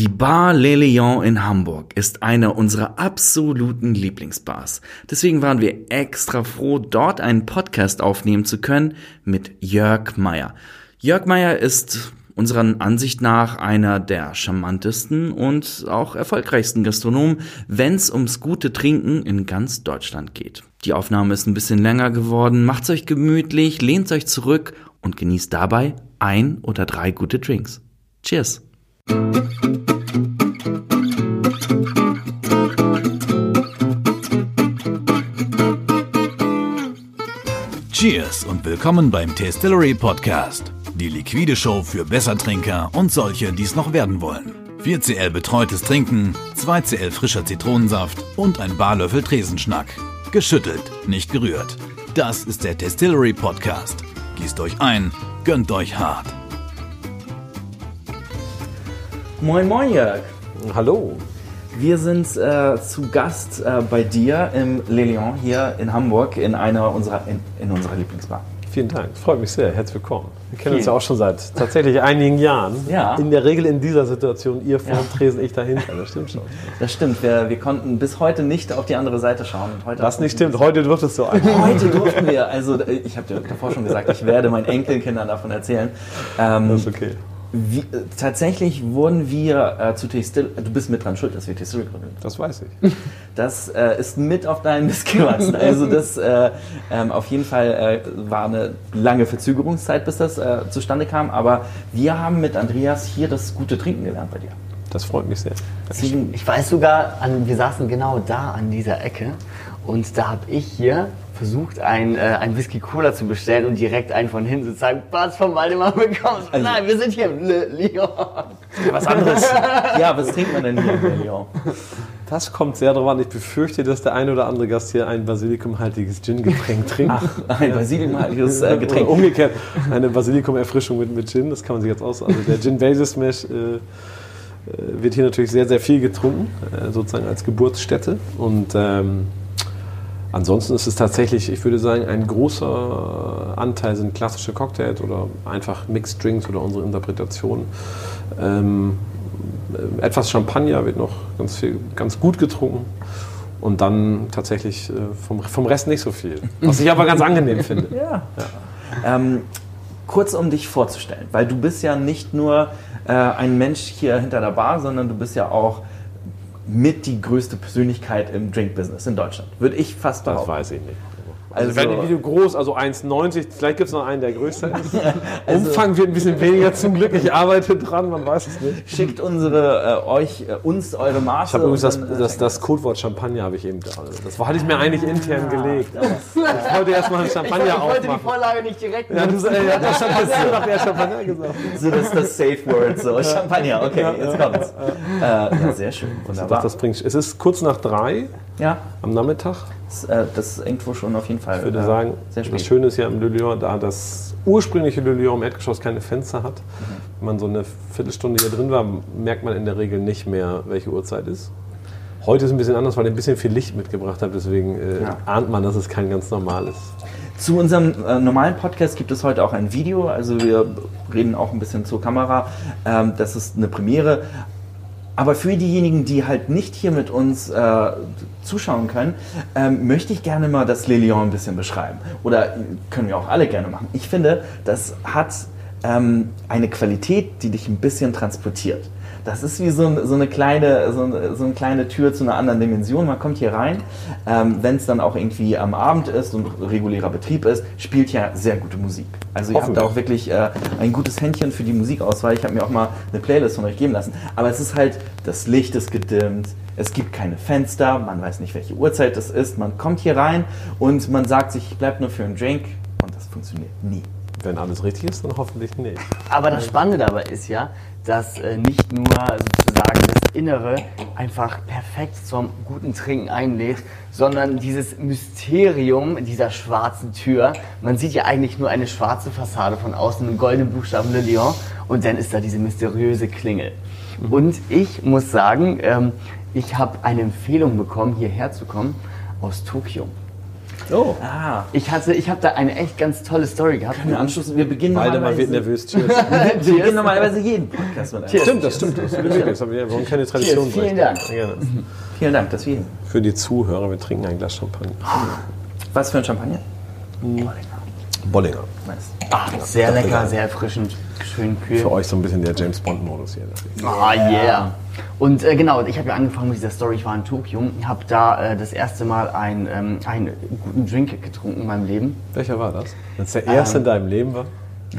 Die Bar Le Lion in Hamburg ist eine unserer absoluten Lieblingsbars. Deswegen waren wir extra froh, dort einen Podcast aufnehmen zu können mit Jörg Meyer. Jörg Meyer ist unserer Ansicht nach einer der charmantesten und auch erfolgreichsten Gastronomen, wenn es ums gute Trinken in ganz Deutschland geht. Die Aufnahme ist ein bisschen länger geworden. Macht's euch gemütlich, lehnt euch zurück und genießt dabei ein oder drei gute Drinks. Cheers! Cheers und willkommen beim Tastillery Podcast. Die liquide Show für Bessertrinker und solche, die es noch werden wollen. 4cl betreutes Trinken, 2cl frischer Zitronensaft und ein Barlöffel Tresenschnack. Geschüttelt, nicht gerührt. Das ist der Tastillery Podcast. Gießt euch ein, gönnt euch hart. Moin Moin Jörg! Hallo. Wir sind äh, zu Gast äh, bei dir im Le Lion hier in Hamburg in einer unserer, in, in unserer Lieblingsbar. Vielen Dank. Freut mich sehr. Herzlich willkommen. Wir kennen uns ja auch schon seit tatsächlich einigen Jahren. Ja. In der Regel in dieser Situation, ihr vorm Tresen, ich dahinter. Das stimmt schon. Das stimmt, wir, wir konnten bis heute nicht auf die andere Seite schauen. Heute Was nicht stimmt, heute wird es so ein. Heute durften wir, also ich habe dir davor schon gesagt, ich werde meinen Enkelkindern davon erzählen. Ähm, Das ist okay. Wie, äh, tatsächlich wurden wir äh, zu Tastill, du bist mit dran schuld, dass wir Tastill gründen. Das weiß ich. Das äh, ist mit auf deinen Mist gewachsen. Also das äh, ähm, auf jeden Fall äh, war eine lange Verzögerungszeit, bis das äh, zustande kam. Aber wir haben mit Andreas hier das gute Trinken gelernt bei dir. Das freut mich sehr. Deswegen, Ich weiß sogar, an, wir saßen genau da an dieser Ecke und da habe ich hier versucht, ein, äh, ein Whisky Cola zu bestellen und direkt einen von hinten zu sagen, was von Waldemar bekommen. Also- Nein, wir sind hier im Le Lion. was anderes. ja, was trinkt man denn hier in Berlin? Das kommt sehr darauf an. Ich befürchte, dass der eine oder andere Gast hier ein basilikumhaltiges Gin-Getränk trinkt. Ein basilikumhaltiges äh, Getränk. Oder umgekehrt, eine Basilikum-Erfrischung mit, mit Gin, das kann man sich jetzt aus. Also der Gin Basil Smash äh, äh, wird hier natürlich sehr, sehr viel getrunken, äh, sozusagen als Geburtsstätte. Und ähm, ansonsten ist es tatsächlich, ich würde sagen, ein großer Anteil sind klassische Cocktails oder einfach Mixed Drinks oder unsere Interpretation. Ähm, äh, etwas Champagner wird noch ganz, viel, ganz gut getrunken. Und dann tatsächlich äh, vom, vom Rest nicht so viel. Was ich aber ganz angenehm finde. Ja. Ähm, kurz um dich vorzustellen, weil du bist ja nicht nur äh, ein Mensch hier hinter der Bar, sondern du bist ja auch mit die größte Persönlichkeit im Drink-Business in Deutschland. Würde ich fast Das behaupten. weiß ich nicht. Also, Also- wenn die Video groß, also 1,90, vielleicht gibt es noch einen, der größer ist. Umfang wird ein bisschen weniger zum Glück. Ich arbeite dran, man weiß es nicht. Schickt unsere, äh, euch, äh, uns eure Maße. Ich habe übrigens das, dann, äh, das, das Codewort Champagner habe ich eben da. Das hatte ich mir eigentlich intern gelegt. Ich wollte erstmal einen Ich, wollte- Champagner ich wollte die. Vorlage nicht direkt Ja, du er hat das Champagner er hat Champagner gesagt. So, das ist das Safe Word, so Champagner. Okay, jetzt kommt's. Äh, ja, sehr schön, Ich wunderbar. dachte, das bringt, es ist kurz nach drei ja, am Nachmittag. Das, äh, das ist irgendwo schon auf jeden Fall. Ich würde äh, sagen, sehr das. Schöne ist ja im Le Lion, da das ursprüngliche Le Lion im Erdgeschoss keine Fenster hat. Mhm. Wenn man so eine Viertelstunde hier drin war, merkt man in der Regel nicht mehr, welche Uhrzeit ist. Heute ist es ein bisschen anders, weil ich ein bisschen viel Licht mitgebracht habe, deswegen äh, Ja. ahnt man, dass es kein ganz normales. Zu unserem äh, normalen Podcast gibt es heute auch ein Video. Also wir reden auch ein bisschen zur Kamera. Ähm, das ist eine Premiere. Aber für diejenigen, die halt nicht hier mit uns äh, zuschauen können, ähm, möchte ich gerne mal das Le Lion ein bisschen beschreiben. Oder können wir auch alle gerne machen. Ich finde, das hat ähm, eine Qualität, die dich ein bisschen transportiert. Das ist wie so, ein, so, eine kleine, so, eine, so eine kleine Tür zu einer anderen Dimension. Man kommt hier rein, ähm, wenn es dann auch irgendwie am Abend ist und regulärer Betrieb ist, spielt ja sehr gute Musik. Also ihr habt Hoffentlich. auch wirklich äh, ein gutes Händchen für die Musikauswahl. Ich habe mir auch mal eine Playlist von euch geben lassen. Aber es ist halt, das Licht ist gedimmt, es gibt keine Fenster, man weiß nicht, welche Uhrzeit es ist. Man kommt hier rein und man sagt sich, ich bleibe nur für einen Drink und das funktioniert nie. Wenn alles richtig ist, dann hoffentlich nicht. Aber das Spannende dabei ist ja, dass äh, nicht nur sozusagen das Innere einfach perfekt zum guten Trinken einlädt, sondern dieses Mysterium dieser schwarzen Tür. Man sieht ja eigentlich nur eine schwarze Fassade von außen mit goldenen Buchstaben Le Lion und dann ist da diese mysteriöse Klingel. Und ich muss sagen, ähm, ich habe eine Empfehlung bekommen, hierher zu kommen aus Tokio. Oh. Ah, Ich hatte, ich habe da eine echt ganz tolle Story gehabt. wir anschließen. Wir beginnen Waldemar wird normalerweise, nervös. Cheers. wir beginnen normalerweise jeden Podcast mit einem. Cheers. Stimmt, das stimmt. Das ist wir wollen keine Tradition Cheers, vielen. Dank. Gerne. Vielen Dank, dass wir hier. Für die Zuhörer, wir trinken ein Glas Champagner. Was für ein Champagner? Bollinger. Nice. Ah, sehr lecker, sehr erfrischend, schön kühl. Für euch so ein bisschen der James Bond-Modus hier. Ah, yeah. Und äh, genau, ich habe ja angefangen mit dieser Story, ich war in Tokio, habe da äh, das erste Mal ein, ähm, einen guten Drink getrunken in meinem Leben. Welcher war das? Wenn es der erste in deinem Leben war?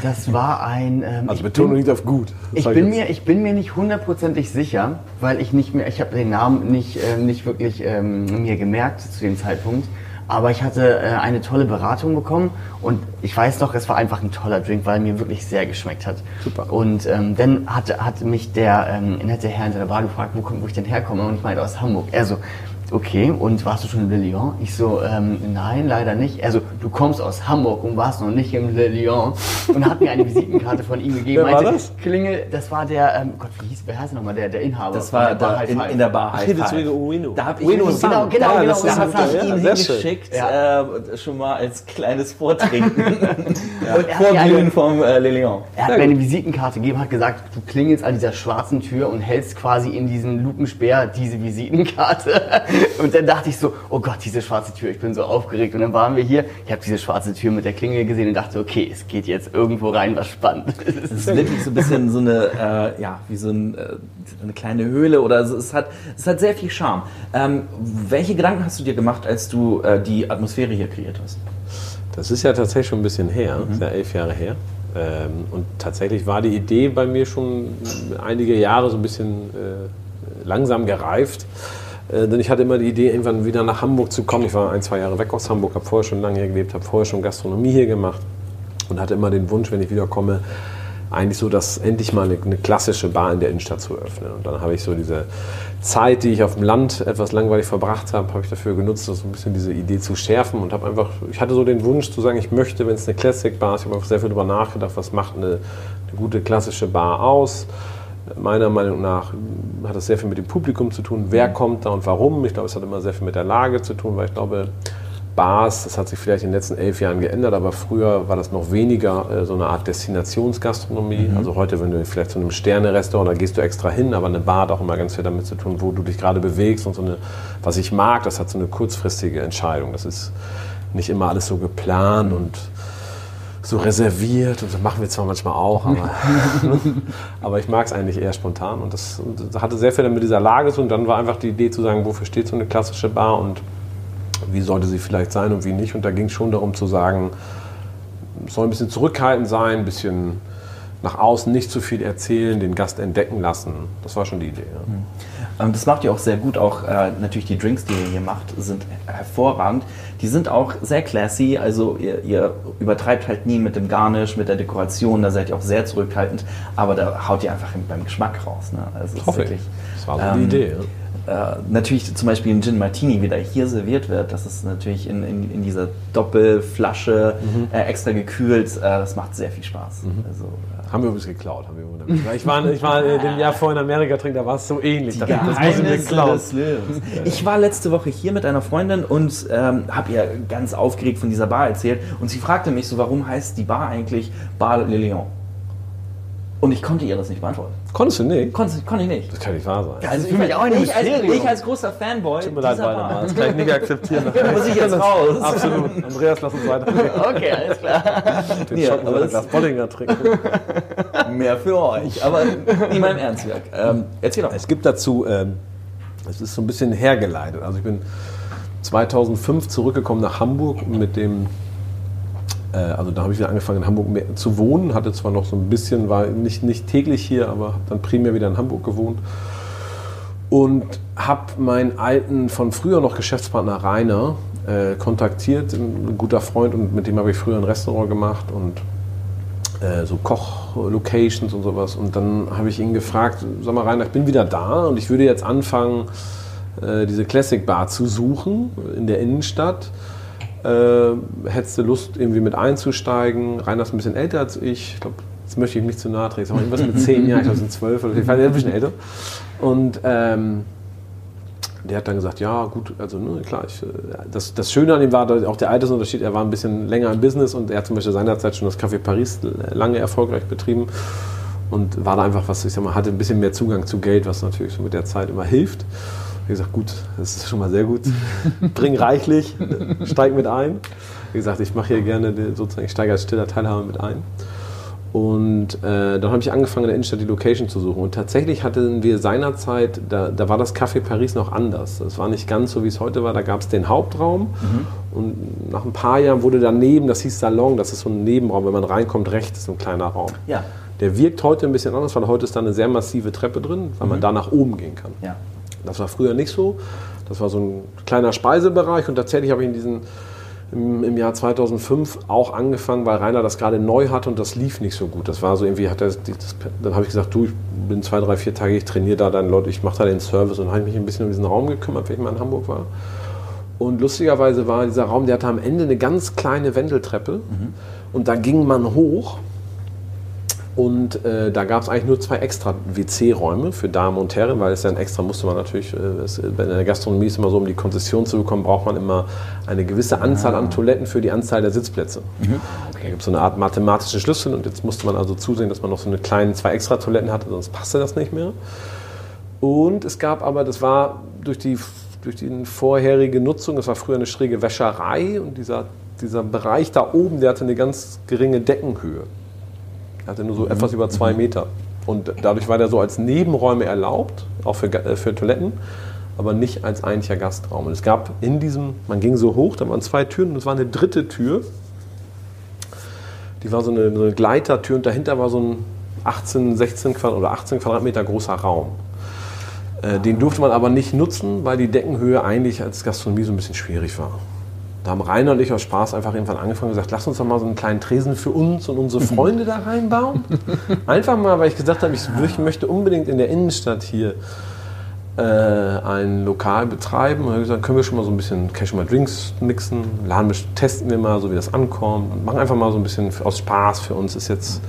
Das war ein... Ähm, Also Betonung bin- liegt auf gut. Das Ich bin, jetzt. mir, ich bin mir nicht hundertprozentig sicher, weil ich nicht mehr, ich habe den Namen nicht, äh, nicht wirklich ähm, mir gemerkt zu dem Zeitpunkt. Aber ich hatte äh, eine tolle Beratung bekommen und ich weiß noch, es war einfach ein toller Drink, weil er mir wirklich sehr geschmeckt hat. Super. Und ähm, dann hat, hat mich der ähm, nette Herr in der Bar gefragt, wo, komm- wo ich denn herkomme und ich meinte aus Hamburg. Er so, okay, und warst du schon in Le Lyon? Ich so, ähm, nein, leider nicht. Er so, du kommst aus Hamburg und warst noch nicht im Le Lyon und hat mir eine Visitenkarte von ihm gegeben. Wer war Meinte, das? Klingel, das war der, ähm, Gott, wie hieß, wer heißt er nochmal, der, der Inhaber. Das war der Bar da in, Five. in der Bar High Five. Wege Ueno. Da habe ich Ueno ihn, San. Genau, genau, Ja, genau. das da hab ich ja, ihn hingeschickt, Ja. äh, schon mal als kleines Vortrinken. Und er hat Vor mir eine- Glühen vom äh, Le Lion. Er hat mir eine Visitenkarte gegeben, hat gesagt, du klingelst an dieser schwarzen Tür und hältst quasi in diesen Lupenspeer diese Visitenkarte. Und dann dachte ich so, oh Gott, diese schwarze Tür, ich bin so aufgeregt. Und dann waren wir hier, ich habe diese schwarze Tür mit der Klingel gesehen und dachte, okay, es geht jetzt irgendwo rein, was spannend Es ist wirklich so ein bisschen so eine, äh, ja, wie so ein, äh, eine kleine Höhle oder so. Es hat, es hat sehr viel Charme. Ähm, welche Gedanken hast du dir gemacht, als du äh, die Atmosphäre hier kreiert hast? Das ist ja tatsächlich schon ein bisschen her, Mhm. ist ja elf Jahre her. Ähm, und tatsächlich war die Idee bei mir schon einige Jahre so ein bisschen äh, langsam gereift. Äh, denn ich hatte immer die Idee, irgendwann wieder nach Hamburg zu kommen. Ich war ein, zwei Jahre weg aus Hamburg, habe vorher schon lange hier gelebt, habe vorher schon Gastronomie hier gemacht und hatte immer den Wunsch, wenn ich wiederkomme, eigentlich so, dass endlich mal eine, eine klassische Bar in der Innenstadt zu öffnen. Und dann habe ich so diese Zeit, die ich auf dem Land etwas langweilig verbracht habe, habe ich dafür genutzt, so ein bisschen diese Idee zu schärfen und habe einfach, ich hatte so den Wunsch zu sagen, ich möchte, wenn es eine Classic Bar ist, ich habe einfach sehr viel darüber nachgedacht, was macht eine, eine gute klassische Bar aus. Meiner Meinung nach hat das sehr viel mit dem Publikum zu tun, wer kommt da und warum. Ich glaube, es hat immer sehr viel mit der Lage zu tun, weil ich glaube, Bars, das hat sich vielleicht in den letzten elf Jahren geändert, aber früher war das noch weniger äh, so eine Art Destinationsgastronomie. Also heute, wenn du vielleicht zu einem Sterne-Restaurant, da gehst du extra hin, aber eine Bar hat auch immer ganz viel damit zu tun, wo du dich gerade bewegst und so eine, was ich mag, das hat so eine kurzfristige Entscheidung. Das ist nicht immer alles so geplant und so reserviert und das machen wir zwar manchmal auch, aber, aber ich mag es eigentlich eher spontan und das, das hatte sehr viel mit dieser Lage zu und dann war einfach die Idee zu sagen, wofür steht so eine klassische Bar und wie sollte sie vielleicht sein und wie nicht und da ging es schon darum zu sagen, soll ein bisschen zurückhaltend sein, ein bisschen nach außen nicht zu viel erzählen, den Gast entdecken lassen. Das war schon die Idee. Ja. Ähm, das macht ihr auch sehr gut. Auch äh, natürlich die Drinks, die ihr hier macht, sind hervorragend. Die sind auch sehr classy. Also ihr, ihr übertreibt halt nie mit dem Garnish, mit der Dekoration. Da seid ihr auch sehr zurückhaltend. Aber da haut ihr einfach beim Geschmack raus. Ne? Also ich. wirklich, Das war so ähm, die Idee. Ja. Äh, natürlich zum Beispiel ein Gin Martini, wie der hier serviert wird, das ist natürlich in, in, in dieser Doppelflasche äh, extra gekühlt. Äh, das macht sehr viel Spaß. Also, äh, Haben wir übrigens geklaut. Haben wir wunderbar. Ich war, ich war äh, dem Jahr vorher in Amerika trinken, da war es so ähnlich. Da- das muss ich mir Geheimnisse klauen. Ich war letzte Woche hier mit einer Freundin und ähm, habe ihr ganz aufgeregt von dieser Bar erzählt. Und sie fragte mich so, warum heißt die Bar eigentlich Bar Le Lion? Und ich konnte ihr das nicht beantworten. Konntest du nicht? Konnte, konnte ich nicht. Das kann nicht wahr sein. Also für mich auch ein ich, als, ich als großer Fanboy Tut mir leid, Waldemar. Das kann ich nicht akzeptieren. Muss ich jetzt raus. Absolut. Andreas, lass uns weiter Okay, alles klar. den Ja, Schotten aber Glas Bollinger trinken. Mehr für euch. Aber nie mein Ernstwerk. Ähm, erzähl doch. Es gibt dazu, ähm, es ist so ein bisschen hergeleitet. Also ich bin 2005 zurückgekommen nach Hamburg mit dem, also da habe ich wieder angefangen in Hamburg zu wohnen, hatte zwar noch so ein bisschen, war nicht, nicht täglich hier, aber habe dann primär wieder in Hamburg gewohnt und habe meinen alten, von früher noch Geschäftspartner Rainer äh, kontaktiert, ein guter Freund und mit dem habe ich früher ein Restaurant gemacht und äh, so Koch-Locations und sowas. Und dann habe ich ihn gefragt, sag mal Rainer, ich bin wieder da und ich würde jetzt anfangen, äh, diese Classic Bar zu suchen in der Innenstadt. Äh, hättest du Lust, irgendwie mit einzusteigen? Rainer ist ein bisschen älter als ich. Ich glaube, jetzt möchte ich mich zu nahe treten. Aber irgendwas mit zehn Jahren, ich glaube, sind zwölf oder ich war ein bisschen älter. Und ähm, der hat dann gesagt, ja gut, also ne, klar, ich, äh, das, das Schöne an ihm war auch der Altersunterschied, er war ein bisschen länger im Business und er hat zum Beispiel seinerzeit schon das Café Paris lange erfolgreich betrieben und war da einfach was, ich sag mal, hatte ein bisschen mehr Zugang zu Geld, was natürlich so mit der Zeit immer hilft. Wie gesagt, gut, das ist schon mal sehr gut. Bring reichlich, steig mit ein. Wie gesagt, ich mache hier gerne sozusagen, ich steige als stiller Teilhaber mit ein. Und äh, dann habe ich angefangen, in der Innenstadt die Location zu suchen. Und tatsächlich hatten wir seinerzeit, da, da war das Café Paris noch anders. Das war nicht ganz so, wie es heute war. Da gab es den Hauptraum. Mhm. Und nach ein paar Jahren wurde daneben, das hieß Salon, das ist so ein Nebenraum. Wenn man reinkommt, rechts ist so ein kleiner Raum. Ja. Der wirkt heute ein bisschen anders, weil heute ist da eine sehr massive Treppe drin, weil mhm. man da nach oben gehen kann. Ja. Das war früher nicht so. Das war so ein kleiner Speisebereich. Und tatsächlich habe ich in diesen im, Jahr 2005 auch angefangen, weil Rainer das gerade neu hatte und das lief nicht so gut. Das war so irgendwie, hat er, das, dann habe ich gesagt, du, ich bin zwei, drei, vier Tage, ich trainiere da dann Leute, ich mache da den Service und habe mich ein bisschen um diesen Raum gekümmert, wenn ich mal in Hamburg war. Und lustigerweise war dieser Raum, der hatte am Ende eine ganz kleine Wendeltreppe mhm. und da ging man hoch und äh, da gab es eigentlich nur zwei extra WC-Räume für Damen und Herren, weil es ja ein extra musste man natürlich, äh, es, der Gastronomie ist immer so, um die Konzession zu bekommen, braucht man immer eine gewisse Anzahl an ah. Toiletten für die Anzahl der Sitzplätze. Mhm. Da gibt es so eine Art mathematische Schlüssel und jetzt musste man also zusehen, dass man noch so eine kleine zwei extra Toiletten hatte, sonst passte das nicht mehr. Und es gab aber, das war durch die, durch die vorherige Nutzung, es war früher eine schräge Wäscherei und dieser, dieser Bereich da oben, der hatte eine ganz geringe Deckenhöhe. Er hatte nur so mhm. etwas über zwei Meter. Und dadurch war der so als Nebenräume erlaubt, auch für, äh, für Toiletten, aber nicht als eigentlicher Gastraum. Und es gab in diesem, man ging so hoch, da waren zwei Türen und es war eine dritte Tür. Die war so eine, so eine Gleitertür und dahinter war so ein 18, 16 Quadrat oder 18 Quadratmeter großer Raum. Äh, den durfte man aber nicht nutzen, weil die Deckenhöhe eigentlich als Gastronomie so ein bisschen schwierig war. Da haben Rainer und ich aus Spaß einfach irgendwann angefangen und gesagt, lass uns doch mal so einen kleinen Tresen für uns und unsere Freunde da reinbauen. Einfach mal, weil ich gesagt habe, ich möchte unbedingt in der Innenstadt hier äh, ein Lokal betreiben. Und ich gesagt, können wir schon mal so ein bisschen Cash mal Drinks mixen, laden, testen wir mal, so wie das ankommt und machen einfach mal so ein bisschen aus Spaß für uns. Ist jetzt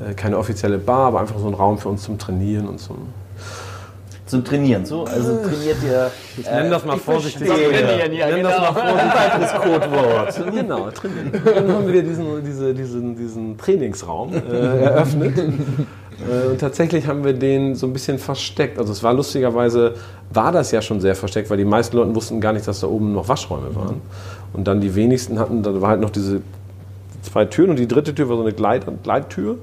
äh, keine offizielle Bar, aber einfach so ein Raum für uns zum Trainieren und zum zum Trainieren. So, also trainiert ihr. Ich nenne das mal vorsichtig. Trainieren, ja, nenn genau. das mal vorsichtig. Weiteres Codewort. Genau, trainieren. Dann haben wir diesen, diese, diesen, diesen Trainingsraum äh, eröffnet. Äh, und tatsächlich haben wir den so ein bisschen versteckt. Also es war lustigerweise, war das ja schon sehr versteckt, weil die meisten Leute wussten gar nicht, dass da oben noch Waschräume waren. Und dann die wenigsten hatten, da war halt noch diese zwei Türen und die dritte Tür war so eine Gleit Gleittür.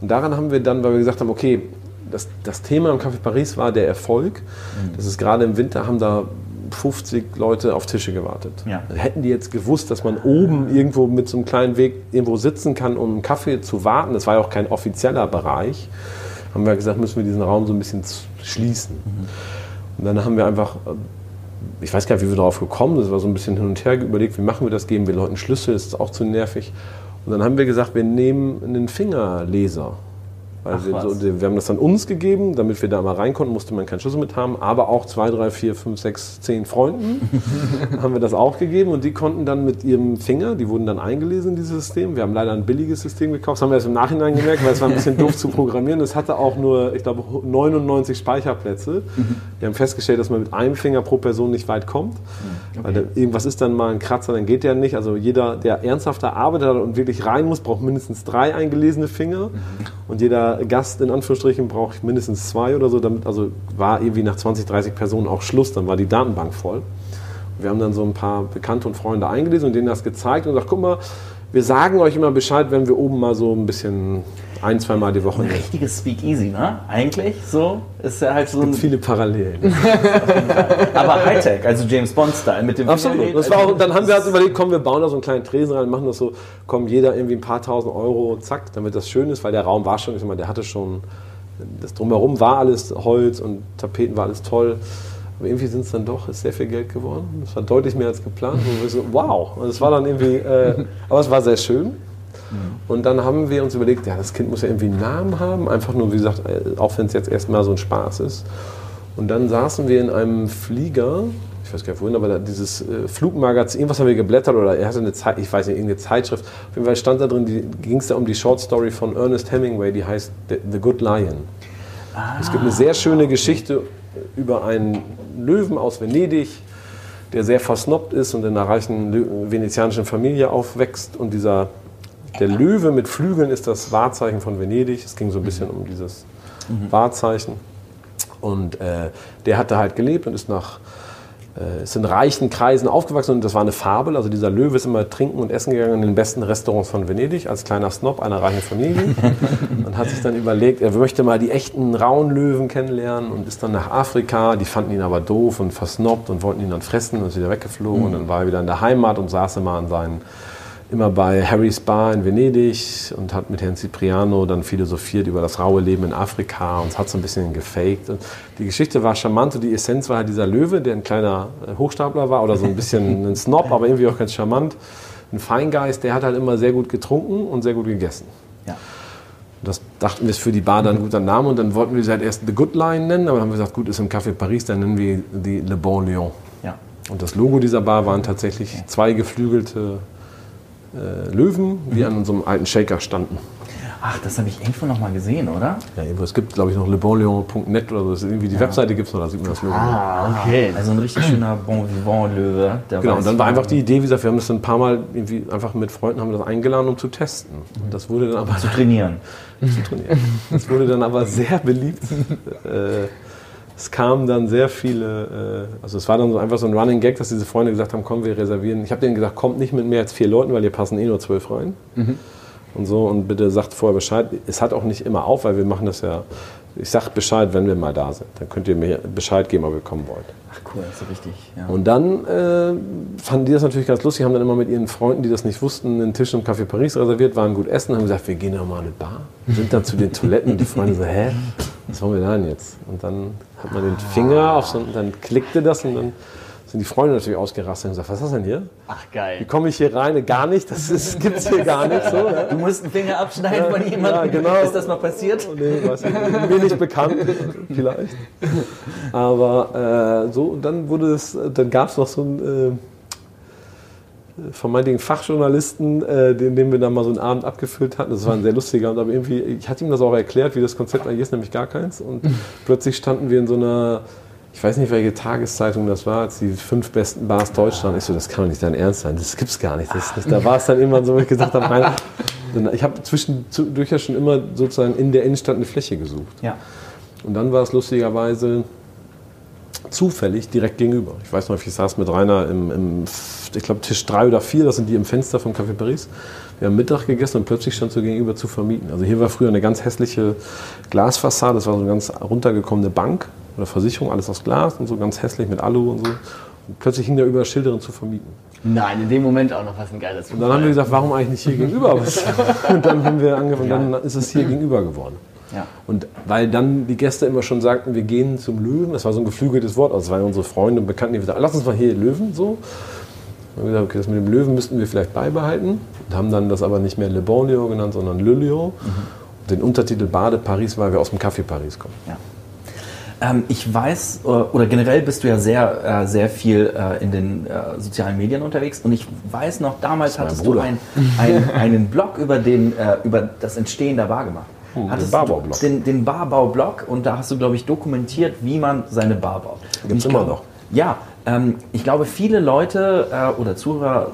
Und daran haben wir dann, weil wir gesagt haben, okay, das, das Thema im Café Paris war der Erfolg. Mhm. Das ist gerade im Winter haben da 50 Leute auf Tische gewartet. Ja. Hätten die jetzt gewusst, dass man oben irgendwo mit so einem kleinen Weg irgendwo sitzen kann, um einen Kaffee zu warten, das war ja auch kein offizieller Bereich, haben wir gesagt, müssen wir diesen Raum so ein bisschen schließen. Mhm. Und dann haben wir einfach, ich weiß gar nicht, wie wir darauf gekommen sind, das war so ein bisschen hin und her überlegt, wie machen wir das, geben wir Leuten Schlüssel, ist das auch zu nervig. Und dann haben wir gesagt, wir nehmen einen Fingerleser weil wir, so, wir, haben das dann uns gegeben, damit wir da mal rein konnten, musste man keinen Schlüssel mit haben, aber auch zwei, drei, vier, fünf, sechs, zehn Freunden haben wir das auch gegeben und die konnten dann mit ihrem Finger, die wurden dann eingelesen in dieses System. Wir haben leider ein billiges System gekauft, das haben wir erst im Nachhinein gemerkt, weil es war ein bisschen doof zu programmieren. Es hatte auch nur, ich glaube, 99 Speicherplätze. Wir haben festgestellt, dass man mit einem Finger pro Person nicht weit kommt, okay. weil da, irgendwas ist dann mal ein Kratzer, dann geht der nicht. Also jeder, der ernsthafter arbeitet und wirklich rein muss, braucht mindestens drei eingelesene Finger und jeder Gast in Anführungsstrichen braucht mindestens zwei oder so. Damit, also war irgendwie nach 20, 30 Personen auch Schluss, dann war die Datenbank voll. Wir haben dann so ein paar Bekannte und Freunde eingelesen und denen das gezeigt und gesagt, guck mal, wir sagen euch immer Bescheid, wenn wir oben mal so ein bisschen ein, zwei Mal die Woche. Ein richtiges Speakeasy, ne? Eigentlich so ist ja halt so. Es gibt viele Parallelen. Aber Hightech, also James Bond-Style mit dem. Absolut. Das war auch, dann haben wir halt überlegt, komm, wir bauen da so einen kleinen Tresen rein, machen das so, komm, jeder irgendwie ein paar tausend Euro, zack, damit das schön ist, weil der Raum war schon, ich meine, der hatte schon, das drumherum war alles Holz und Tapeten war alles toll. Aber irgendwie sind es dann doch, ist sehr viel Geld geworden. Das war deutlich mehr als geplant. Und wir so, wow. Und es war dann irgendwie, äh, aber es war sehr schön. Und dann haben wir uns überlegt, ja, das Kind muss ja irgendwie einen Namen haben, einfach nur, wie gesagt, äh, auch wenn es jetzt erstmal so ein Spaß ist. Und dann saßen wir in einem Flieger, ich weiß gar nicht wohin, aber dieses äh, Flugmagazin, irgendwas haben wir geblättert oder er hatte eine Zeit, ich weiß nicht, irgendeine Zeitschrift. Auf jeden Fall stand da drin, ging es da um die Short Story von Ernest Hemingway, die heißt The, Good Lion. Ah. Es gibt eine sehr schöne Geschichte über einen Löwen aus Venedig, der sehr versnobbt ist und in einer reichen venezianischen Familie aufwächst. Und dieser, der Löwe mit Flügeln ist das Wahrzeichen von Venedig. Es ging so ein bisschen um dieses Wahrzeichen. Und äh, der hat da halt gelebt und ist nach äh, ist in reichen Kreisen aufgewachsen und das war eine Fabel. Also dieser Löwe ist immer trinken und essen gegangen in den besten Restaurants von Venedig als kleiner Snob einer reichen Familie und hat sich dann überlegt, er möchte mal die echten rauen Löwen kennenlernen und ist dann nach Afrika. Die fanden ihn aber doof und versnobbt und wollten ihn dann fressen und ist wieder weggeflogen und dann war er wieder in der Heimat und saß immer an seinen immer bei Harry's Bar in Venedig und hat mit Herrn Cipriano dann philosophiert über das raue Leben in Afrika und hat so ein bisschen gefaked. Und die Geschichte war charmant und die Essenz war halt dieser Löwe, der ein kleiner äh, Hochstapler war oder so ein bisschen ein Snob, aber irgendwie auch ganz charmant. Ein Feingeist, der hat halt immer sehr gut getrunken und sehr gut gegessen. Ja. Das dachten wir, ist für die Bar dann ein guter Name und dann wollten wir sie halt erst The Good Line nennen, aber dann haben wir gesagt, gut, ist im Café Paris, dann nennen wir die Le Bon Lion. Ja. Und das Logo dieser Bar waren tatsächlich zwei geflügelte äh, Löwen, die an so einem alten Shaker standen. Ach, das habe ich irgendwo noch mal gesehen, oder? Ja, irgendwo- es gibt, glaube ich, noch lebonlion.net oder so. Das ist irgendwie die Webseite gibt es noch, da sieht man das Logo. Ah, okay. Also ein richtig schöner Bon Vivant Löwe. Der Genau, und dann war einfach die Idee, wie gesagt, wir haben das ein paar Mal irgendwie einfach mit Freunden haben wir das eingeladen, um zu testen. Und das wurde dann aber zu trainieren. zu trainieren. Das wurde dann aber sehr beliebt. Äh, es kamen dann sehr viele, äh, also es war dann so einfach so ein Running Gag, dass diese Freunde gesagt haben, komm, wir reservieren. Ich habe denen gesagt, kommt nicht mit mehr als vier Leuten, weil hier passen eh nur zwölf rein. Und so, und bitte sagt vorher Bescheid. Es hat auch nicht immer auf, weil wir machen das ja, ich sag Bescheid, wenn wir mal da sind. Dann könnt ihr mir Bescheid geben, ob ihr kommen wollt. Ach cool, so richtig. Ja. Und dann äh, fanden die das natürlich ganz lustig, haben dann immer mit ihren Freunden, die das nicht wussten, einen Tisch im Café Paris reserviert, waren gut essen, haben gesagt, wir gehen doch mal in eine Bar. Sind dann zu den Toiletten und die Freunde so, hä, was wollen wir da denn jetzt? Und dann hat man den Finger auf so, und dann klickte das und dann sind die Freunde natürlich ausgerastet und gesagt, was ist das denn hier? Ach, Wie geil. komme ich hier rein? Gar nicht, das ist, gibt's hier gar nicht so. Ja? Du musst einen Finger abschneiden von jemandem. ja, genau. Ist das mal passiert? Nee, weiß ich nicht. Mir nicht bekannt, vielleicht. Aber äh, so, und dann wurde es, dann gab es noch so einen äh, vermeintlichen Fachjournalisten, äh, den, den wir dann mal so einen Abend abgefüllt hatten. Das war ein sehr lustiger Abend, aber irgendwie, ich hatte ihm das auch erklärt, wie das Konzept eigentlich ist, nämlich gar keins. Und plötzlich standen wir in so einer, ich weiß nicht, welche Tageszeitung das war, als die fünf besten Bars Deutschland. Ich so, das kann doch nicht dein Ernst sein, das gibt's gar nicht. Das nicht. Da war es dann irgendwann so, wo ich gesagt habe, nein. Ich habe zwischendurch ja schon immer sozusagen in der Innenstadt eine Fläche gesucht. Ja. Und dann war es lustigerweise zufällig direkt gegenüber. Ich weiß noch, ich saß mit Rainer im, im ich glaube, Tisch 3 oder 4, das sind die im Fenster vom Café Paris. Wir haben Mittag gegessen und plötzlich stand so gegenüber zu vermieten. Also hier war früher eine ganz hässliche Glasfassade, das war so eine ganz runtergekommene Bank oder Versicherung, alles aus Glas und so ganz hässlich mit Alu und so. Und plötzlich hing da über Schilderin zu vermieten. Nein, in dem Moment auch noch was ein geiles Und dann haben wir gesagt, warum eigentlich nicht hier gegenüber? Und dann haben wir angefangen, dann ist es hier gegenüber geworden. Ja. Und weil dann die Gäste immer schon sagten, wir gehen zum Löwen, das war so ein geflügeltes Wort, also das waren unsere Freunde und Bekannten, die gesagt lass uns mal hier Löwen so. Haben wir gesagt, okay, das mit dem Löwen müssten wir vielleicht beibehalten und haben dann das aber nicht mehr Le Bon Lion genannt, sondern Le Lion. Und den Untertitel Bade Paris, weil wir aus dem Café Paris kommen. Ja. Ähm, ich weiß, äh, oder generell bist du ja sehr, äh, sehr viel äh, in den äh, sozialen Medien unterwegs und ich weiß noch, damals hattest du Bruder. ein, ein, einen Blog über, den, über das Entstehen der Bar gemacht. Den Hattest du Den, den Barbau-Blog und da hast du, glaube ich, dokumentiert, wie man seine Bar baut. Gibt's ich immer glaub- noch. Ja, ähm, ich glaube, viele Leute äh, oder Zuhörer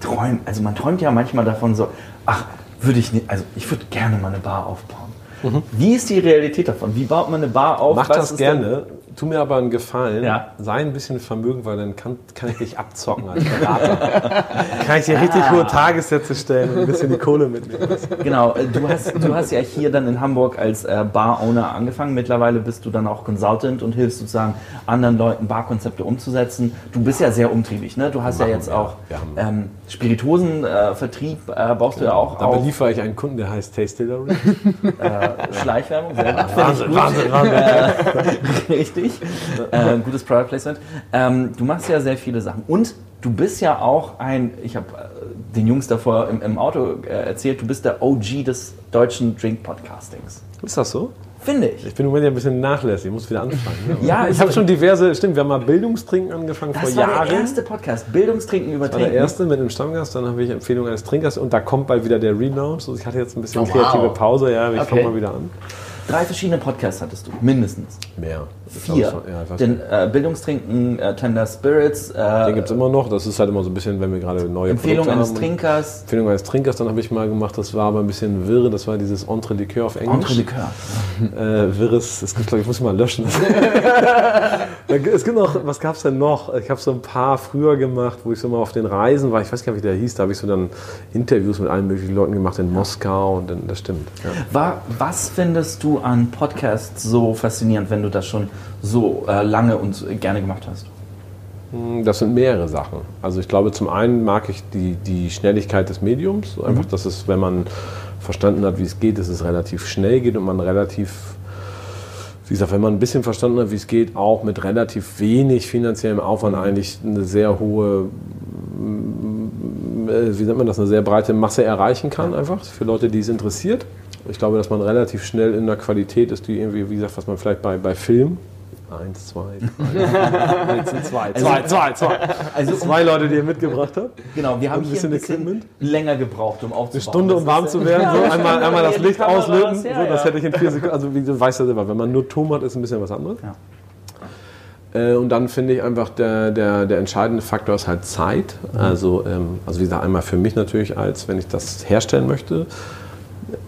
träumen, also man träumt ja manchmal davon so, ach, würde ich nicht, also ich würde gerne mal eine Bar aufbauen. Wie ist die Realität davon? Wie baut man eine Bar auf? Mhm. Mach Was das ist denn- gerne. Tu mir aber einen Gefallen. Ja. Sei ein bisschen Vermögen, weil dann kann, kann ich dich abzocken als Berater. kann ich dir richtig hohe Tagessätze stellen und ein bisschen die Kohle mitnehmen. Genau, äh, du hast, du hast ja hier dann in Hamburg als äh, Bar-Owner angefangen. Mittlerweile bist du dann auch Consultant und hilfst sozusagen anderen Leuten Barkonzepte umzusetzen. Du bist ja sehr umtriebig, ne? Du hast ja Machen jetzt auch haben- ähm, Spirituosenvertrieb, äh, baust du ja auch Da auf. beliefere ich einen Kunden, der heißt Tastillery. Schleichwerbung, sehr gut. Finde ich Wahnsinn, gut. Wahnsinn, Wahnsinn. Richtig. Äh, gutes Product Placement. Ähm, du machst ja sehr viele Sachen. Und du bist ja auch ein, ich habe äh, den Jungs davor im, im Auto äh, erzählt, du bist der OG des deutschen Drink-Podcastings. Ist das so? Finde ich. Ich bin im Moment ja ein bisschen nachlässig, ich muss wieder anfangen. Ne? Ja, ich habe schon diverse, stimmt, wir haben mal Bildungstrinken angefangen Das vor war Jahren. der erste Podcast, Bildungstrinken über Das war der Trinken. erste mit einem Stammgast, dann habe ich Empfehlung eines Trinkers und da kommt bald wieder der Relaunch. Also ich hatte jetzt ein bisschen Oh, wow. kreative Pause, ja, ich Okay. fange mal wieder an. Drei verschiedene Podcasts hattest du, mindestens. Mehr. Vier. Ja, ich weiß Den äh, Bildungstrinken, äh, Tender Spirits, äh, Den gibt es immer noch. Das ist halt immer so ein bisschen, wenn wir gerade neue Empfehlung Produkte eines haben. Trinkers, Empfehlung eines Trinkers, dann habe ich mal gemacht, das war aber ein bisschen wirre, das war dieses Entre Likör auf Englisch. Entre Likör. Äh, wirres, es gibt, glaub ich, ich muss mal löschen. Es gibt noch, was gab es denn noch? Ich habe so ein paar früher gemacht, wo ich so mal auf den Reisen war, ich weiß gar nicht, wie der hieß, da habe ich so dann Interviews mit allen möglichen Leuten gemacht in Moskau und dann, das stimmt. Ja. War, was findest du an Podcasts so faszinierend, wenn du das schon so äh, lange und gerne gemacht hast? Das sind mehrere Sachen. Also ich glaube, zum einen mag ich die, die Schnelligkeit des Mediums. Einfach, dass es, wenn man verstanden hat, wie es geht, dass es relativ schnell geht und man relativ, wie gesagt, wenn man ein bisschen verstanden hat, wie es geht, auch mit relativ wenig finanziellem Aufwand eigentlich eine sehr hohe, äh, wie nennt man das, eine sehr breite Masse erreichen kann, einfach für Leute, die es interessiert. Ich glaube, dass man relativ schnell in der Qualität ist, die irgendwie, wie gesagt, was man vielleicht bei, bei Film. Eins, zwei, drei. Jetzt sind zwei. Zwei, zwei, zwei. Also um- Zwei Leute, die ihr mitgebracht habt. Genau, wir haben ein hier ein bisschen bisschen Equipment? länger gebraucht, um aufzubauen. Eine Stunde, um Das warm zu werden. So einmal, einmal das Licht auslöten. was, ja, so, das ja. hätte ich in vier Sekunden. Also, wie du weißt ja selber, wenn man nur Ton hat, ist ein bisschen was anderes. Äh, Und dann finde ich einfach, der, der, der entscheidende Faktor ist halt Zeit. Also, ähm, also wie gesagt, einmal für mich natürlich, als wenn ich das herstellen möchte.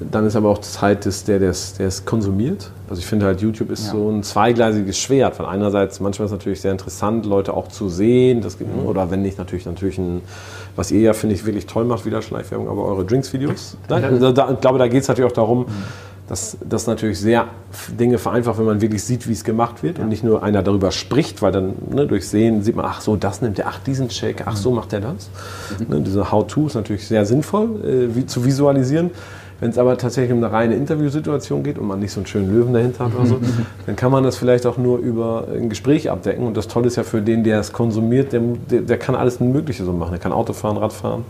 Dann ist aber auch Zeit, des, der, der, es- der es konsumiert. Also ich finde halt, YouTube ist Ja. so ein zweigleisiges Schwert. Weil einerseits, manchmal ist es natürlich sehr interessant, Leute auch zu sehen. Das Mhm. gibt, Oder wenn nicht, natürlich, natürlich ein, was ihr ja, finde ich, wirklich toll macht, wieder Schleichwerbung, aber eure Drinks-Videos. Ich glaube, da geht es natürlich auch darum, Mhm. dass das natürlich sehr Dinge vereinfacht, wenn man wirklich sieht, wie es gemacht wird und nicht nur einer darüber spricht, weil dann ne, durch Sehen sieht man, ach so, das nimmt er, ach diesen Shake, ach so macht er das. Ne, diese How-To ist natürlich sehr sinnvoll äh, wie, zu visualisieren. Wenn es aber tatsächlich um eine reine Interviewsituation geht und man nicht so einen schönen Löwen dahinter hat oder so, dann kann man das vielleicht auch nur über ein Gespräch abdecken. Und das Tolle ist ja für den, der es konsumiert, der, der, der kann alles Mögliche so machen. Der kann Auto fahren, Rad fahren.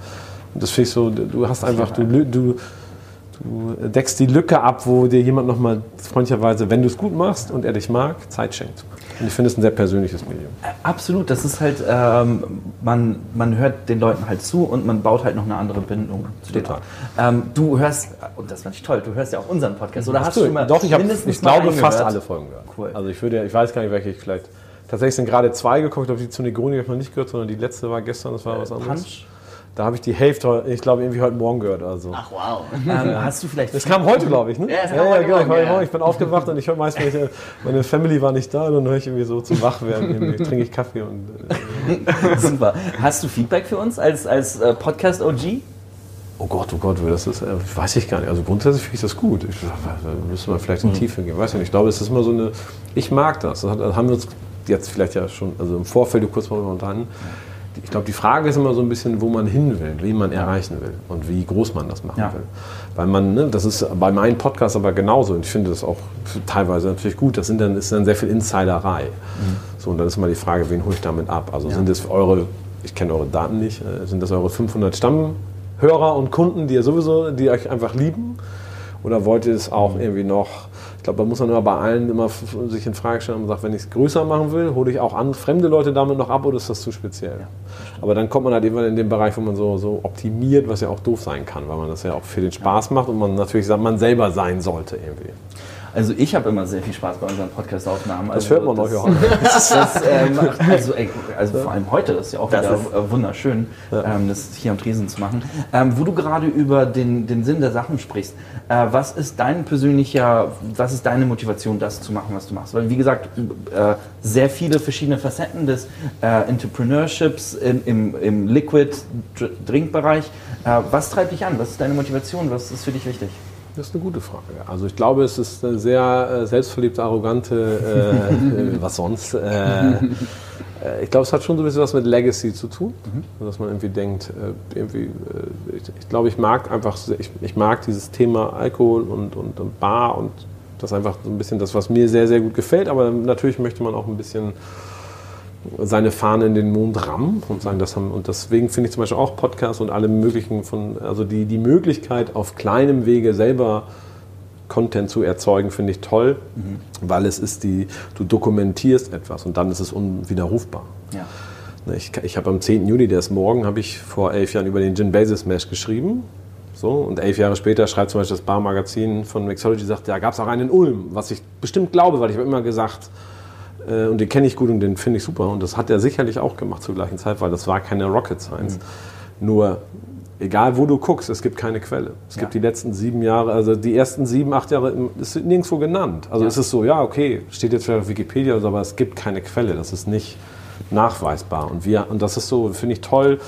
Und das finde ich so, du hast einfach, du, du, Du deckst die Lücke ab, wo dir jemand nochmal freundlicherweise, wenn du es gut machst und er dich mag, Zeit schenkt. Und ich finde es ein sehr persönliches Medium. Absolut, das ist halt, ähm, man, man hört den Leuten halt zu und man baut halt noch eine andere Bindung zu denen. Total. Ähm, du hörst, und das fand ich toll, du hörst ja auch unseren Podcast, oder hast du mal doch, ich, hab, mindestens ich glaube fast alle Folgen gehört. Cool. Also ich würde, ich weiß gar nicht, welche ich vielleicht. Tatsächlich sind gerade zwei gekommen. Ich glaube, die zu Negroni habe ich noch nicht gehört, sondern die letzte war gestern, das war was anderes. Punch. Da habe ich die Hälfte, ich glaube, irgendwie heute Morgen gehört. Also. Ach wow. Ähm, hast du vielleicht Das kam heute, glaube ich, ne? Ja, es kam heute genau. Ich, Morgen, ja. ich bin aufgewacht und ich höre meist, äh, meine Family war nicht da, dann höre ich irgendwie so zum Wachwerden, irgendwie trinke ich Kaffee und äh, Super. Hast du Feedback für uns als, als äh, Podcast-OG? Oh Gott, oh Gott, das ist, äh, weiß ich gar nicht. Also grundsätzlich finde ich das gut. Ich, da müsste man vielleicht in die Tiefe gehen. Weiß ich nicht. Ich glaube, es ist immer so eine. Ich mag das. Das haben wir uns jetzt vielleicht ja schon, also im Vorfeld kurz mal unterhalten. Ich glaube, die Frage ist immer so ein bisschen, wo man hin will, wen man erreichen will und wie groß man das machen Ja. will. Weil man, ne, das ist bei meinem Podcast aber genauso. Und ich finde das auch teilweise natürlich gut. Das sind dann, ist dann sehr viel Insiderei. So, und dann ist mal die Frage, wen hole ich damit ab? Also sind es eure, ich kenne eure Daten nicht, äh, sind das eure 500 Stammhörer und Kunden, die ihr sowieso, die euch einfach lieben? Oder wollt ihr es auch irgendwie noch, ich glaube, da muss man immer bei allen immer sich in Frage stellen und sagt, wenn ich es größer machen will, hole ich auch an fremde Leute damit noch ab oder ist das zu speziell? Aber dann kommt man halt irgendwann in den Bereich, wo man so, so optimiert, was ja auch doof sein kann, weil man das ja auch für den Spaß macht und man natürlich sagt, man selber sein sollte irgendwie. Also ich habe immer sehr viel Spaß bei unseren Podcast-Aufnahmen. Also hört man das, Johann. Das, das, ähm, also, also vor allem heute, das ist ja auch Das wieder wunderschön, ähm, das hier am Tresen zu machen. Ähm, wo du gerade über den, den Sinn der Sachen sprichst, äh, was ist dein persönlicher, was ist deine Motivation, das zu machen, was du machst? Weil wie gesagt, äh, sehr viele verschiedene Facetten des äh, Entrepreneurships in, im, im Liquid-Drinkbereich. Äh, was treibt dich an? Was ist deine Motivation? Was ist für dich wichtig? Das ist eine gute Frage. Also ich glaube, es ist eine sehr äh, selbstverliebte, arrogante, äh, äh, was sonst. Äh, äh, ich glaube, es hat schon so ein bisschen was mit Legacy zu tun, dass man irgendwie denkt, irgendwie, ich, ich glaube, ich mag einfach, ich, ich mag dieses Thema Alkohol und, und, und Bar und das ist einfach so ein bisschen das, was mir sehr, sehr gut gefällt. Aber natürlich möchte man auch ein bisschen seine Fahne in den Mond rammen und sagen, das haben, und deswegen finde ich zum Beispiel auch Podcasts und alle möglichen von, also die, die Möglichkeit auf kleinem Wege selber Content zu erzeugen, finde ich toll, weil es ist die, du dokumentierst etwas und dann ist es unwiderrufbar. Ja. Ne, Ich, ich habe am 10. Juli, der ist morgen, habe ich vor elf Jahren über den Gin Basil Smash geschrieben. So, und elf Jahre später schreibt zum Beispiel das Barmagazin von Mixology, sagt, ja, gab es auch einen in Ulm, was ich bestimmt glaube, weil ich habe immer gesagt, äh, und den kenne ich gut und den finde ich super. Und das hat er sicherlich auch gemacht zur gleichen Zeit, weil das war keine Rocket Science. Mhm. Nur, egal wo du guckst, es gibt keine Quelle. Es ja. gibt die letzten sieben Jahre, also die ersten sieben, acht Jahre, ist nirgendwo genannt. Also ja. es ist so, ja, okay, steht jetzt vielleicht auf Wikipedia, aber es gibt keine Quelle. Das ist nicht nachweisbar. Und, wir, und das ist so, finde ich toll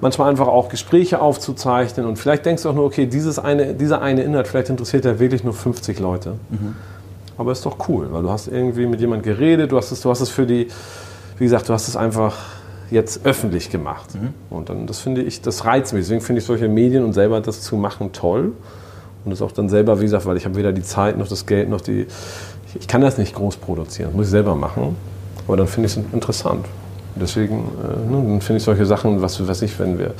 manchmal einfach auch Gespräche aufzuzeichnen und vielleicht denkst du auch nur, okay, dieses eine, dieser eine Inhalt, vielleicht interessiert ja wirklich nur 50 Leute. Mhm. Aber ist doch cool, weil du hast irgendwie mit jemandem geredet, du hast es, du hast es für die, wie gesagt, du hast es einfach jetzt öffentlich gemacht. Mhm. Und dann, das finde ich, das reizt mich. Deswegen finde ich solche Medien und selber das zu machen toll. Und das auch dann selber, wie gesagt, weil ich habe weder die Zeit noch das Geld noch die, ich, ich kann das nicht groß produzieren, das muss ich selber machen. Aber dann finde ich es interessant. Deswegen äh, ne, finde ich solche Sachen, was weiß ich, wenn wir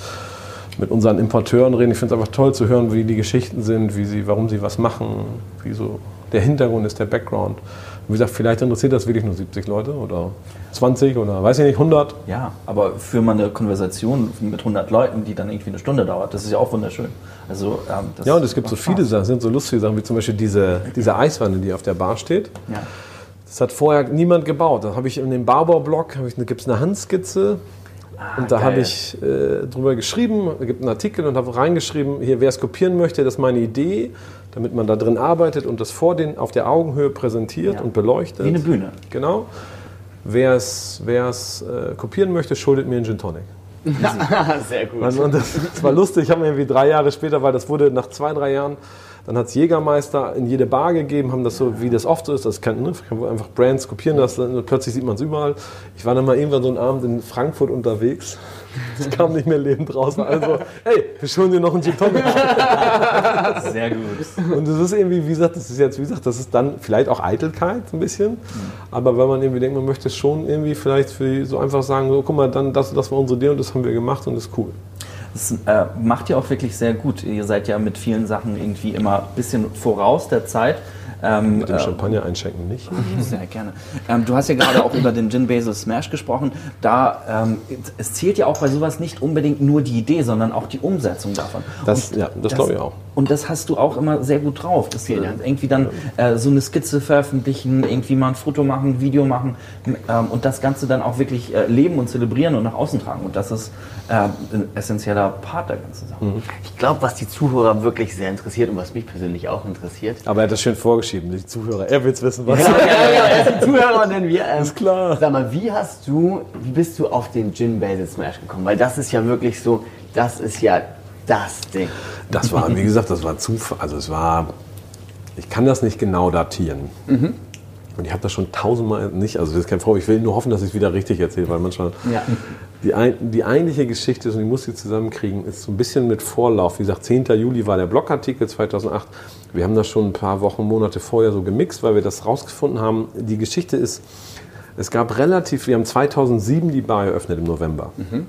mit unseren Importeuren reden, ich finde es einfach toll zu hören, wie die Geschichten sind, wie sie, warum sie was machen, wie so der Hintergrund ist, der Background. Und wie gesagt, vielleicht interessiert das wirklich nur 70 Leute oder 20 oder weiß ich nicht, 100. Ja, aber für mal eine Konversation mit 100 Leuten, die dann irgendwie eine Stunde dauert, das ist ja auch wunderschön. Also, ähm, ja, und es gibt so viele Sachen, sind so lustige Sachen, wie zum Beispiel diese, diese Eiswanne, die auf der Bar steht. Ja. Das hat vorher niemand gebaut. Da habe ich in dem Baubaublock gibt es eine Handskizze ah, und da habe ich äh, drüber geschrieben, es gibt einen Artikel und habe reingeschrieben, hier wer es kopieren möchte, das ist meine Idee, damit man da drin arbeitet und das vor den auf der Augenhöhe präsentiert ja. und beleuchtet. Wie eine Bühne. Genau. Wer es äh, kopieren möchte, schuldet mir einen Gin Tonic. Sehr gut. Also, das, das, war lustig. Ich habe mir irgendwie drei Jahre später, weil das wurde nach zwei, drei Jahren dann hat es Jägermeister in jede Bar gegeben, haben das so, wie das oft so ist, das kann, ne, kann einfach Brands kopieren das, dann plötzlich sieht man es überall. Ich war dann mal irgendwann so einen Abend in Frankfurt unterwegs. Ich kam nicht mehr lebend raus. Also, hey, wir schulen dir noch einen Gin Tonic. Sehr gut. Und das ist irgendwie, wie gesagt, das ist jetzt, wie gesagt, das ist dann vielleicht auch Eitelkeit ein bisschen. Mhm. Aber wenn man irgendwie denkt, man möchte schon irgendwie vielleicht für so einfach sagen, so, guck mal, dann das, das war unsere Idee und das haben wir gemacht und das ist cool. Das äh, macht ihr auch wirklich sehr gut. Ihr seid ja mit vielen Sachen irgendwie immer ein bisschen voraus der Zeit. Ähm, Mit dem äh, Champagner einschenken nicht. Sehr gerne. Ähm, du hast ja gerade auch über den Gin Basil Smash gesprochen. Da, ähm, es zählt ja auch bei sowas nicht unbedingt nur die Idee, sondern auch die Umsetzung davon. Das, ja, das, das glaube ich auch. Und das hast du auch immer sehr gut drauf. Das, äh, irgendwie dann äh, so eine Skizze veröffentlichen, irgendwie mal ein Foto machen, ein Video machen ähm, und das Ganze dann auch wirklich äh, leben und zelebrieren und nach außen tragen. Und das ist äh, ein essentieller Part der ganzen Sache. Mhm. Ich glaube, was die Zuhörer wirklich sehr interessiert und was mich persönlich auch interessiert. Aber er hat das schön vorgestellt vorschieben, die Zuhörer. Er will es wissen, was. Ja, ja, ja, er ist die Zuhörer und dann wir. Ähm, ist klar. Sag mal, wie hast du, wie bist du auf den Gin Basil Smash gekommen? Weil das ist ja wirklich so, das ist ja das Ding. Das war, wie gesagt, das war Zufall. Also es war, ich kann das nicht genau datieren. Mhm. Und ich habe das schon tausendmal nicht, also das ist kein Vorwurf, ich will nur hoffen, dass ich es wieder richtig erzähle, weil manchmal ja. die, die eigentliche Geschichte, und ich muss sie zusammenkriegen, ist so ein bisschen mit Vorlauf. Wie gesagt, 10. Juli war der Blogartikel 2008. Wir haben das schon ein paar Wochen, Monate vorher so gemixt, weil wir das rausgefunden haben. Die Geschichte ist, es gab relativ, wir haben 2007 die Bar eröffnet im November. Mhm.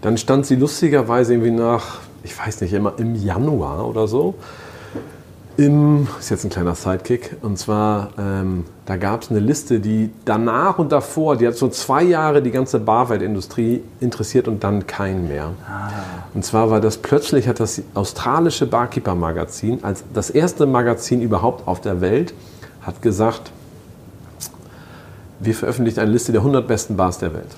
Dann stand sie lustigerweise irgendwie nach, ich weiß nicht, immer im Januar oder so im, ist jetzt ein kleiner Sidekick, und zwar, ähm, da gab es eine Liste, die danach und davor, die hat so zwei Jahre die ganze Barweltindustrie interessiert und dann keinen mehr. Ah. Und zwar war das plötzlich, hat das australische Barkeeper-Magazin, als das erste Magazin überhaupt auf der Welt, hat gesagt, wir veröffentlichen eine Liste der 100 besten Bars der Welt.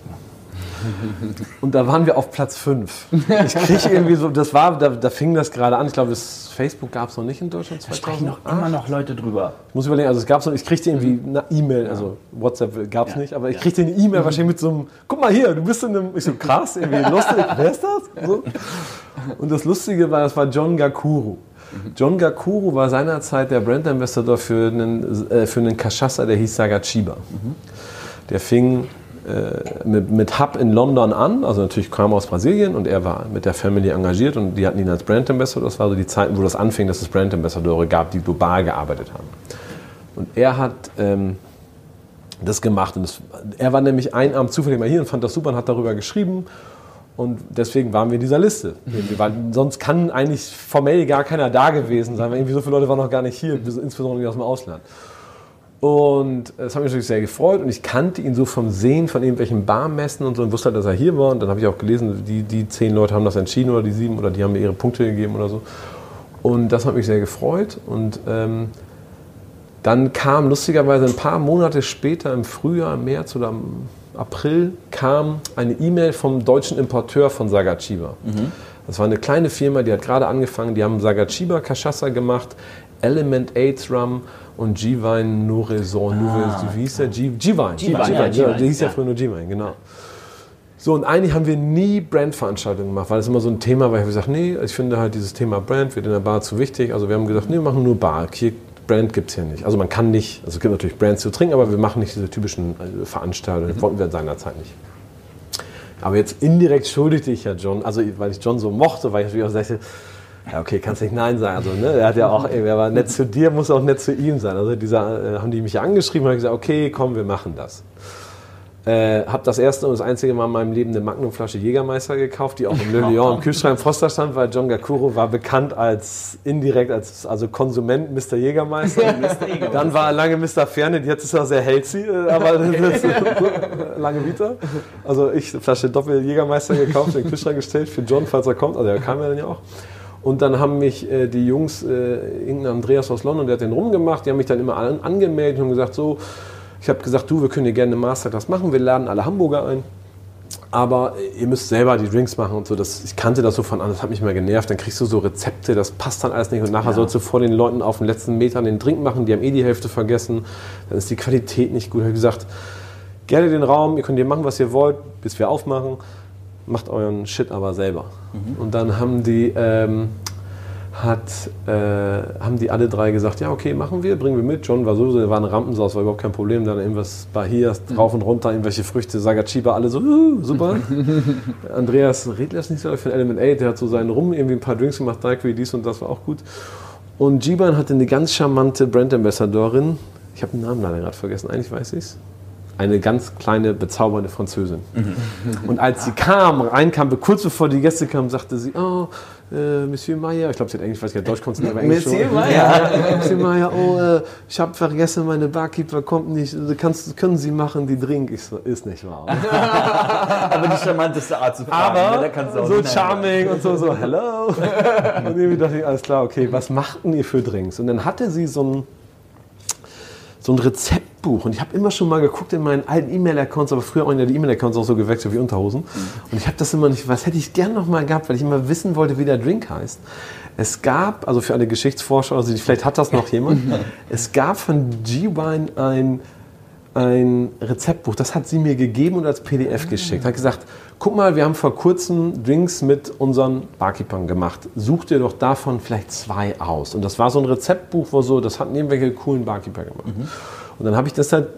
Und da waren wir auf Platz 5. Ich kriege irgendwie so, das war, da, da fing das gerade an. Ich glaube, Facebook gab es noch nicht in Deutschland. Da sprechen noch immer noch Leute drüber. Ich muss überlegen, also es gab noch, ich kriegte irgendwie eine E-Mail, also WhatsApp gab es ja. nicht, aber ich kriegte eine E-Mail wahrscheinlich mit so einem, guck mal hier, du bist in einem, ich so krass, irgendwie lustig, wer ist das? So. Und das Lustige war, das war John Gakuru. John Gakuru war seinerzeit der Brand Ambassador für einen, äh, für einen Cachaça, der hieß Sagachiba. Mhm. Der fing mit, mit Hub in London an, also natürlich kam aus Brasilien und er war mit der Family engagiert und die hatten ihn als Brand Ambassador. Das war so die Zeiten, wo das anfing, dass es Brand Ambassadore gab, die global gearbeitet haben. Und er hat ähm, das gemacht und das, er war nämlich ein Abend zufällig mal hier und fand das super und hat darüber geschrieben und deswegen waren wir in dieser Liste. Waren, sonst kann eigentlich formell gar keiner da gewesen sein, weil irgendwie so viele Leute waren noch gar nicht hier, insbesondere aus dem Ausland. Und das hat mich natürlich sehr gefreut und ich kannte ihn so vom Sehen von irgendwelchen Barmessen und so und wusste halt, dass er hier war. Und dann habe ich auch gelesen, die, die zehn Leute haben das entschieden oder die sieben oder die haben mir ihre Punkte gegeben oder so. Und das hat mich sehr gefreut. Und ähm, dann kam lustigerweise ein paar Monate später, im Frühjahr, im März oder im April, kam eine E-Mail vom deutschen Importeur von Sagachiba. Das war eine kleine Firma, die hat gerade angefangen, die haben Sagachiba Cachaça gemacht, Element AIDS Rum und G-Wein Nouraison. Ah, wie hieß der? G-Wein. G-Wein, ja, der hieß ja, früher nur G-Wein, genau. So, und eigentlich haben wir nie Brandveranstaltungen gemacht, weil es immer so ein Thema war. Ich habe gesagt, nee, ich finde halt dieses Thema Brand wird in der Bar zu wichtig. Also wir haben gesagt, nee, wir machen nur Bar. Hier, Brand gibt es hier nicht. Also man kann nicht, also es gibt natürlich Brands zu trinken, aber wir machen nicht diese typischen äh, Veranstaltungen. Das wollten wir seinerzeit nicht. Aber jetzt indirekt schuldigte ich ja John, also weil ich John so mochte, weil ich natürlich auch sagte, ja okay, kannst nicht Nein sagen. Also, ne, er hat ja auch, ey, wer war nett zu dir, muss auch nett zu ihm sein. Also dieser, äh, haben die mich angeschrieben und haben gesagt, okay, komm, wir machen das. Äh, habe das erste und das einzige Mal in meinem Leben eine Magnumflasche Jägermeister gekauft, die auch im Le Lion im Kühlschrank im Froster stand, weil John Gakuro war bekannt als indirekt als also Konsument Mr. Jägermeister. Dann war er lange Mr. Fernet, jetzt ist er sehr healthy, äh, aber lange Vita. Also ich eine Flasche Doppel Jägermeister gekauft, in den Kühlschrank gestellt für John, falls er kommt. Also er kam ja dann ja auch. Und dann haben mich äh, die Jungs, äh, irgendein Andreas aus London, der hat den rumgemacht, die haben mich dann immer an, angemeldet und gesagt, so, ich habe gesagt, du, wir können hier gerne eine Masterclass machen, wir laden alle Hamburger ein. Aber ihr müsst selber die Drinks machen und so. Das, ich kannte das so von an, das hat mich mal genervt. Dann kriegst du so Rezepte, das passt dann alles nicht. Und nachher sollst du vor den Leuten auf den letzten Metern den Drink machen, die haben eh die Hälfte vergessen. Dann ist die Qualität nicht gut. Ich habe gesagt, gerne den Raum, ihr könnt hier machen, was ihr wollt, bis wir aufmachen. Macht euren Shit aber selber. Und dann haben die, ähm, hat, äh, haben die alle drei gesagt, ja okay, machen wir, bringen wir mit. John war sowieso, war eine Rampensaus, war überhaupt kein Problem. Dann irgendwas Bahias drauf und runter, irgendwelche Früchte, Sagachiba, alle so, uh, super. Andreas Redler ist nicht so für Element 8, der hat so seinen Rum, irgendwie ein paar Drinks gemacht, Daiquiri, dies und das war auch gut. Und Jiban hatte eine ganz charmante Brand Ambassadorin, ich habe den Namen leider gerade vergessen, eigentlich weiß ich es. Eine ganz kleine, bezaubernde Französin. Und als sie kam, reinkam, kurz bevor die Gäste kamen, sagte sie, oh, äh, Monsieur Meyer, ich glaube, sie hat Englisch, ich weiß gar nicht, Deutsch konnte sie nicht, aber Englisch Monsieur schon. Meyer. Ja, Monsieur Meyer, oh, äh, ich habe vergessen, meine Barkeeper kommt nicht, kannst, können Sie machen, die Drink? Ich so, ist nicht wahr. Aber die charmanteste Art zu fragen. ne? Aber Da kannst du auch so charming und so, so, hello. Und irgendwie dachte ich, alles klar, okay, was macht denn ihr für Drinks? Und dann hatte sie so ein, so ein Rezeptbuch. Und ich habe immer schon mal geguckt in meinen alten E-Mail-Accounts, aber früher waren ja die E-Mail-Accounts auch so gewechselt wie Unterhosen. Und ich habe das immer nicht, was hätte ich gern noch mal gehabt, weil ich immer wissen wollte, wie der Drink heißt. Es gab, also für alle Geschichtsforscher, also vielleicht hat das noch jemand, es gab von G-Wine ein ein Rezeptbuch, das hat sie mir gegeben und als PDF geschickt. Hat gesagt, guck mal, wir haben vor kurzem Drinks mit unseren Barkeepern gemacht. Such dir doch davon vielleicht zwei aus. Und das war so ein Rezeptbuch, wo so, das hatten irgendwelche coolen Barkeeper gemacht. Und dann habe ich das halt,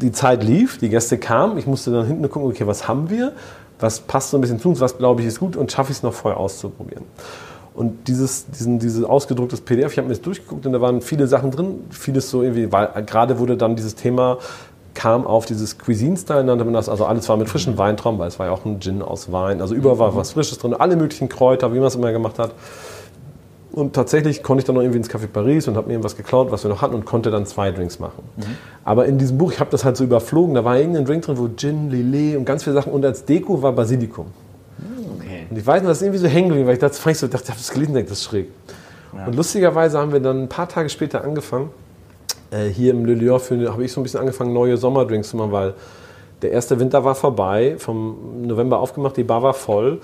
die Zeit lief, die Gäste kamen, ich musste dann hinten gucken, okay, was haben wir? Was passt so ein bisschen zu uns, was glaube ich ist gut und schaffe ich es noch vorher auszuprobieren. Und dieses, diesen, dieses ausgedrucktes PDF, ich habe mir das durchgeguckt und da waren viele Sachen drin, vieles so irgendwie, weil gerade wurde dann dieses Thema, kam auf dieses Cuisine-Style, nannte man das, also alles war mit frischem Weintrauben, weil es war ja auch ein Gin aus Wein, also überall war was Frisches drin, alle möglichen Kräuter, wie man es immer gemacht hat. Und tatsächlich konnte ich dann noch irgendwie ins Café Paris und habe mir irgendwas geklaut, was wir noch hatten und konnte dann zwei Drinks machen. Aber in diesem Buch, ich habe das halt so überflogen, da war irgendein Drink drin, wo Gin, Lillet und ganz viele Sachen und als Deko war Basilikum. Okay. Und ich weiß noch, das ist irgendwie so hängen geblieben, weil ich dachte, fand ich so, dachte, ich habe das gelesen, das ist schräg. Und lustigerweise haben wir dann ein paar Tage später angefangen, äh, hier im Le Lion habe ich so ein bisschen angefangen, neue Sommerdrinks zu machen, weil der erste Winter war vorbei, vom November aufgemacht, die Bar war voll.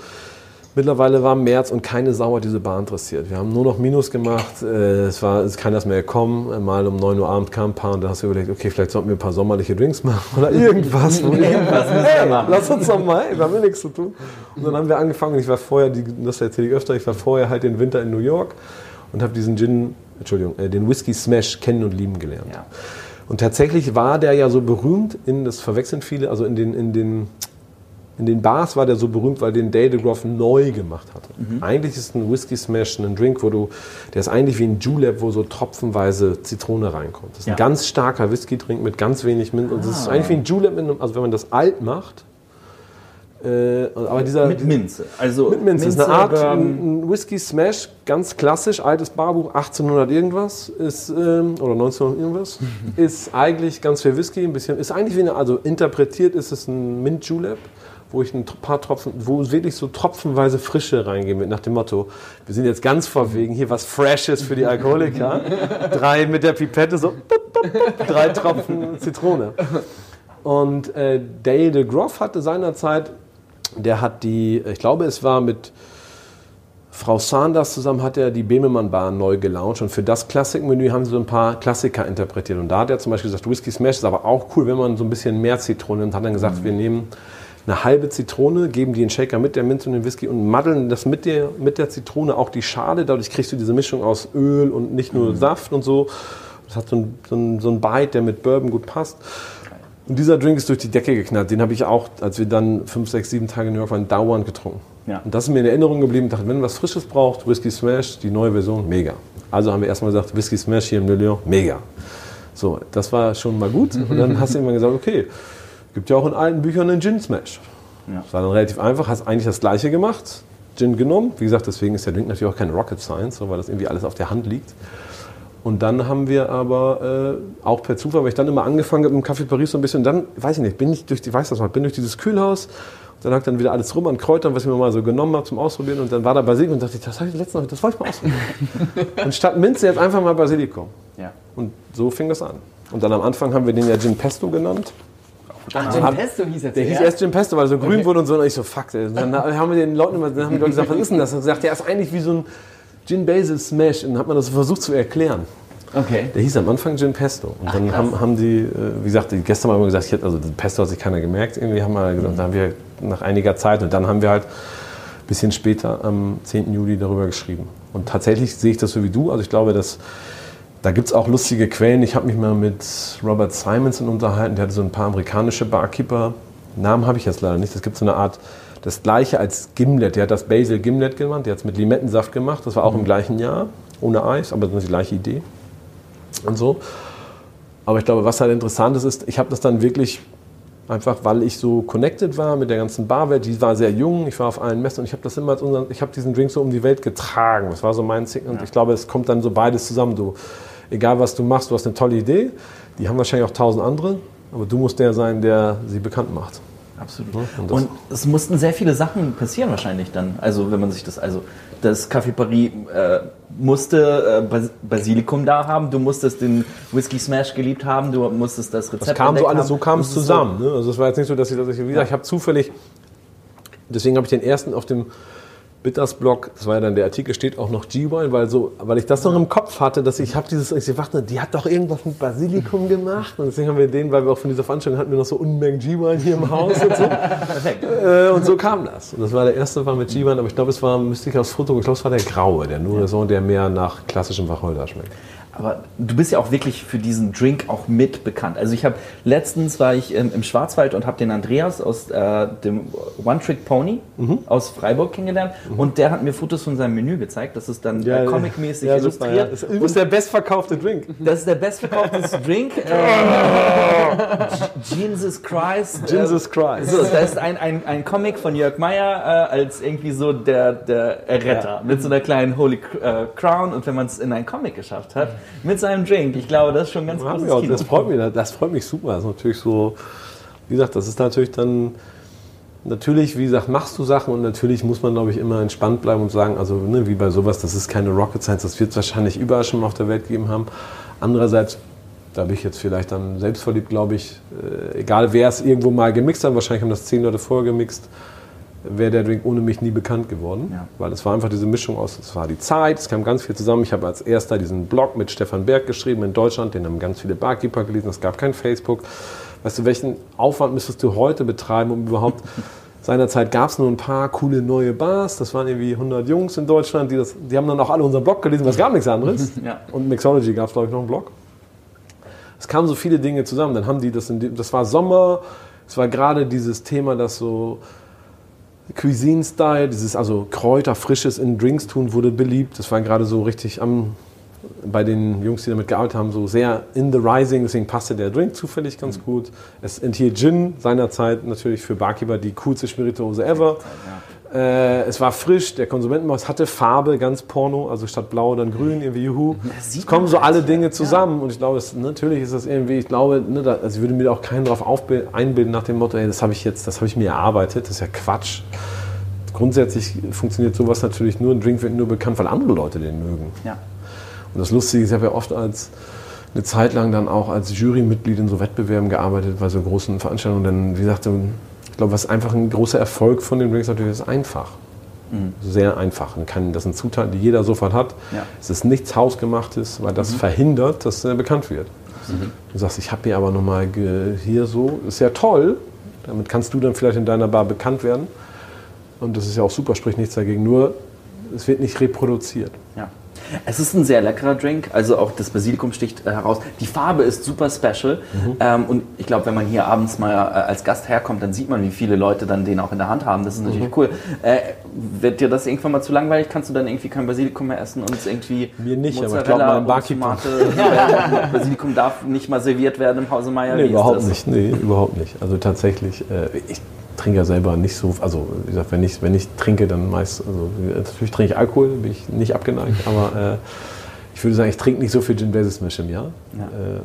Mittlerweile war März und keine Sau hat diese Bar interessiert. Wir haben nur noch Minus gemacht, äh, es war es ist keiner mehr gekommen. Mal um 9 Uhr Abend kam ein paar und dann hast du überlegt, okay, vielleicht sollten wir ein paar sommerliche Drinks machen oder irgendwas. irgendwas hey, lass uns doch mal, wir haben nichts zu tun. Und dann haben wir angefangen, ich war vorher, das erzähle ich öfter, ich war vorher halt den Winter in New York und habe diesen Gin, Entschuldigung, äh, den Whisky Smash kennen und lieben gelernt. Ja. Und tatsächlich war der ja so berühmt, in, das verwechseln viele, also in den, in den, in den Bars war der so berühmt, weil den Dale DeGroff neu gemacht hatte. Eigentlich ist ein Whisky Smash ein Drink, wo du, der ist eigentlich wie ein Julep, wo so tropfenweise Zitrone reinkommt. Das ist Ja. ein ganz starker Whisky-Drink mit ganz wenig Mint. Und das ist eigentlich wie ein Julep, mit einem, also wenn man das alt macht, Äh, aber dieser, Mit Minze. Also mit Minze. ist eine Art ein, ein Whisky Smash, ganz klassisch, altes Barbuch, 1800 irgendwas, ist, ähm, oder 1900 irgendwas, ist eigentlich ganz viel Whisky, ein bisschen, ist eigentlich wie eine, also interpretiert ist es ein Mint Julep, wo ich ein paar Tropfen, wo wirklich so tropfenweise Frische reingehen mit nach dem Motto, wir sind jetzt ganz verwegen, hier was Freshes für die Alkoholiker, drei mit der Pipette so, bup, bup, bup, drei Tropfen Zitrone. Und äh, Dale de Groff hatte seinerzeit, der hat die, ich glaube, es war mit Frau Sanders zusammen, hat er die Bemelmann Bar neu gelauncht. Und für das Klassikmenü haben sie so ein paar Klassiker interpretiert. Und da hat er zum Beispiel gesagt, Whisky Smash ist aber auch cool, wenn man so ein bisschen mehr Zitrone nimmt. Hat dann gesagt, wir nehmen eine halbe Zitrone, geben die in den Shaker mit der Minze und dem Whisky und maddeln das mit der, mit der Zitrone auch die Schale. Dadurch kriegst du diese Mischung aus Öl und nicht nur Saft und so. Das hat so ein, so ein, so ein Bite, der mit Bourbon gut passt. Und dieser Drink ist durch die Decke geknallt. Den habe ich auch, als wir dann fünf, sechs, sieben Tage in New York waren, dauernd getrunken. Ja. Und das ist mir in Erinnerung geblieben. Ich dachte, wenn man was Frisches braucht, Whisky Smash, die neue Version, mega. Also haben wir erstmal gesagt, Whisky Smash hier im Le Lion, mega. So, das war schon mal gut. Und dann hast du irgendwann gesagt, okay, gibt ja auch in alten Büchern einen Gin Smash. Ja. Das war dann relativ einfach, hast eigentlich das Gleiche gemacht, Gin genommen. Wie gesagt, deswegen ist der Drink natürlich auch keine Rocket Science, weil das irgendwie alles auf der Hand liegt. Und dann haben wir aber äh, auch per Zufall, weil ich dann immer angefangen habe im Café Paris so ein bisschen, dann, weiß ich nicht, bin ich durch die, weiß das noch, bin durch dieses Kühlhaus, und dann lag dann wieder alles rum an Kräutern, was ich mir mal so genommen habe zum Ausprobieren und dann war da Basilikum und dachte ich, das habe ich letztens noch, das wollte ich mal ausprobieren. und statt Minze jetzt einfach mal Basilikum. Ja. Und so fing das an. Und dann am Anfang haben wir den ja Gin Pesto genannt. Ach, Hat- Pesto hieß jetzt Der hieß erst Gin Pesto, weil er so grün wurde und so. Und ich so, fuck, ey. Dann haben wir den Leuten immer, dann haben die Leute gesagt, was ist denn das? Und gesagt, der ist eigentlich wie so ein Gin Basil Smash. Und dann hat man das versucht zu erklären. Okay. Der hieß am Anfang Gin Pesto. Und dann haben, haben die, äh, wie gesagt, gestern mal immer gesagt, hätte, also Pesto hat sich keiner gemerkt. Irgendwie haben wir gesagt, da haben wir nach einiger Zeit und dann haben wir halt ein bisschen später am 10. Juli darüber geschrieben. Und tatsächlich sehe ich das so wie du. Also ich glaube, dass da gibt es auch lustige Quellen. Ich habe mich mal mit Robert Simonson unterhalten. Der hatte so ein paar amerikanische Barkeeper. Namen habe ich jetzt leider nicht. Es gibt so eine Art, das gleiche als Gimlet. Der hat das Basil Gimlet genannt. Der hat es mit Limettensaft gemacht. Das war auch im gleichen Jahr. Ohne Eis, aber das ist die gleiche Idee. Und so. Aber ich glaube, was halt interessant ist, ist, ich habe das dann wirklich einfach, weil ich so connected war mit der ganzen Barwelt. Die war sehr jung, ich war auf allen Messen und ich habe das immer als unseren, ich habe diesen Drink so um die Welt getragen. Das war so mein Ziel und ich glaube, es kommt dann so beides zusammen. Du, egal was du machst, du hast eine tolle Idee. Die haben wahrscheinlich auch tausend andere, aber du musst der sein, der sie bekannt macht. Absolut. Ja, und Und es mussten sehr viele Sachen passieren wahrscheinlich dann. Also wenn man sich das, also das Café Paris äh, musste äh, Bas Basilikum da haben, du musstest den Whisky Smash geliebt haben, du musstest das Rezept Das kam so alles, haben. so kam es zusammen. Ne? Also es war jetzt nicht so, dass ich, dass ich wie gesagt, ich habe zufällig, deswegen habe ich den ersten auf dem Bitters-Blog, das war ja dann der Artikel, steht auch noch G-Wine, weil, so, weil ich das noch im Kopf hatte, dass ich habe dieses, ich dachte, die hat doch irgendwas mit Basilikum gemacht und deswegen haben wir den, weil wir auch von dieser Veranstaltung hatten wir noch so Unmengen G-Wine hier im Haus und so. äh, und so kam das. Und das war der erste, war mit G-Wine, aber ich glaube, es war, müsste ich aufs Foto, ich glaube, es war der graue, der nur so, der mehr nach klassischem Wacholder schmeckt. Aber du bist ja auch wirklich für diesen Drink auch mit bekannt. Also ich habe letztens war ich im, im Schwarzwald und habe den Andreas aus äh, dem One Trick Pony Mhm. aus Freiburg kennengelernt und der hat mir Fotos von seinem Menü gezeigt. Das ist dann äh, comicmäßig ja, super, ja. illustriert. Das ist übrigens der bestverkaufte Drink. Das ist der bestverkaufte Drink. Äh, Jesus Christ. Jesus Äh, Christ. So, da ist ein, ein, ein Comic von Jörg Meyer äh, als irgendwie so der, der Erretter mit so einer kleinen Holy äh, Crown und wenn man es in einen Comic geschafft hat, mit seinem Drink, ich glaube, das ist schon ganz Haben großes. Kino. Das freut mich, das freut mich super. Das ist natürlich so, wie gesagt, das ist natürlich dann, natürlich, wie gesagt, machst du Sachen und natürlich muss man, glaube ich, immer entspannt bleiben und sagen, also ne, wie bei sowas, das ist keine Rocket Science, das wird es wahrscheinlich überall schon mal auf der Welt gegeben haben. Andererseits, da bin ich jetzt vielleicht dann selbstverliebt, glaube ich, äh, egal wer es irgendwo mal gemixt hat, wahrscheinlich haben das zehn Leute vorher gemixt, wäre der Drink ohne mich nie bekannt geworden. Ja. Weil es war einfach diese Mischung aus, es war die Zeit, es kam ganz viel zusammen. Ich habe als erster diesen Blog mit Stefan Berg geschrieben in Deutschland, den haben ganz viele Barkeeper gelesen, es gab kein Facebook. Weißt du, welchen Aufwand müsstest du heute betreiben, um überhaupt... Seinerzeit gab es nur ein paar coole neue Bars, das waren irgendwie 100 Jungs in Deutschland, die, das, die haben dann auch alle unseren Blog gelesen, weil es gab nichts anderes. Ja. Und Mixology gab es, glaube ich, noch einen Blog. Es kamen so viele Dinge zusammen. Dann haben die das, in die, das war Sommer, es war gerade dieses Thema, das so Cuisine-Style, dieses also Kräuter, Frisches in Drinks tun, wurde beliebt. Das war gerade so richtig am bei den Jungs, die damit gearbeitet haben, so sehr in the rising, deswegen passte der Drink zufällig ganz gut. Es enthielt Gin, seinerzeit natürlich für Barkeeper die coolste Spirituose ever. Äh, es war frisch, der Konsumentenmaus hatte Farbe, ganz Porno, also statt blau dann grün, irgendwie juhu. Es kommen so halt, alle ja. Dinge zusammen und ich glaube, es, natürlich ist das irgendwie, ich glaube, ne, da, also ich würde mir da auch keinen drauf aufbil- einbilden nach dem Motto, ey, das habe ich jetzt, das habe ich mir erarbeitet, das ist ja Quatsch. Grundsätzlich funktioniert sowas natürlich nur, ein Drink wird nur bekannt, weil andere Leute den mögen. Ja. Und das Lustige ist, ich habe ja oft als eine Zeit lang dann auch als Jurymitglied in so Wettbewerben gearbeitet, bei so großen Veranstaltungen. Dann, wie gesagt, ich glaube, was einfach ein großer Erfolg von den Drinks natürlich ist, einfach. Sehr einfach. Und kann, das sind Zutaten, die jeder sofort hat. Ja. Es ist nichts Hausgemachtes, weil das verhindert, dass er bekannt wird. Du sagst, ich habe hier aber nochmal hier so, ist ja toll. Damit kannst du dann vielleicht in deiner Bar bekannt werden. Und das ist ja auch super, spricht nichts dagegen. Nur, es wird nicht reproduziert. Ja. Es ist ein sehr leckerer Drink, also auch das Basilikum sticht äh, heraus. Die Farbe ist super special ähm, und ich glaube, wenn man hier abends mal äh, als Gast herkommt, dann sieht man, wie viele Leute dann den auch in der Hand haben. Das ist natürlich cool. Äh, wird dir das irgendwann mal zu langweilig? Kannst du dann irgendwie kein Basilikum mehr essen und es irgendwie Mir nicht, aber ich Mozzarella glaub, meinem und Barkeeper. Tomate, Basilikum darf nicht mal serviert werden im Hause Meier. Nee, überhaupt nicht. Nee, überhaupt nicht. Also tatsächlich, äh, ich trinke ja selber nicht so, also wie gesagt, wenn ich, wenn ich trinke, dann meist, also natürlich trinke ich Alkohol, bin ich nicht abgeneigt, aber äh, ich würde sagen, ich trinke nicht so viel Gin Basil Smash im Jahr. Ja. Äh,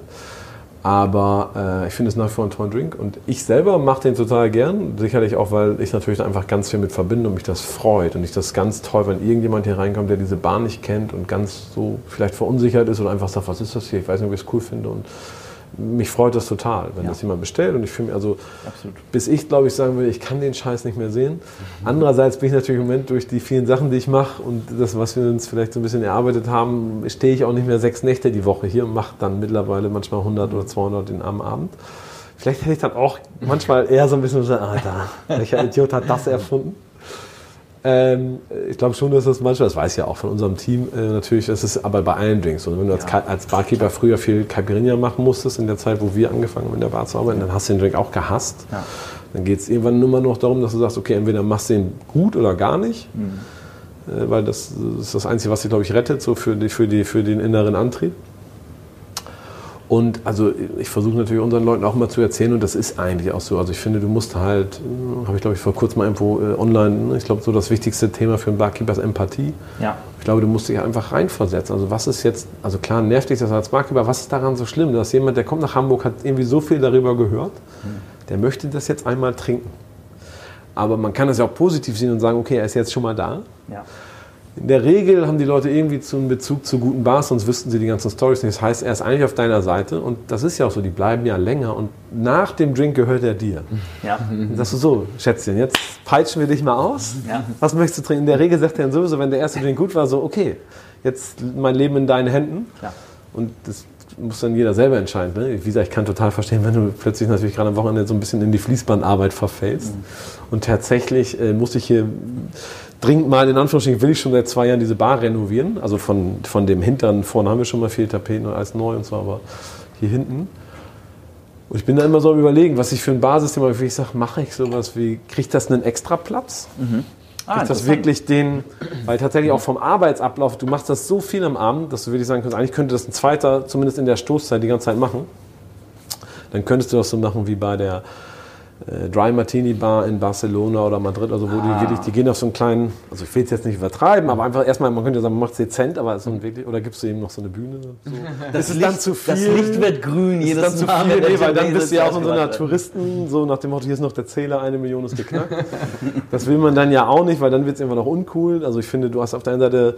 aber äh, ich finde es nach wie vor einen tollen Drink und ich selber mache den total gern. Sicherlich auch, weil ich natürlich einfach ganz viel mit verbinde und mich das freut und ich das ganz toll, wenn irgendjemand hier reinkommt, der diese Bahn nicht kennt und ganz so vielleicht verunsichert ist oder einfach sagt, was ist das hier? Ich weiß nicht, ob ich es cool finde und mich freut das total, wenn Ja. das jemand bestellt und ich fühle mich also Absolut. bis ich glaube ich sagen will, ich kann den Scheiß nicht mehr sehen. Andererseits bin ich natürlich im Moment durch die vielen Sachen, die ich mache und das, was wir uns vielleicht so ein bisschen erarbeitet haben, stehe ich auch nicht mehr sechs Nächte die Woche hier und mache dann mittlerweile manchmal 100 oder 200 in am Abend. Vielleicht hätte ich dann auch manchmal eher so ein bisschen so, Alter, welcher Idiot hat das erfunden? Ähm, ich glaube schon, dass das manchmal, das weiß ich ja auch von unserem Team, äh, natürlich, das ist aber bei allen Drinks. Und wenn du als, als Barkeeper früher viel Caipirinha machen musstest, in der Zeit, wo wir angefangen haben, in der Bar zu arbeiten, dann hast du den Drink auch gehasst. Ja. Dann geht es irgendwann nur mal noch darum, dass du sagst, okay, entweder machst du den gut oder gar nicht. Äh, weil das ist das Einzige, was dich, glaube ich, rettet, so für, die, für, die, für den inneren Antrieb. Und also ich versuche natürlich unseren Leuten auch mal zu erzählen und das ist eigentlich auch so. Also ich finde, du musst halt, äh, habe ich glaube ich vor kurzem mal irgendwo äh, online, ne, ich glaube so das wichtigste Thema für einen Barkeeper ist Empathie. Ja. Ich glaube, du musst dich einfach reinversetzen. Also was ist jetzt, also klar nervt dich das als Barkeeper, was ist daran so schlimm, dass jemand, der kommt nach Hamburg, hat irgendwie so viel darüber gehört, der möchte das jetzt einmal trinken. Aber man kann das ja auch positiv sehen und sagen, okay, er ist jetzt schon mal da. Ja. In der Regel haben die Leute irgendwie zu einen Bezug zu guten Bars, sonst wüssten sie die ganzen Stories nicht. Das heißt, er ist eigentlich auf deiner Seite und das ist ja auch so, die bleiben ja länger und nach dem Drink gehört er dir. Ja. Dann sagst du so, Schätzchen, jetzt peitschen wir dich mal aus. Ja. Was möchtest du trinken? In der Regel sagt er dann sowieso, wenn der erste Drink gut war, so, okay, jetzt mein Leben in deinen Händen. Ja. Und das muss dann jeder selber entscheiden. Ne? Wie gesagt, ich kann total verstehen, wenn du plötzlich natürlich gerade am Wochenende so ein bisschen in die Fließbandarbeit verfällst. Und tatsächlich äh, musste ich hier dringend mal, in Anführungsstrichen, will ich schon seit zwei Jahren diese Bar renovieren. Also von, von dem hinteren, vorne haben wir schon mal viele Tapeten und alles neu und so, aber hier hinten. Und ich bin da immer so am überlegen, was ich für ein Barsystem habe. Ich sage, mache ich sowas wie, kriegt das einen extra Platz? Ah, Kriegt das wirklich den, weil tatsächlich auch vom Arbeitsablauf, du machst das so viel am Abend, dass du wirklich sagen könntest, eigentlich könnte das ein zweiter, zumindest in der Stoßzeit, die ganze Zeit machen. Dann könntest du das so machen wie bei der Dry Martini Bar in Barcelona oder Madrid, also wo Ah. die wirklich, die gehen auf so einen kleinen, also ich will es jetzt nicht übertreiben, aber einfach erstmal, man könnte ja sagen, man macht es dezent, aber so ein wirklich, oder gibst du eben noch so eine Bühne? So. Das, ist Licht, dann zu das viel? Licht wird grün Ist jedes dann zu viel, nee, weil dann bist du ja auch in so einer. Touristen, so nach dem Motto, hier ist noch der Zähler, eine Million ist geknackt. das will man dann ja auch nicht, weil dann wird es irgendwann noch uncool. Also ich finde, du hast auf der einen Seite,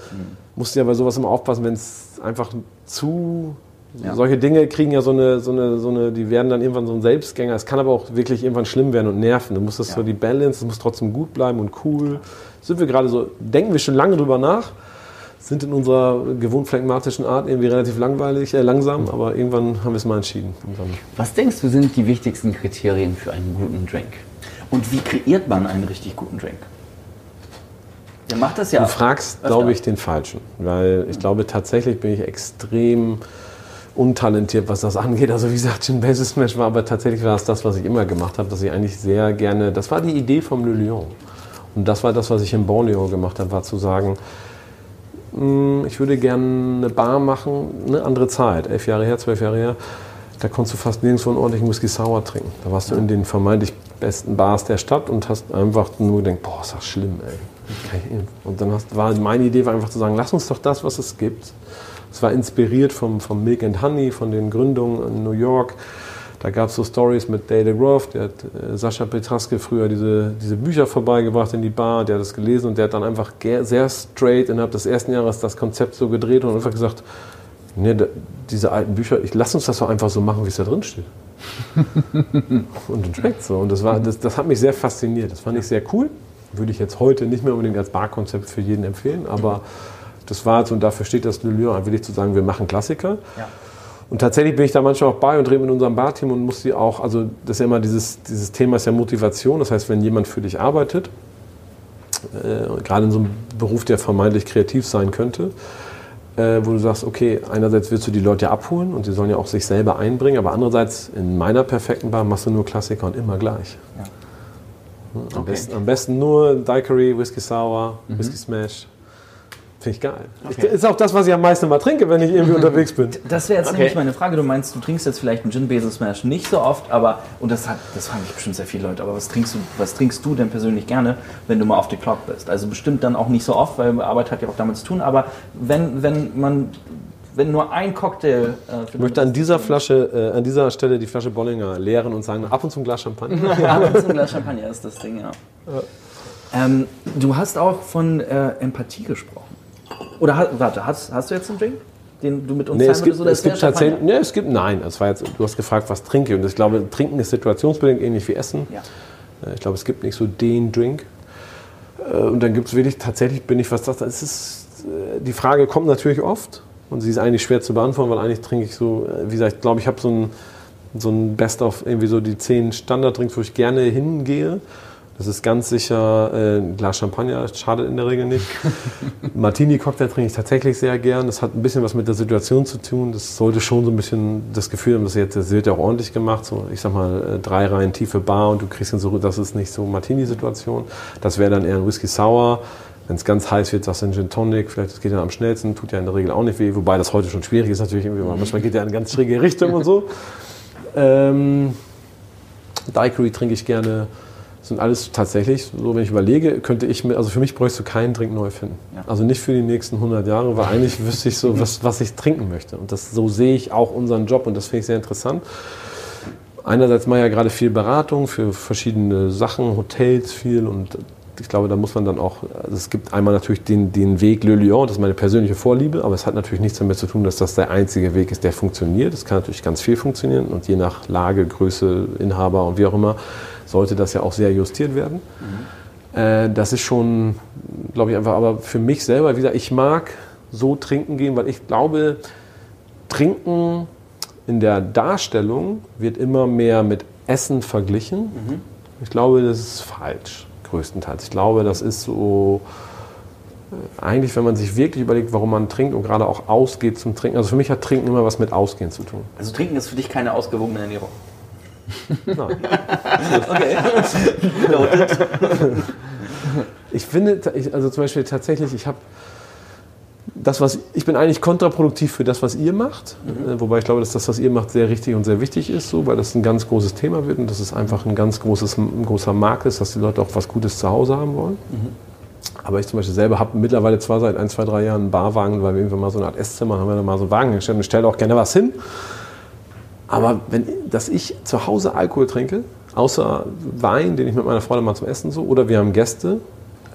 musst du ja bei sowas immer aufpassen, wenn es einfach zu, Ja. solche Dinge kriegen ja so eine, so, eine, so eine, die werden dann irgendwann so ein Selbstgänger. Es kann aber auch wirklich irgendwann schlimm werden und nerven. Du musst das Ja. so die Balance, es muss trotzdem gut bleiben und cool. Sind wir gerade so, denken wir schon lange drüber nach, sind in unserer gewohnt phlegmatischen Art irgendwie relativ langweilig, äh, langsam, aber irgendwann haben wir es mal entschieden. Was denkst du sind die wichtigsten Kriterien für einen guten Drink? Und wie kreiert man einen richtig guten Drink? Der macht das ja. Du fragst, glaube ich, den Falschen. Weil ich glaube, tatsächlich bin ich extrem untalentiert, was das angeht. Also wie gesagt, Gin Basis Smash war aber tatsächlich war es das, was ich immer gemacht habe, dass ich eigentlich sehr gerne, das war die Idee vom Le Lion. Und das war das, was ich in Borneo gemacht habe, war zu sagen, mh, ich würde gerne eine Bar machen, eine andere Zeit, elf Jahre her, zwölf Jahre her. Da konntest du fast nirgendwo einen ordentlichen Whisky Sour trinken. Da warst du in den vermeintlich besten Bars der Stadt und hast einfach nur gedacht, boah, ist das schlimm, ey. Und dann hast, war meine Idee war einfach zu sagen, lass uns doch das, was es gibt. Es war inspiriert vom, vom Milk and Honey, von den Gründungen in New York. Da gab es so Stories mit Dale Groff, der hat äh, Sascha Petraske früher diese, diese Bücher vorbeigebracht in die Bar, der hat das gelesen und der hat dann einfach sehr straight innerhalb des ersten Jahres das Konzept so gedreht und einfach gesagt, nee, da, diese alten Bücher, ich lass uns das doch einfach so machen, wie es da drin steht. und dann schmeckt so. Und das, war, das, das hat mich sehr fasziniert. Das fand ich sehr cool. Würde ich jetzt heute nicht mehr unbedingt als Barkonzept für jeden empfehlen, aber das war so und dafür steht das Le Lion, will ich zu sagen, wir machen Klassiker. Ja. Und tatsächlich bin ich da manchmal auch bei und rede mit unserem Barteam und muss sie auch, also das ist ja immer dieses, dieses Thema ist ja Motivation. Das heißt, wenn jemand für dich arbeitet, äh, gerade in so einem Beruf, der vermeintlich kreativ sein könnte, äh, wo du sagst, okay, einerseits willst du die Leute ja abholen und sie sollen ja auch sich selber einbringen, aber andererseits in meiner perfekten Bar machst du nur Klassiker und immer gleich. Ja. Am, okay. besten, am, besten, nur Daiquiri, Whisky Sour, mhm. Whisky Smash, Finde ich geil. Okay. Ist auch das, was ich am meisten mal trinke, wenn ich irgendwie unterwegs bin. Das wäre jetzt okay. nämlich meine Frage. Du meinst, du trinkst jetzt vielleicht einen Gin Basil Smash nicht so oft, aber, und das, hat, das fragen mich bestimmt sehr viele Leute, aber was trinkst, du, was trinkst du denn persönlich gerne, wenn du mal auf die Clock bist? Also bestimmt dann auch nicht so oft, weil Arbeit hat ja auch damit zu tun, aber wenn, wenn man wenn nur ein Cocktail. Äh, ich möchte an dieser Flasche, äh, an dieser Stelle die Flasche Bollinger leeren und sagen, ab und zu ein Glas Champagner. ab und zu ein Glas Champagner ist das Ding, ja. ja. Ähm, du hast auch von äh, Empathie gesprochen. Oder warte, hast, hast du jetzt einen Drink? Den du mit uns nee, es gibt, es gibt tatsächlich, nee, es gibt, nein, das war jetzt, du hast gefragt, was trinke und ich glaube, Trinken ist situationsbedingt ähnlich wie Essen. Ja. Äh, ich glaube, es gibt nicht so den Drink. Äh, und dann gibt es wirklich, tatsächlich bin ich, was das, es ist, äh, die Frage kommt natürlich oft und sie ist eigentlich schwer zu beantworten, weil eigentlich trinke ich so, wie gesagt, ich glaube, ich habe so ein, so ein Best-of, irgendwie so die zehn Standard-Drinks, wo ich gerne hingehe. Das ist ganz sicher äh, ein Glas Champagner, schadet in der Regel nicht. Martini-Cocktail trinke ich tatsächlich sehr gern. Das hat ein bisschen was mit der Situation zu tun. Das sollte schon so ein bisschen das Gefühl haben, dass jetzt, das wird ja auch ordentlich gemacht. So, ich sag mal, äh, drei Reihen tiefe Bar und du kriegst ihn so, das ist nicht so Martini-Situation. Das wäre dann eher ein Whisky Sour. Wenn es ganz heiß wird, sagst du ein Gin Tonic, vielleicht das geht dann am schnellsten, tut ja in der Regel auch nicht weh, wobei das heute schon schwierig ist natürlich, irgendwie, manchmal geht ja in eine ganz schräge Richtung und so. Ähm, Daiquiri trinke ich gerne sind alles tatsächlich, so wenn ich überlege, könnte ich mir, also für mich bräuchst du keinen Drink neu finden. Ja. Also nicht für die nächsten 100 Jahre, weil eigentlich wüsste ich so, was, was ich trinken möchte. Und das, so sehe ich auch unseren Job und das finde ich sehr interessant. Einerseits mache ich ja gerade viel Beratung für verschiedene Sachen, Hotels viel und ich glaube, da muss man dann auch, also es gibt einmal natürlich den, den Weg Le Lion, das ist meine persönliche Vorliebe, aber es hat natürlich nichts damit zu tun, dass das der einzige Weg ist, der funktioniert. Es kann natürlich ganz viel funktionieren und je nach Lage, Größe, Inhaber und wie auch immer, sollte das ja auch sehr justiert werden. Mhm. Äh, das ist schon, glaube ich, einfach, aber für mich selber, wie gesagt, ich mag so trinken gehen, weil ich glaube, Trinken in der Darstellung wird immer mehr mit Essen verglichen. Mhm. Ich glaube, das ist falsch, größtenteils. Ich glaube, das ist so, äh, eigentlich, wenn man sich wirklich überlegt, warum man trinkt und gerade auch ausgeht zum Trinken. Also für mich hat Trinken immer was mit Ausgehen zu tun. Also Trinken ist für dich keine ausgewogene Ernährung? Nein. okay. ich finde, also zum Beispiel tatsächlich, ich habe das, was ich bin eigentlich kontraproduktiv für das, was ihr macht, mhm. Äh, wobei ich glaube, dass das, was ihr macht, sehr richtig und sehr wichtig ist, so, weil das ein ganz großes Thema wird und dass es einfach ein ganz großes, ein großer Markt ist, dass die Leute auch was Gutes zu Hause haben wollen. Mhm. Aber ich zum Beispiel selber habe mittlerweile zwar seit ein, zwei, drei Jahren einen Barwagen, weil wir irgendwann mal so eine Art Esszimmer haben, wir da mal so einen Wagen gestellt und ich stelle auch gerne was hin. Aber wenn, dass ich zu Hause Alkohol trinke, außer Wein, den ich mit meiner Freundin mal zum Essen so, oder wir haben Gäste,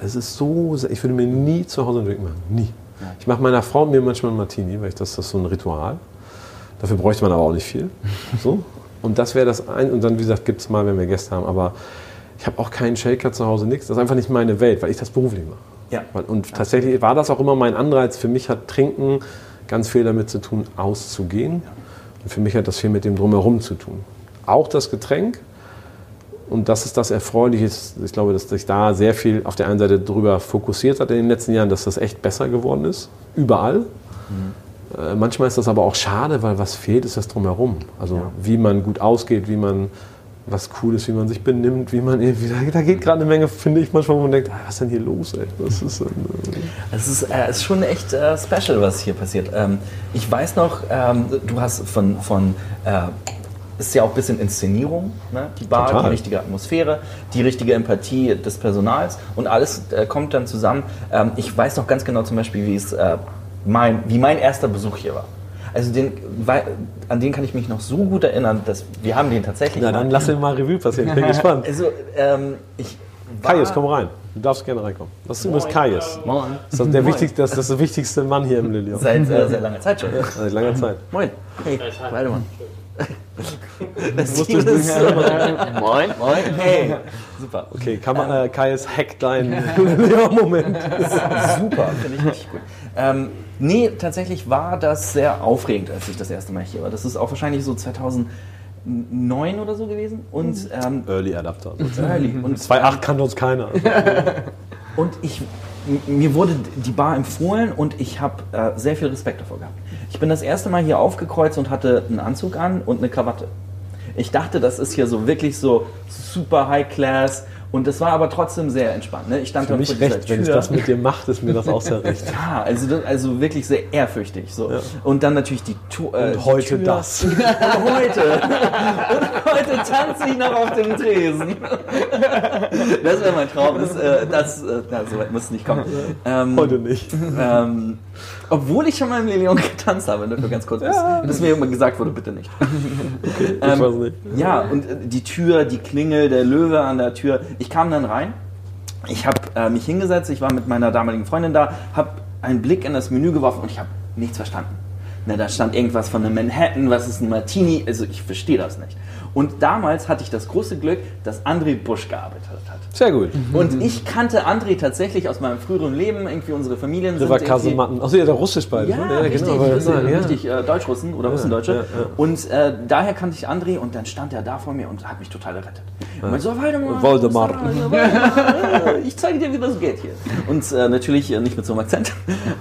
es ist so, ich würde mir nie zu Hause einen Drink machen. Nie. Ich mache meiner Frau mir manchmal einen Martini, weil ich das, das ist so ein Ritual. Dafür bräuchte man aber auch nicht viel. So. Und das wäre das ein, und dann, wie gesagt, gibt es mal, wenn wir Gäste haben, aber ich habe auch keinen Shaker zu Hause, nichts. Das ist einfach nicht meine Welt, weil ich das beruflich mache. Ja. Und tatsächlich war das auch immer mein Anreiz. Für mich hat Trinken ganz viel damit zu tun, auszugehen. Ja. Und für mich hat das viel mit dem Drumherum zu tun. Auch das Getränk. Und das ist das Erfreuliche. Ich glaube, dass sich da sehr viel auf der einen Seite darüber fokussiert hat in den letzten Jahren, dass das echt besser geworden ist. Überall. Mhm. Äh, manchmal ist das aber auch schade, weil was fehlt, ist das Drumherum. Also ja. wie man gut ausgeht, wie man was cool ist, wie man sich benimmt, wie man irgendwie, da geht gerade eine Menge, finde ich manchmal, wo man denkt, ah, was ist denn hier los, ey? Das ist, äh, Es ist, äh, ist schon echt äh, special, was hier passiert. Ähm, ich weiß noch, ähm, du hast von, von äh, ist ja auch ein bisschen Inszenierung, ne? die Bar, Total. die richtige Atmosphäre, die richtige Empathie des Personals und alles äh, kommt dann zusammen. Ähm, ich weiß noch ganz genau zum Beispiel, wie es äh, mein, wie mein erster Besuch hier war. Also den, weil, an den kann ich mich noch so gut erinnern, dass wir haben den tatsächlich. na dann lass den mal Revue passieren, ich bin gespannt. Also ähm, ich Kaius, komm rein. Du darfst gerne reinkommen. Das ist übrigens Kaius. Moin. Das ist der, wichtigste, das ist der wichtigste Mann hier im Lilium. seit äh, sehr langer Zeit schon. Seit langer Zeit. Moin. Hey, Waldemar. Das Musst du- Moin, moin. hey, super. Okay, kann man, äh, Kaius hackt deinen Lilium-Moment. Super, finde ich richtig gut. Ähm, nee, tatsächlich war das sehr aufregend, als ich das erste Mal hier war. Das ist auch wahrscheinlich so 2009 oder so gewesen. Und, ähm, Early Adapter. early. und, 2.8 kann uns keiner. und ich, mir wurde die Bar empfohlen und ich habe äh, sehr viel Respekt davor gehabt. Ich bin das erste Mal hier aufgekreuzt und hatte einen Anzug an und eine Krawatte. Ich dachte, das ist hier so wirklich so super High Class und das war aber trotzdem sehr entspannt. Ne? Ich stand Für mich vor recht, wenn es Tür. das mit dir macht, ist mir das auch sehr recht. Ja, also, das- also wirklich sehr ehrfürchtig. So. Und dann natürlich die, Tu- äh, Und heute Tür. das. Und heute. Und heute tanze ich noch auf dem Tresen. Das wäre mein Traum. Das, äh, das, äh, na, so weit muss es nicht kommen. Ähm, Heute nicht. Ähm, obwohl ich schon mal im Lilion getanzt habe, nur ganz kurz, bis, bis mir immer gesagt wurde, bitte nicht. Ich Ähm, weiß nicht. Ja, und äh, die Tür, die Klingel, der Löwe an der Tür. Ich kam dann rein. Ich habe äh, mich hingesetzt, ich war mit meiner damaligen Freundin da, habe einen Blick in das Menü geworfen und ich habe nichts verstanden. Na, da stand irgendwas von einem Manhattan, was ist ein Martini, also ich verstehe das nicht. Und damals hatte ich das große Glück, dass André Busch gearbeitet hat. Sehr gut. Und ich kannte André tatsächlich aus meinem früheren Leben, irgendwie unsere Familien Der sind war Kasematten. Achso, ja, der Russisch beide. ja, ne? richtig, das richtig, ja. richtig äh, Deutschrussen oder Russendeutsche. ja, ja. Und äh, daher kannte ich André und dann stand er da vor mir und hat mich total errettet. Und meinte so, Waldemar, ja, Waldemar, äh, ich zeige dir, wie das geht hier. Und äh, natürlich äh, nicht mit so einem Akzent.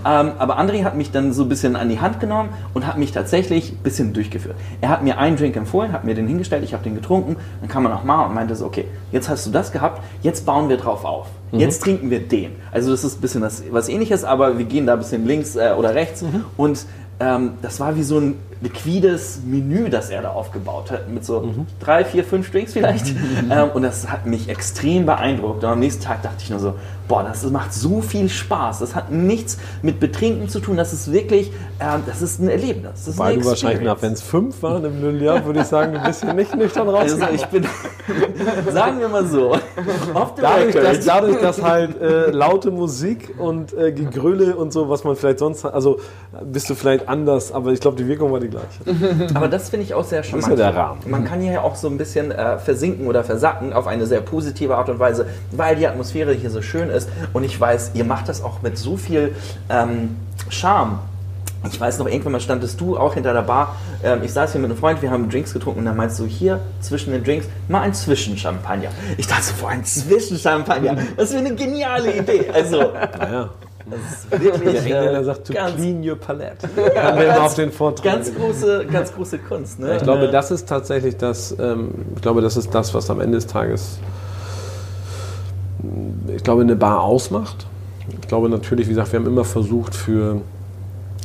Ähm, aber André hat mich dann so ein bisschen an die Hand genommen und hat mich tatsächlich ein bisschen durchgeführt. Er hat mir einen Drink empfohlen, hat mir den hingestellt, ich habe den getrunken, dann kam er nochmal und meinte so, okay, jetzt hast du das gehabt, jetzt bauen wir drauf auf. Jetzt trinken wir den. Also das ist ein bisschen das, was ähnliches, aber wir gehen da ein bisschen links äh, oder rechts. Und ähm, das war wie so ein liquides Menü, das er da aufgebaut hat, mit so drei, vier, fünf Drinks vielleicht. ähm, und das hat mich extrem beeindruckt. Und am nächsten Tag dachte ich nur so, boah, das macht so viel Spaß. Das hat nichts mit Betrinken zu tun. Das ist wirklich, ähm, das ist ein Erlebnis. Das Weil du wahrscheinlich nach, wenn es fünf waren im Lilium, würde ich sagen, du bist hier nicht nüchtern Also rausgekommen. ich bin, sagen wir mal so, Dadurch dass, dadurch, dass halt äh, laute Musik und äh, Gegröle und so, was man vielleicht sonst hat, also bist du vielleicht anders, aber ich glaube, die Wirkung war die gleiche. Aber das finde ich auch sehr charmant. ja der Rahmen. Man kann hier ja auch so ein bisschen äh, versinken oder versacken auf eine sehr positive Art und Weise, weil die Atmosphäre hier so schön ist. Und ich weiß, ihr macht das auch mit so viel ähm, Charme. Ich weiß noch, irgendwann mal standest du auch hinter der Bar. Ähm, ich saß hier mit einem Freund, wir haben Drinks getrunken und dann meinst du hier zwischen den Drinks mal ein Zwischenchampagner. Ich dachte so, boah, ein Zwischenchampagner. Das ist eine geniale Idee. Also, Naja. Das ist wirklich. Der Engländer äh, sagt, to ganz, clean your palette. Haben wir immer auf den Vortrag. ganz große, ganz große Kunst. Ne? Ich glaube, das ist tatsächlich das, ähm, ich glaube, das ist das, was am Ende des Tages, ich glaube, eine Bar ausmacht. Ich glaube natürlich, wie gesagt, wir haben immer versucht für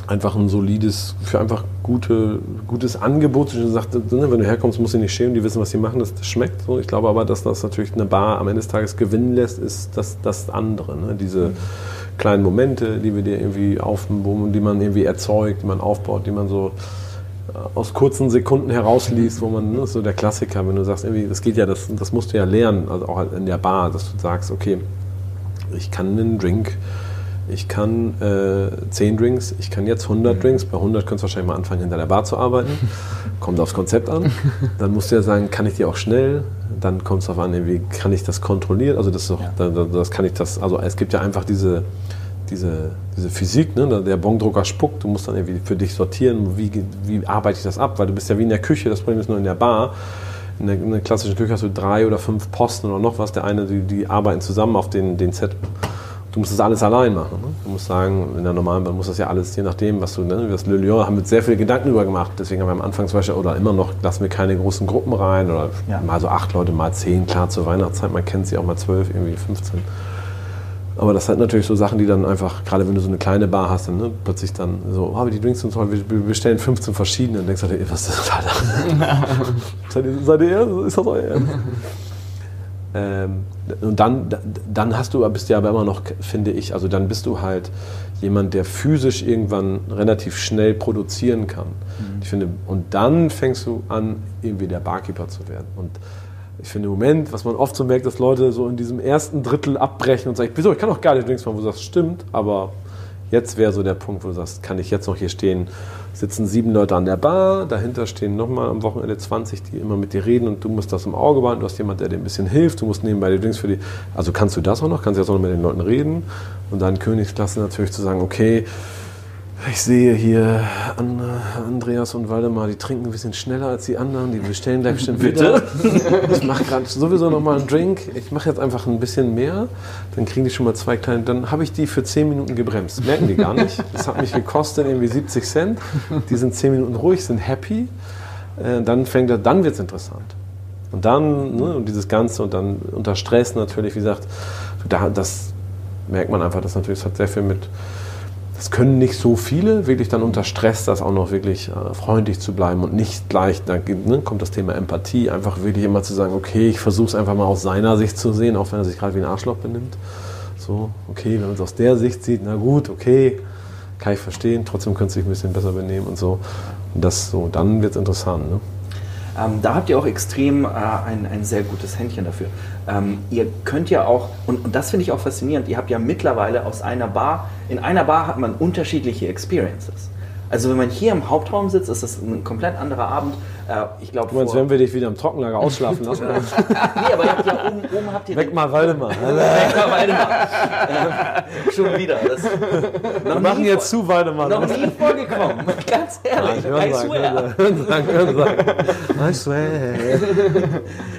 einfach ein solides, für einfach gute, gutes Angebot. Ich sagte, ne, wenn du herkommst, musst du dich nicht schämen, die wissen, was sie machen, das, das schmeckt so. Ich glaube aber, dass das natürlich eine Bar am Ende des Tages gewinnen lässt, ist das, das andere. Ne? Diese kleinen Momente, die wir dir irgendwie aufbauen, die man irgendwie erzeugt, die man aufbaut, die man so äh, aus kurzen Sekunden herausliest, wo man, ne, so der Klassiker, wenn du sagst, irgendwie, das geht ja, das, das musst du ja lernen, also auch in der Bar, dass du sagst, okay, ich kann einen Drink, ich kann äh, 10 Drinks, ich kann jetzt 100 Drinks, bei 100 könntest du wahrscheinlich mal anfangen, hinter der Bar zu arbeiten, kommt aufs Konzept an, dann musst du ja sagen, kann ich die auch schnell, dann kommt es darauf an, wie kann ich das kontrollieren, also das, ist doch, da- da- das kann ich das, also es gibt ja einfach diese, diese, diese Physik, ne? der Bongdrucker spuckt, du musst dann irgendwie für dich sortieren, wie, wie arbeite ich das ab, weil du bist ja wie in der Küche, das Problem ist nur in der Bar. In der, in der klassischen Küche hast du drei oder fünf Posten oder noch was, der eine, die, die arbeiten zusammen auf den, den Set. Du musst das alles allein machen. Ne? Du musst sagen, in der normalen Bahn muss das ja alles, je nachdem, was du, ne, das Le Lion haben wir sehr viele Gedanken über gemacht. Deswegen haben wir am Anfang zum Beispiel, oder immer noch, lassen wir keine großen Gruppen rein, oder Ja. mal so acht Leute, mal zehn, klar zur Weihnachtszeit, man kennt sie auch mal zwölf, irgendwie 15. Aber das sind natürlich so Sachen, die dann einfach, gerade wenn du so eine kleine Bar hast, dann ne, plötzlich dann so, oh, aber die Drinks sind toll, wir bestellen 15 verschiedene. Und denkst du, dir, was ist das, Alter? seid, ihr, seid ihr? Ist das euer Ernst? Ähm, und dann, dann hast du, bist du aber immer noch, finde ich, also dann bist du halt jemand, der physisch irgendwann relativ schnell produzieren kann. Ich finde, und dann fängst du an, irgendwie der Barkeeper zu werden. Und ich finde im Moment, was man oft so merkt, dass Leute so in diesem ersten Drittel abbrechen und sagen, wieso, ich kann doch geile Drinks machen, wo du sagst, stimmt, aber jetzt wäre so der Punkt, wo du sagst, kann ich jetzt noch hier stehen, sitzen sieben Leute an der Bar, dahinter stehen nochmal am Wochenende 20, die immer mit dir reden und du musst das im Auge behalten, du hast jemand, der dir ein bisschen hilft, du musst nebenbei die Drinks für die, also kannst du das auch noch, kannst jetzt auch noch mit den Leuten reden? Und dann Königsklasse natürlich zu sagen, okay, ich sehe hier An Andreas und Waldemar, die trinken ein bisschen schneller als die anderen, die bestellen gleich bestimmt wieder. Ich mache gerade sowieso noch mal einen Drink. Ich mache jetzt einfach ein bisschen mehr, dann kriegen die schon mal zwei kleine. Dann habe ich die für 10 Minuten gebremst. Merken die gar nicht. Das hat mich gekostet irgendwie 70 Cent. Die sind 10 Minuten ruhig, sind happy. Äh, Dann fängt er, dann wird es interessant. Und dann, ne, und dieses Ganze und dann unter Stress natürlich, wie gesagt, da, das merkt man einfach, das natürlich das hat sehr viel mit das können nicht so viele, wirklich dann unter Stress das auch noch wirklich äh, freundlich zu bleiben und nicht gleich, da ne, kommt das Thema Empathie, einfach wirklich immer zu sagen, okay, ich versuche es einfach mal aus seiner Sicht zu sehen, auch wenn er sich gerade wie ein Arschloch benimmt. So, okay, wenn man es aus der Sicht sieht, na gut, okay, kann ich verstehen, trotzdem könnte sich ein bisschen besser benehmen und so. Und das so, dann wird es interessant. Ne? Ähm, da habt ihr auch extrem äh, ein, ein sehr gutes Händchen dafür. Ähm, ihr könnt ja auch, und, und das finde ich auch faszinierend, ihr habt ja mittlerweile aus einer Bar, in einer Bar hat man unterschiedliche Experiences. Also wenn man hier im Hauptraum sitzt, ist das ein komplett anderer Abend. Äh, ich glaube, Du meinst, wenn wir dich wieder im Trockenlager ausschlafen lassen? nee, aber ihr habt ja oben, oben habt ihr Weg mal Waldemar. Weg mal Waldemar. schon wieder. Das, Wir machen jetzt zu Waldemar. Noch nie vorgekommen, ganz ehrlich. I swear. Sagen, hören sagen. I swear.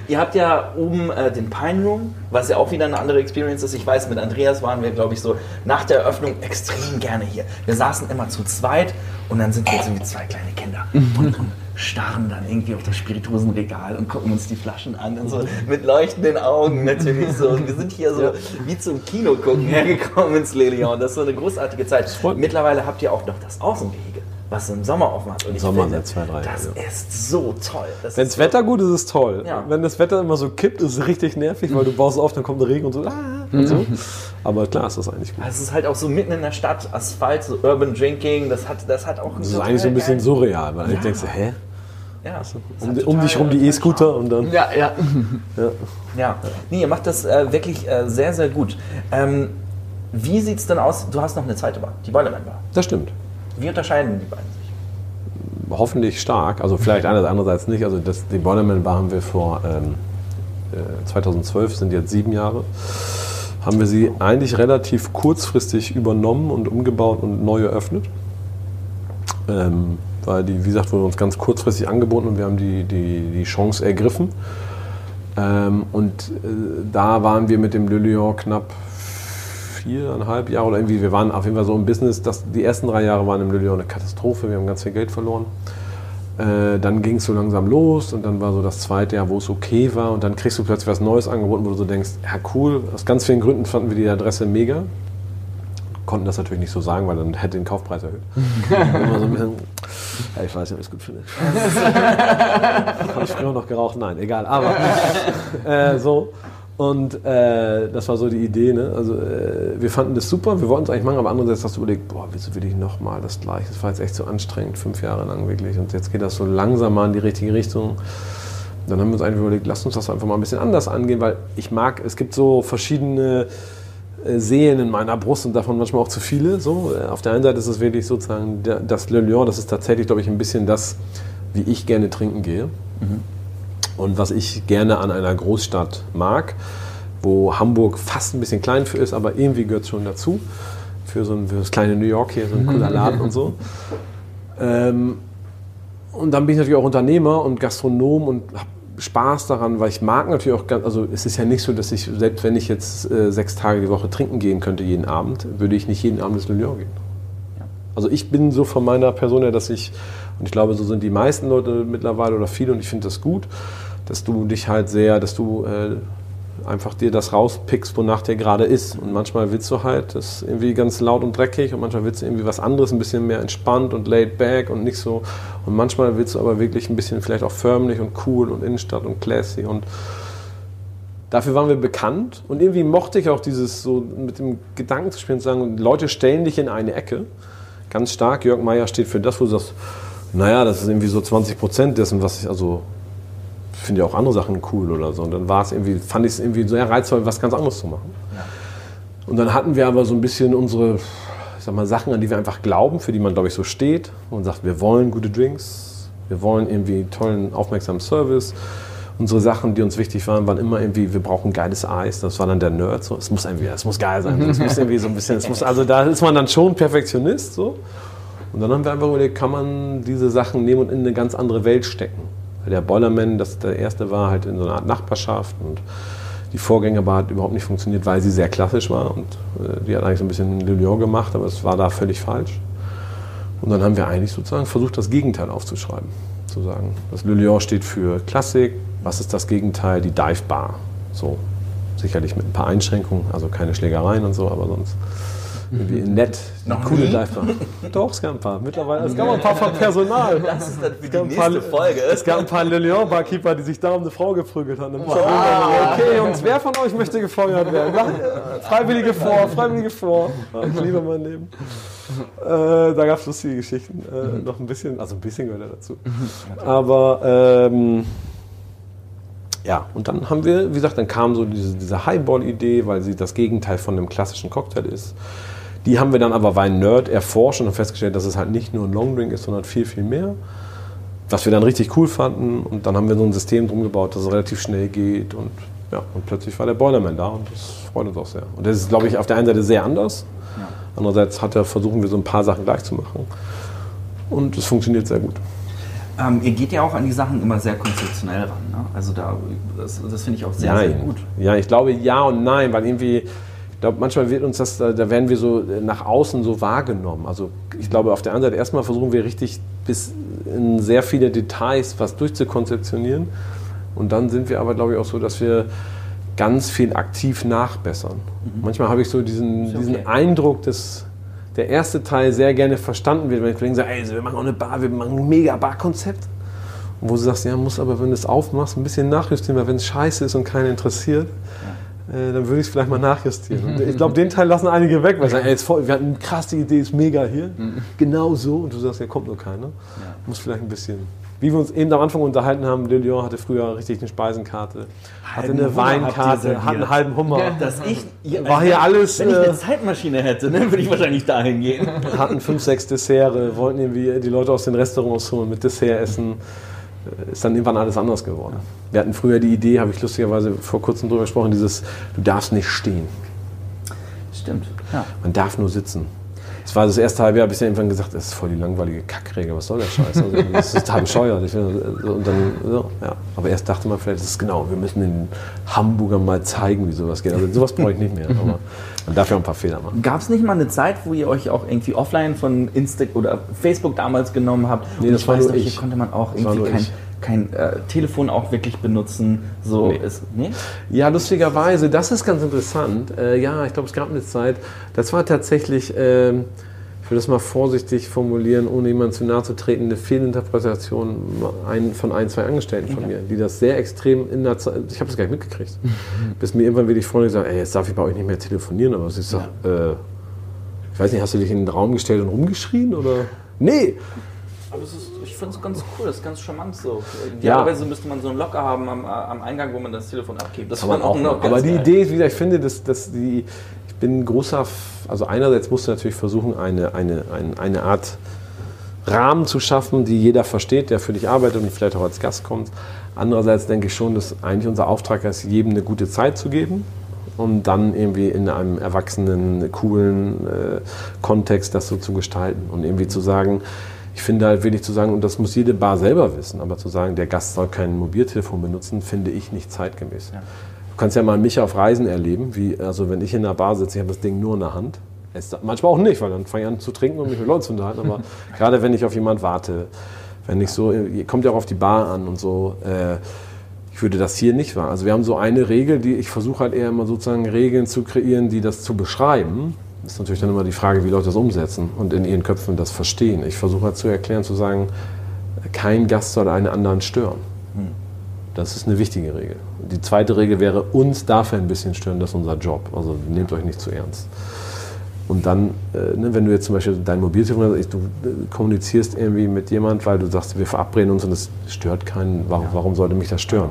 Ihr habt ja oben äh, den Pine Room, was ja auch wieder eine andere Experience ist. Ich weiß, mit Andreas waren wir, glaube ich, so nach der Eröffnung extrem gerne hier. Wir saßen immer zu zweit und dann sind wir so wie zwei kleine Kinder und, und starren dann irgendwie auf das Spirituosenregal und gucken uns die Flaschen an und so mit leuchtenden Augen natürlich so. Und wir sind hier so wie zum Kino gucken hergekommen ins Le Lion. Das ist so eine großartige Zeit. Mittlerweile habt ihr auch noch das Außengehege. Was im Sommer offen hat. Und ich Sommer finde, zwei, drei das ja. ist so toll. Das Wenn das Wetter gut ist, ist es toll. Ja. Wenn das Wetter immer so kippt, ist es richtig nervig, weil du baust auf, dann kommt der Regen und so. Ah, und so. Aber klar ist das eigentlich gut. Es ist halt auch so mitten in der Stadt, Asphalt, so Urban Drinking, das hat, das hat auch Das ist eigentlich so ein bisschen surreal, weil ich denkst, du, hä? Ja, das Um, um dich rum die E-Scooter und dann. Ja, ja. Ja. Ja, nee, ihr macht das äh, wirklich äh, sehr, sehr gut. Ähm, wie sieht es denn aus? Du hast noch eine zweite Bar, die Boilerman Bar. Das stimmt. Wie unterscheiden die beiden sich? Hoffentlich stark. Also vielleicht einerseits, andererseits nicht. Also das, die Borderman Bar haben wir vor ähm, äh, 2012, sind jetzt sieben Jahre, haben wir sie eigentlich relativ kurzfristig übernommen und umgebaut und neu eröffnet. Ähm, weil die, wie gesagt, wurde uns ganz kurzfristig angeboten und wir haben die, die, die Chance ergriffen. Ähm, und äh, da waren wir mit dem Le Lion knapp viereinhalb Jahre oder irgendwie, wir waren auf jeden Fall so im Business, das, die ersten drei Jahre waren im Le Lion eine Katastrophe, wir haben ganz viel Geld verloren. Äh, dann ging es so langsam los und dann war so das zweite Jahr, wo es okay war und dann kriegst du plötzlich was Neues angeboten, wo du so denkst, ja cool, aus ganz vielen Gründen fanden wir die Adresse mega. Konnten das natürlich nicht so sagen, weil dann hätte den Kaufpreis erhöht. Immer so ein bisschen, ja, ich weiß nicht, ob ich es gut finde. Habe ich früher noch geraucht? Nein, egal. Aber äh, so. Und äh, das war so die Idee. Ne? Also, äh, wir fanden das super, wir wollten es eigentlich machen, aber andererseits hast du überlegt, boah, wieso will ich nochmal das gleiche? Das war jetzt echt so anstrengend, fünf Jahre lang wirklich. Und jetzt geht das so langsam mal in die richtige Richtung. Dann haben wir uns einfach überlegt, lass uns das einfach mal ein bisschen anders angehen, weil ich mag, es gibt so verschiedene äh, Seelen in meiner Brust und davon manchmal auch zu viele. So. Äh, Auf der einen Seite ist es wirklich sozusagen das Le Lion, das ist tatsächlich, glaube ich, ein bisschen das, wie ich gerne trinken gehe. Und was ich gerne an einer Großstadt mag, wo Hamburg fast ein bisschen klein für ist, aber irgendwie gehört es schon dazu. Für so ein für das kleine New York hier, so ein cooler Laden und so. Ähm, und dann bin ich natürlich auch Unternehmer und Gastronom und habe Spaß daran, weil ich mag natürlich auch ganz, also es ist ja nicht so, dass ich, selbst wenn ich jetzt äh, sechs Tage die Woche trinken gehen könnte jeden Abend, würde ich nicht jeden Abend ins Le Lion gehen. Also ich bin so von meiner Person her, dass ich, und ich glaube, so sind die meisten Leute mittlerweile oder viele, und ich finde das gut, dass du dich halt sehr, dass du äh, einfach dir das rauspickst, wonach der gerade ist. Und manchmal willst du halt das irgendwie ganz laut und dreckig und manchmal willst du irgendwie was anderes, ein bisschen mehr entspannt und laid back und nicht so. Und manchmal willst du aber wirklich ein bisschen vielleicht auch förmlich und cool und Innenstadt und classy und dafür waren wir bekannt und irgendwie mochte ich auch dieses so mit dem Gedanken zu spielen, zu sagen, Leute stellen dich in eine Ecke. Ganz stark, Jörg Meyer steht für das, wo du sagst, naja, das ist irgendwie so 20 Prozent dessen, was ich, also finde ja auch andere Sachen cool oder so. Und dann war es irgendwie, fand ich es irgendwie sehr reizvoll, was ganz anderes zu machen. Ja. Und dann hatten wir aber so ein bisschen unsere, ich sag mal, Sachen, an die wir einfach glauben, für die man, glaube ich, so steht. Und sagt, wir wollen gute Drinks, wir wollen irgendwie tollen, aufmerksamen Service. Unsere Sachen, die uns wichtig waren, waren immer irgendwie, wir brauchen geiles Eis. Das war dann der Nerd. So. Es muss irgendwie, es muss geil sein. Es muss irgendwie so ein bisschen, es muss, also da ist man dann schon Perfektionist. So. Und dann haben wir einfach überlegt, kann man diese Sachen nehmen und in eine ganz andere Welt stecken. Der Boilerman, das der erste war, halt in so einer Art Nachbarschaft und die Vorgängerbar hat überhaupt nicht funktioniert, weil sie sehr klassisch war und äh, die hat eigentlich so ein bisschen Lyon gemacht, aber es war da völlig falsch. Und dann haben wir eigentlich sozusagen versucht, das Gegenteil aufzuschreiben. Zu sagen, das Lyon steht für Klassik, was ist das Gegenteil? Die Dive Bar. So, sicherlich mit ein paar Einschränkungen, also keine Schlägereien und so, aber sonst wie nett, Noch coole nie? Dive-Bar. Doch, es gab ein paar. Mittlerweile, es gab ein paar von Personal. Das ist dann für Es die gab, ein paar, nächste Folge. es gab ein paar Le Lion Barkeeper, die sich da um eine Frau geprügelt haben. Wow. Okay, Jungs, wer von euch möchte gefeuert werden? Freiwillige vor, Freiwillige vor. Ich liebe mein Leben. Äh, da gab es lustige Geschichten. Äh, noch ein bisschen, also ein bisschen gehört dazu. Aber ähm, ja, und dann haben wir, wie gesagt, dann kam so diese, diese Highball-Idee, weil sie das Gegenteil von einem klassischen Cocktail ist. Die haben wir dann aber, weil Nerd erforscht und festgestellt, dass es halt nicht nur ein Longdrink ist, sondern viel, viel mehr. Was wir dann richtig cool fanden. Und dann haben wir so ein System drum gebaut, dass es relativ schnell geht. Und, ja, und plötzlich war der Boilerman da und das freut uns auch sehr. Und das ist, glaube ich, auf der einen Seite sehr anders. Andererseits hat er, versuchen wir so ein paar Sachen gleich zu machen. Und es funktioniert sehr gut. Ähm, ihr geht ja auch an die Sachen immer sehr konzeptionell ran. Ne? Also da, das, das finde ich auch sehr, sehr gut. Ja, ich glaube ja und nein, weil irgendwie, glaube, manchmal wird uns das, da da werden wir so nach außen so wahrgenommen. Also ich glaube, auf der anderen Seite erstmal versuchen wir richtig bis in sehr viele Details was durchzukonzeptionieren. Und dann sind wir aber, glaube ich, auch so, dass wir ganz viel aktiv nachbessern. Manchmal habe ich so diesen, okay. diesen Eindruck, dass der erste Teil sehr gerne verstanden wird, wenn die Kollegen sagen, ey, wir machen auch eine Bar, wir machen ein mega Barkonzept. Und wo du sagst, ja, muss aber, wenn du es aufmachst, ein bisschen nachjustieren, weil wenn es scheiße ist und keinen interessiert, äh, dann würde ich es vielleicht mal nachjustieren. Und ich glaube, den Teil lassen einige weg, weil sie sagen, ey, ist voll, wir hatten eine krasse Idee, ist mega hier. Genau so. Und du sagst, ja, kommt nur keiner. Muss vielleicht ein bisschen. Wie wir uns eben am Anfang unterhalten haben, Le Lion hatte früher richtig eine Speisenkarte, hatte Halben eine Weinkarte, hat einen halben Hummer. Dass ich, ja, War hier alles, Wenn ich äh, eine Zeitmaschine hätte, ne, würde ich wahrscheinlich dahin gehen. hatten fünf, sechs Desserts, wollten irgendwie die Leute aus den Restaurants holen, mit Dessert essen. Äh, Ist dann irgendwann alles anders geworden. Wir hatten früher die Idee, habe ich lustigerweise vor kurzem drüber gesprochen, dieses, du darfst nicht stehen, Stimmt. Ja. man darf nur sitzen. Das war das erste halbe Jahr, bis ich irgendwann gesagt das ist voll die langweilige Kackregel, was soll der Scheiß? Also, das ist total bescheuert. Ich so, und dann, so, ja. Aber erst dachte man vielleicht, das ist genau, wir müssen den Hamburgern mal zeigen, wie sowas geht. Also sowas brauche ich nicht mehr, aber man darf ja auch ein paar Fehler machen. Gab es nicht mal eine Zeit, wo ihr euch auch irgendwie offline von Insta oder Facebook damals genommen habt? Nee, das ich war weiß nur noch, hier ich. konnte man auch irgendwie kein, ich. Kein äh, Telefon auch wirklich benutzen. So Nee. ist. Nee? Ja, lustigerweise, das ist ganz interessant. Äh, ja, ich glaube, es gab eine Zeit, das war tatsächlich, ähm, ich will das mal vorsichtig formulieren, ohne jemandem zu nahe zu treten, eine Fehlinterpretation ein, von ein, zwei Angestellten von mir, die das sehr extrem in der Zeit, ich habe das gar nicht mitgekriegt, bis mir irgendwann wirklich Freunde gesagt ey, jetzt darf ich bei euch nicht mehr telefonieren, aber es ist doch, äh, ich weiß nicht, hast du dich in den Raum gestellt und rumgeschrien oder? Nee, Aber es ist, ich finde es ganz cool, das ist ganz charmant so. Ja. Idealerweise müsste man so einen Locker haben am, am Eingang, wo man das Telefon abgibt. Das Kann man auch noch Aber die geil. Idee ist wieder, ich finde, dass, dass die, ich bin ein großer, also einerseits musst du natürlich versuchen, eine, eine, eine, eine Art Rahmen zu schaffen, die jeder versteht, der für dich arbeitet und vielleicht auch als Gast kommt. Andererseits denke ich schon, dass eigentlich unser Auftrag ist, jedem eine gute Zeit zu geben und dann irgendwie in einem erwachsenen, coolen äh, Kontext das so zu gestalten und irgendwie zu sagen, ich finde halt wenig zu sagen, und das muss jede Bar selber wissen, aber zu sagen, der Gast soll kein Mobiltelefon benutzen, finde ich nicht zeitgemäß. Ja. Du kannst ja mal mich auf Reisen erleben, wie, also wenn ich in einer Bar sitze, ich habe das Ding nur in der Hand. Es, manchmal auch nicht, weil dann fange ich an zu trinken und mich mit Leuten zu unterhalten. Aber gerade wenn ich auf jemanden warte, wenn ich so, kommt ja auch auf die Bar an und so. Äh, ich würde das hier nicht wahr. Also wir haben so eine Regel, die ich versuche halt eher immer sozusagen Regeln zu kreieren, die das zu beschreiben. Ist natürlich dann immer die Frage, wie Leute das umsetzen und in ihren Köpfen das verstehen. Ich versuche halt zu erklären, zu sagen, kein Gast soll einen anderen stören. Hm. Das ist eine wichtige Regel. Die zweite Regel wäre, uns darf er ein bisschen stören, das ist unser Job. Also nehmt euch nicht zu ernst. Und dann, äh, ne, wenn du jetzt zum Beispiel dein Mobiltelefon hast, du äh, kommunizierst irgendwie mit jemand, weil du sagst, wir verabreden uns und das stört keinen, warum, warum sollte mich das stören?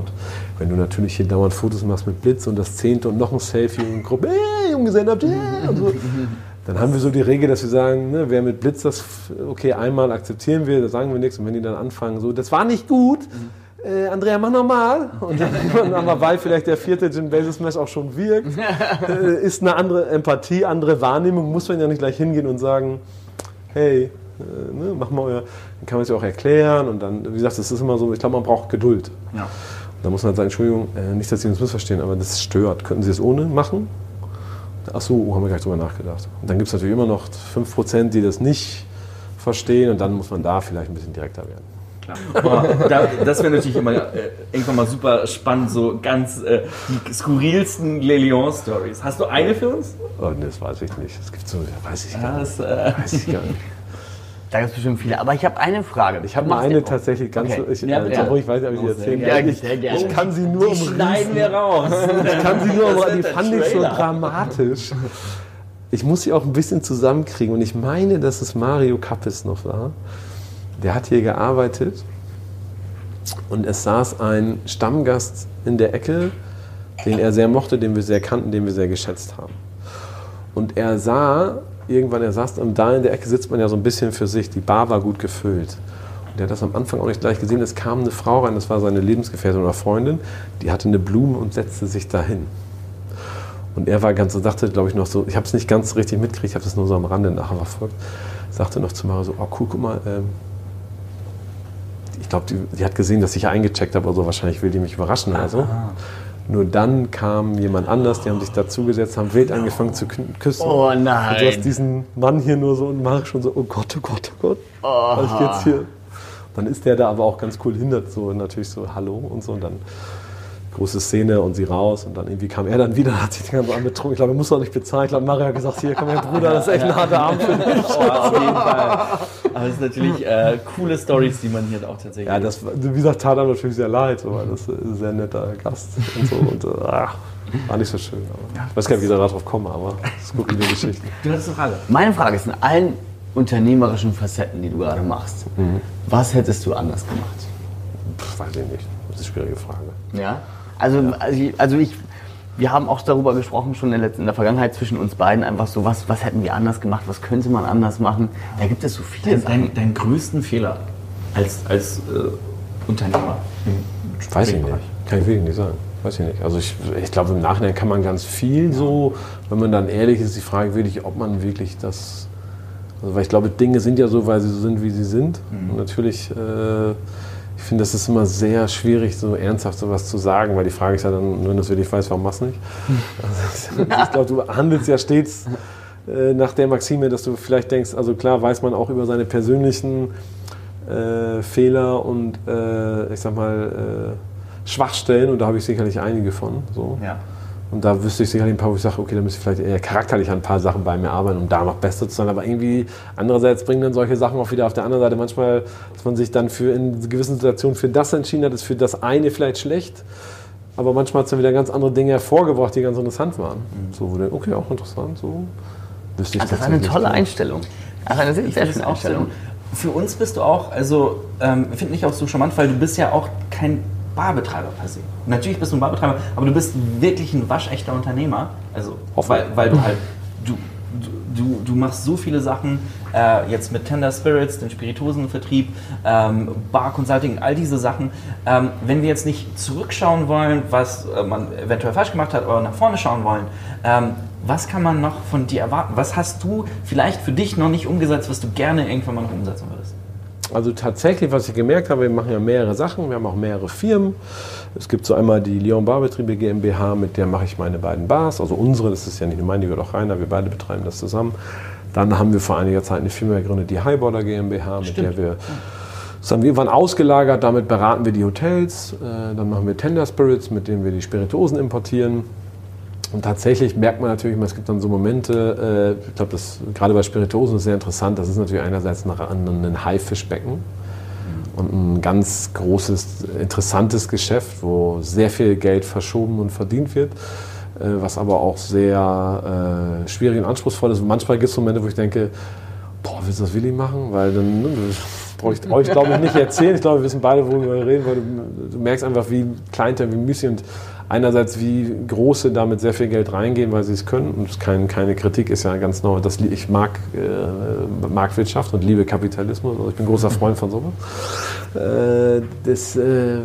Wenn du natürlich hier dauernd Fotos machst mit Blitz und das Zehnte und noch ein Selfie und Gruppe, hey, umgesehen habt, yeah, und so, dann haben wir so die Regel, dass wir sagen, ne, wer mit Blitz das, okay, einmal akzeptieren wir, da sagen wir nichts. Und wenn die dann anfangen, so, das war nicht gut, mhm äh, Andrea, mach nochmal. Und dann aber weil vielleicht der vierte Gin Basis Smash auch schon wirkt, äh, ist eine andere Empathie, andere Wahrnehmung, muss man ja nicht gleich hingehen und sagen, hey, äh, ne, mach mal euer, dann kann man es ja auch erklären und dann, wie gesagt, das ist immer so, ich glaube, man braucht Geduld. Ja. Da muss man halt sagen, Entschuldigung, äh, nicht, dass Sie uns missverstehen, aber das stört. Könnten Sie es ohne machen? Ach so, haben wir gar nicht drüber nachgedacht. Und dann gibt es natürlich immer noch 5%, die das nicht verstehen und dann muss man da vielleicht ein bisschen direkter werden. Boah, da, das wäre natürlich immer äh, irgendwann mal super spannend, so ganz äh, die skurrilsten Le Leon-Stories. Hast du eine für uns? Oh, das weiß ich nicht. Das gibt so, weiß ich gar das, nicht. Äh, weiß ich gar nicht. Da gibt es bestimmt viele. Aber ich habe eine Frage. Ich habe mal eine tatsächlich ganz. Okay. Ich, ja, ja. ich weiß nicht, ob ich die erzählen kann. Ich, ich, kann sie nur die schneiden wir raus. Ich kann sie nur umreißen. Die fand ich so dramatisch. Ich muss sie auch ein bisschen zusammenkriegen. Und ich meine, dass es Mario Kappes noch war der hat hier gearbeitet und es saß ein Stammgast in der Ecke, den er sehr mochte, den wir sehr kannten, den wir sehr geschätzt haben. Und er sah, irgendwann, er saß, und da in der Ecke sitzt man ja so ein bisschen für sich, die Bar war gut gefüllt. Und er hat das am Anfang auch nicht gleich gesehen, es kam eine Frau rein, das war seine Lebensgefährtin oder Freundin, die hatte eine Blume und setzte sich dahin. Und er war ganz so, dachte, glaube ich, noch so, ich habe es nicht ganz richtig mitgekriegt, ich habe das nur so am Rande nachher verfolgt, sagte noch zu Mara so, oh cool, guck mal, ähm, ich glaube, die, die, hat gesehen, dass ich eingecheckt habe oder so. Wahrscheinlich will die mich überraschen oder so. Nur dann kam jemand anders, die haben sich dazugesetzt, haben wild angefangen zu küssen. Oh nein. Und du hast diesen Mann hier nur so und Marc schon so, oh Gott, oh Gott, oh Gott. Oh. Was ich jetzt hier. Dann ist der da aber auch ganz cool hindert, so natürlich so Hallo und so. Und dann große Szene und sie raus und dann irgendwie kam er dann wieder, hat sich den ganzen Abend betrunken. Ich glaube, er muss auch nicht bezahlen. Ich glaube, Mario hat gesagt, hier komm her Bruder, das ist echt ein harter Abend für dich. Oh, auf jeden Fall. Aber es sind natürlich äh, coole Stories, die man hier auch tatsächlich... Ja, das, wie gesagt, tat er natürlich sehr leid, weil das ist ein sehr netter Gast und so. Und, äh, ach, war nicht so schön. Aber ich weiß gar nicht, wie wir darauf kommen, aber es ist gut in die Geschichte. Du hattest eine Frage. Meine Frage ist, in allen unternehmerischen Facetten, die du gerade machst, mhm. was hättest du anders gemacht? Pff, weiß ich nicht. Das ist eine schwierige Frage. Ja? Also, ja. also, ich, also ich, wir haben auch darüber gesprochen, schon in der, in der Vergangenheit zwischen uns beiden, einfach so, was, was hätten wir anders gemacht, was könnte man anders machen. Da gibt es so viele Sachen. Dein, deinen größten Fehler als, als äh, Unternehmer? Weiß ich nicht. Kann ich wirklich nicht sagen. Weiß ich nicht. Also ich, ich glaube, im Nachhinein kann man ganz viel ja. so, wenn man dann ehrlich ist, die Frage wirklich, ob man wirklich das. Also weil ich glaube, Dinge sind ja so, weil sie so sind, wie sie sind. Mhm. Und natürlich. Äh, ich finde, das ist immer sehr schwierig, so ernsthaft sowas zu sagen, weil die Frage ist ja dann, wenn du es wirklich weißt, warum machst du nicht? Also, ich glaube, du handelst ja stets äh, nach der Maxime, dass du vielleicht denkst, also klar weiß man auch über seine persönlichen äh, Fehler und äh, ich sag mal äh, Schwachstellen und da habe ich sicherlich einige von. So. Ja. Und da wüsste ich sicherlich ein paar, wo ich sage, okay, da müsste ich vielleicht eher charakterlich an ein paar Sachen bei mir arbeiten, um da noch besser zu sein. Aber irgendwie, andererseits bringen dann solche Sachen auch wieder auf der anderen Seite manchmal, dass man sich dann für in gewissen Situationen für das entschieden hat, ist für das eine vielleicht schlecht. Aber manchmal hat es dann wieder ganz andere Dinge hervorgebracht, die ganz interessant waren. Mhm. So, du, okay, auch interessant, so. Wüsste ich also das ist eine tolle Einstellung. Also eine sehr, sehr schöne Einstellung. Für uns bist du auch, also ähm, finde ich auch so charmant, weil du bist ja auch kein Barbetreiber per se. Natürlich bist du ein Barbetreiber, aber du bist wirklich ein waschechter Unternehmer. Also, weil, weil du halt, du, du, du machst so viele Sachen, äh, jetzt mit Tender Spirits, dem Spirituosenvertrieb, ähm, Bar Consulting, all diese Sachen. Ähm, wenn wir jetzt nicht zurückschauen wollen, was äh, man eventuell falsch gemacht hat, aber nach vorne schauen wollen, ähm, was kann man noch von dir erwarten? Was hast du vielleicht für dich noch nicht umgesetzt, was du gerne irgendwann mal noch umsetzen würdest? Also tatsächlich, was ich gemerkt habe, wir machen ja mehrere Sachen, wir haben auch mehrere Firmen. Es gibt so einmal die Lyon Barbetriebe GmbH, mit der mache ich meine beiden Bars, also unsere, das ist ja nicht nur meine, die gehört auch Rainer, wir beide betreiben das zusammen. Dann haben wir vor einiger Zeit eine Firma gegründet, die Highborder GmbH, mit Stimmt. der wir Sagen wir waren ausgelagert, damit beraten wir die Hotels. Äh, dann machen wir Tender Spirits, mit denen wir die Spirituosen importieren. Und tatsächlich merkt man natürlich, es gibt dann so Momente, äh, ich glaube, das gerade bei Spirituosen ist sehr interessant. Das ist natürlich einerseits nach ein Haifischbecken und ein ganz großes, interessantes Geschäft, wo sehr viel Geld verschoben und verdient wird, äh, was aber auch sehr äh, schwierig und anspruchsvoll ist. Und manchmal gibt es Momente, wo ich denke, boah, willst du das wirklich machen? Weil dann ne, brauche ich euch, glaube ich, nicht erzählen. Ich glaube, wir wissen beide, worüber wir reden, weil du, du merkst einfach, wie kleinteilig, wie müßig und einerseits, wie große damit sehr viel Geld reingehen, weil sie es können. Und kein, keine Kritik ist ja ganz normal. Das, ich mag äh, Marktwirtschaft und liebe Kapitalismus. Also ich bin großer Freund von sowas. Äh, das, äh,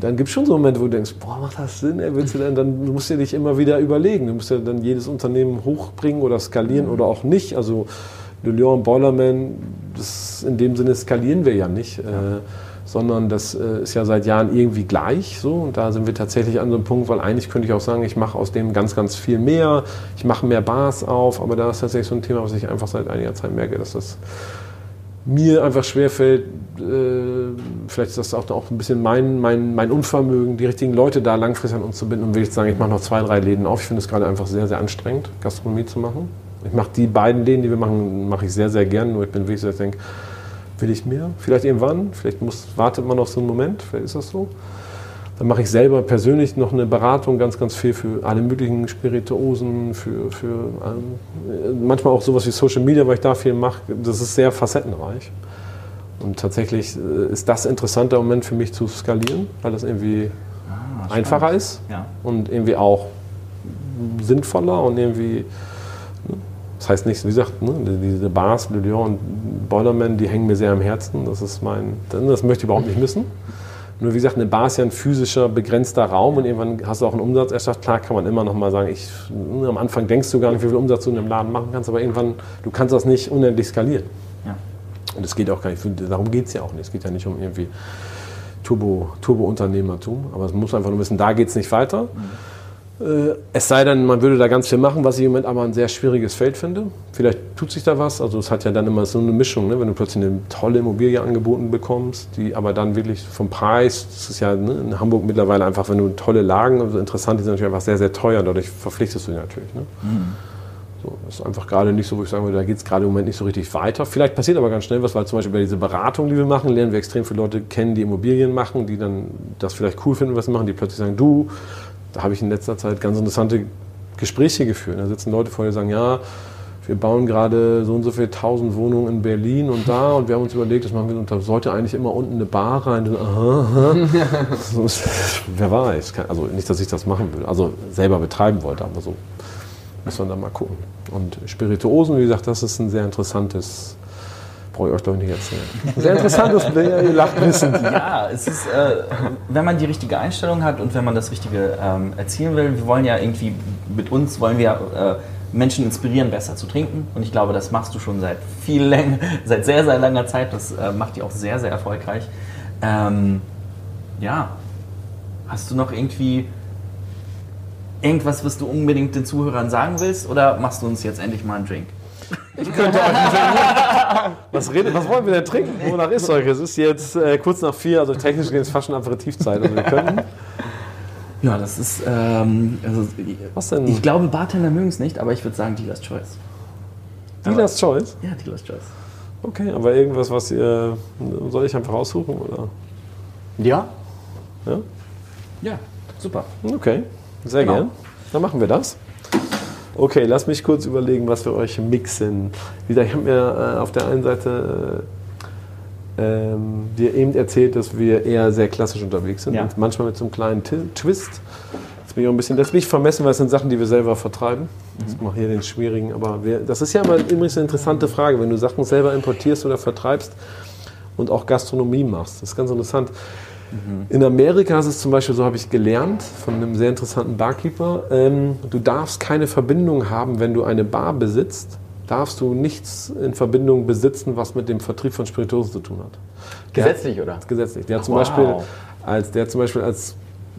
dann gibt es schon so Momente, wo du denkst, boah, macht das Sinn? Ey, willst du denn, dann musst du dich immer wieder überlegen. Du musst ja dann jedes Unternehmen hochbringen oder skalieren oder auch nicht. Also Le Lion Boilerman, das, in dem Sinne skalieren wir ja nicht. Äh, sondern das äh, ist ja seit Jahren irgendwie gleich so und da sind wir tatsächlich an so einem Punkt, weil eigentlich könnte ich auch sagen, ich mache aus dem ganz, ganz viel mehr, ich mache mehr Bars auf, aber da ist tatsächlich so ein Thema, was ich einfach seit einiger Zeit merke, dass das mir einfach schwerfällt, äh, vielleicht ist das auch, auch ein bisschen mein, mein, mein Unvermögen, die richtigen Leute da langfristig an uns zu binden und will ich sagen, ich mache noch zwei, drei Läden auf. Ich finde es gerade einfach sehr, sehr anstrengend, Gastronomie zu machen. Ich mache die beiden Läden, die wir machen, mache ich sehr, sehr gern, nur ich bin wirklich, dass ich denke, will ich mehr? Vielleicht irgendwann, vielleicht muss, wartet man noch so einen Moment, vielleicht ist das so. Dann mache ich selber persönlich noch eine Beratung, ganz, ganz viel für alle möglichen Spirituosen, für, für ähm, manchmal auch sowas wie Social Media, weil ich da viel mache. Das ist sehr facettenreich. Und tatsächlich äh, ist das interessanter Moment für mich zu skalieren, weil das irgendwie Ah, einfacher ist Ja. und irgendwie auch sinnvoller und irgendwie. Das heißt nicht, wie gesagt, ne, diese Bars, Le Lion und Boilerman, die hängen mir sehr am Herzen. Das ist mein, das möchte ich überhaupt nicht missen. Nur wie gesagt, eine Bar ist ja ein physischer, begrenzter Raum und irgendwann hast du auch einen Umsatz erschafft. Klar kann man immer noch mal sagen, ich, ne, am Anfang denkst du gar nicht, wie viel Umsatz du in einem Laden machen kannst, aber irgendwann, du kannst das nicht unendlich skalieren. Ja. Und es geht auch gar nicht, darum geht es ja auch nicht. Es geht ja nicht um irgendwie Turbo, Turbo-Unternehmertum, aber es muss einfach nur wissen, da geht es nicht weiter. Äh, Es sei denn, man würde da ganz viel machen, was ich im Moment aber ein sehr schwieriges Feld finde. Vielleicht tut sich da was. Also es hat ja dann immer so eine Mischung, ne? wenn du plötzlich eine tolle Immobilie angeboten bekommst, die aber dann wirklich vom Preis, das ist ja ne, in Hamburg mittlerweile einfach, wenn du tolle Lagen, also interessant, die sind natürlich einfach sehr, sehr teuer, dadurch verpflichtest du dich natürlich. Ne? So, das ist einfach gerade nicht so, wo ich sagen würde, da geht es gerade im Moment nicht so richtig weiter. Vielleicht passiert aber ganz schnell was, weil zum Beispiel bei dieser Beratung, die wir machen, lernen wir extrem viele Leute kennen, die Immobilien machen, die dann das vielleicht cool finden, was sie machen, die plötzlich sagen, du, da habe ich in letzter Zeit ganz interessante Gespräche geführt. Da sitzen Leute vor dir und sagen, ja, wir bauen gerade so und so viele tausend Wohnungen in Berlin und da und wir haben uns überlegt, das machen wir und da sollte eigentlich immer unten eine Bar rein. So, aha, aha. So Wer weiß. Also nicht, dass ich das machen will, also selber betreiben wollte, aber so muss man da mal gucken. Und Spirituosen, wie gesagt, das ist ein sehr interessantes, brauche ich euch doch nicht erzählen. Sehr interessantes, ihr lacht wissend. Ja, es ist, äh, wenn man die richtige Einstellung hat und wenn man das Richtige ähm, erzielen will, wir wollen ja irgendwie, mit uns wollen wir äh, Menschen inspirieren, besser zu trinken. Und ich glaube, das machst du schon seit viel länger, seit sehr, sehr langer Zeit. Das äh, macht dich auch sehr, sehr erfolgreich. Ähm, ja, hast du noch irgendwie irgendwas, was du unbedingt den Zuhörern sagen willst? Oder machst du uns jetzt endlich mal einen Drink? Ich könnte euch einen trinken. Was, redet, was wollen wir denn trinken? Wonach ist euch? Es ist jetzt äh, kurz nach vier, also technisch gesehen ist fast schon Aperitivzeit. Also wir könnten. Ja, das ist, ähm, also, Was denn? ich glaube, Bartender mögen es nicht, aber ich würde sagen Dealer's Choice. Dealer's Choice? Ja, Dealer's Choice. Okay, aber irgendwas, was ihr. Soll ich einfach raussuchen? Oder? Ja? Ja? Ja, super. Okay, sehr Genau. gern. Dann machen wir das. Okay, lass mich kurz überlegen, was wir euch mixen. Wie gesagt, ich habe mir äh, auf der einen Seite äh, ähm, dir eben erzählt, dass wir eher sehr klassisch unterwegs sind. Ja. Und manchmal mit so einem kleinen Ti- Twist. Das bin ich auch ein bisschen, das ich vermessen, weil es sind Sachen, die wir selber vertreiben. Ich mache hier den schwierigen, aber wir, das ist ja immer übrigens eine interessante Frage, wenn du Sachen selber importierst oder vertreibst und auch Gastronomie machst. Das ist ganz interessant. In Amerika ist es zum Beispiel so, habe ich gelernt von einem sehr interessanten Barkeeper, ähm, du darfst keine Verbindung haben, wenn du eine Bar besitzt darfst du nichts in Verbindung besitzen, was mit dem Vertrieb von Spirituosen zu tun hat. Gesetzlich, oder? Gesetzlich. Der hat zum Wow. Beispiel als der hat zum Beispiel als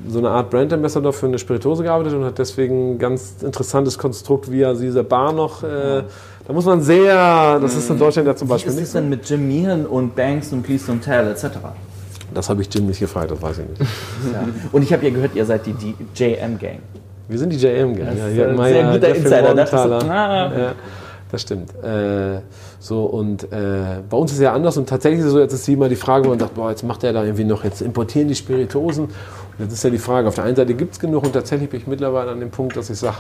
so eine Art Brand Ambassador für eine Spirituose gearbeitet und hat deswegen ein ganz interessantes Konstrukt, wie er diese Bar noch. Äh, da muss man sehr. Das ist in Deutschland ja zum Beispiel ist nicht es so. denn mit Jim Meehan und Banks und Please Don't Tell etc.? Das habe ich Jim nicht gefragt, das weiß ich nicht. Ja. Und ich habe ja gehört, ihr seid die, die JM-Gang. Wir sind die JM, gell? Das Ja, ein Meier, sehr guter Jeffrey Insider. Das ist ah. Ja, das stimmt. Äh, so und äh, bei uns ist es ja anders und tatsächlich ist es so, jetzt ist immer die Frage, wo man sagt, boah, jetzt macht er da irgendwie noch, jetzt importieren die Spiritosen. Und jetzt ist ja die Frage, auf der einen Seite gibt es genug und tatsächlich bin ich mittlerweile an dem Punkt, dass ich sage,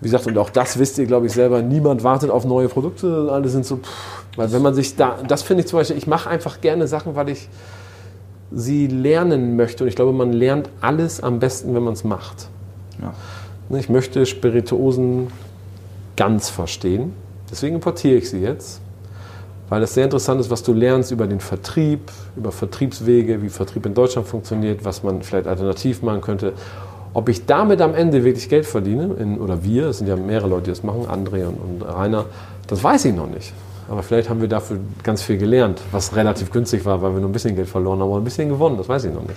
wie gesagt, und auch das wisst ihr, glaube ich, selber, niemand wartet auf neue Produkte, alle sind so, pff, weil wenn man sich da, das finde ich zum Beispiel, ich mache einfach gerne Sachen, weil ich sie lernen möchte und ich glaube, man lernt alles am besten, wenn man es macht. Ja. Ne, Ich möchte Spirituosen ganz verstehen. Deswegen importiere ich sie jetzt, weil es sehr interessant ist, was du lernst über den Vertrieb, über Vertriebswege, wie Vertrieb in Deutschland funktioniert, was man vielleicht alternativ machen könnte. Ob ich damit am Ende wirklich Geld verdiene, in, oder wir, es sind ja mehrere Leute, die das machen, André und, und Rainer, das weiß ich noch nicht. Aber vielleicht haben wir dafür ganz viel gelernt, was relativ günstig war, weil wir nur ein bisschen Geld verloren haben, aber ein bisschen gewonnen, das weiß ich noch nicht.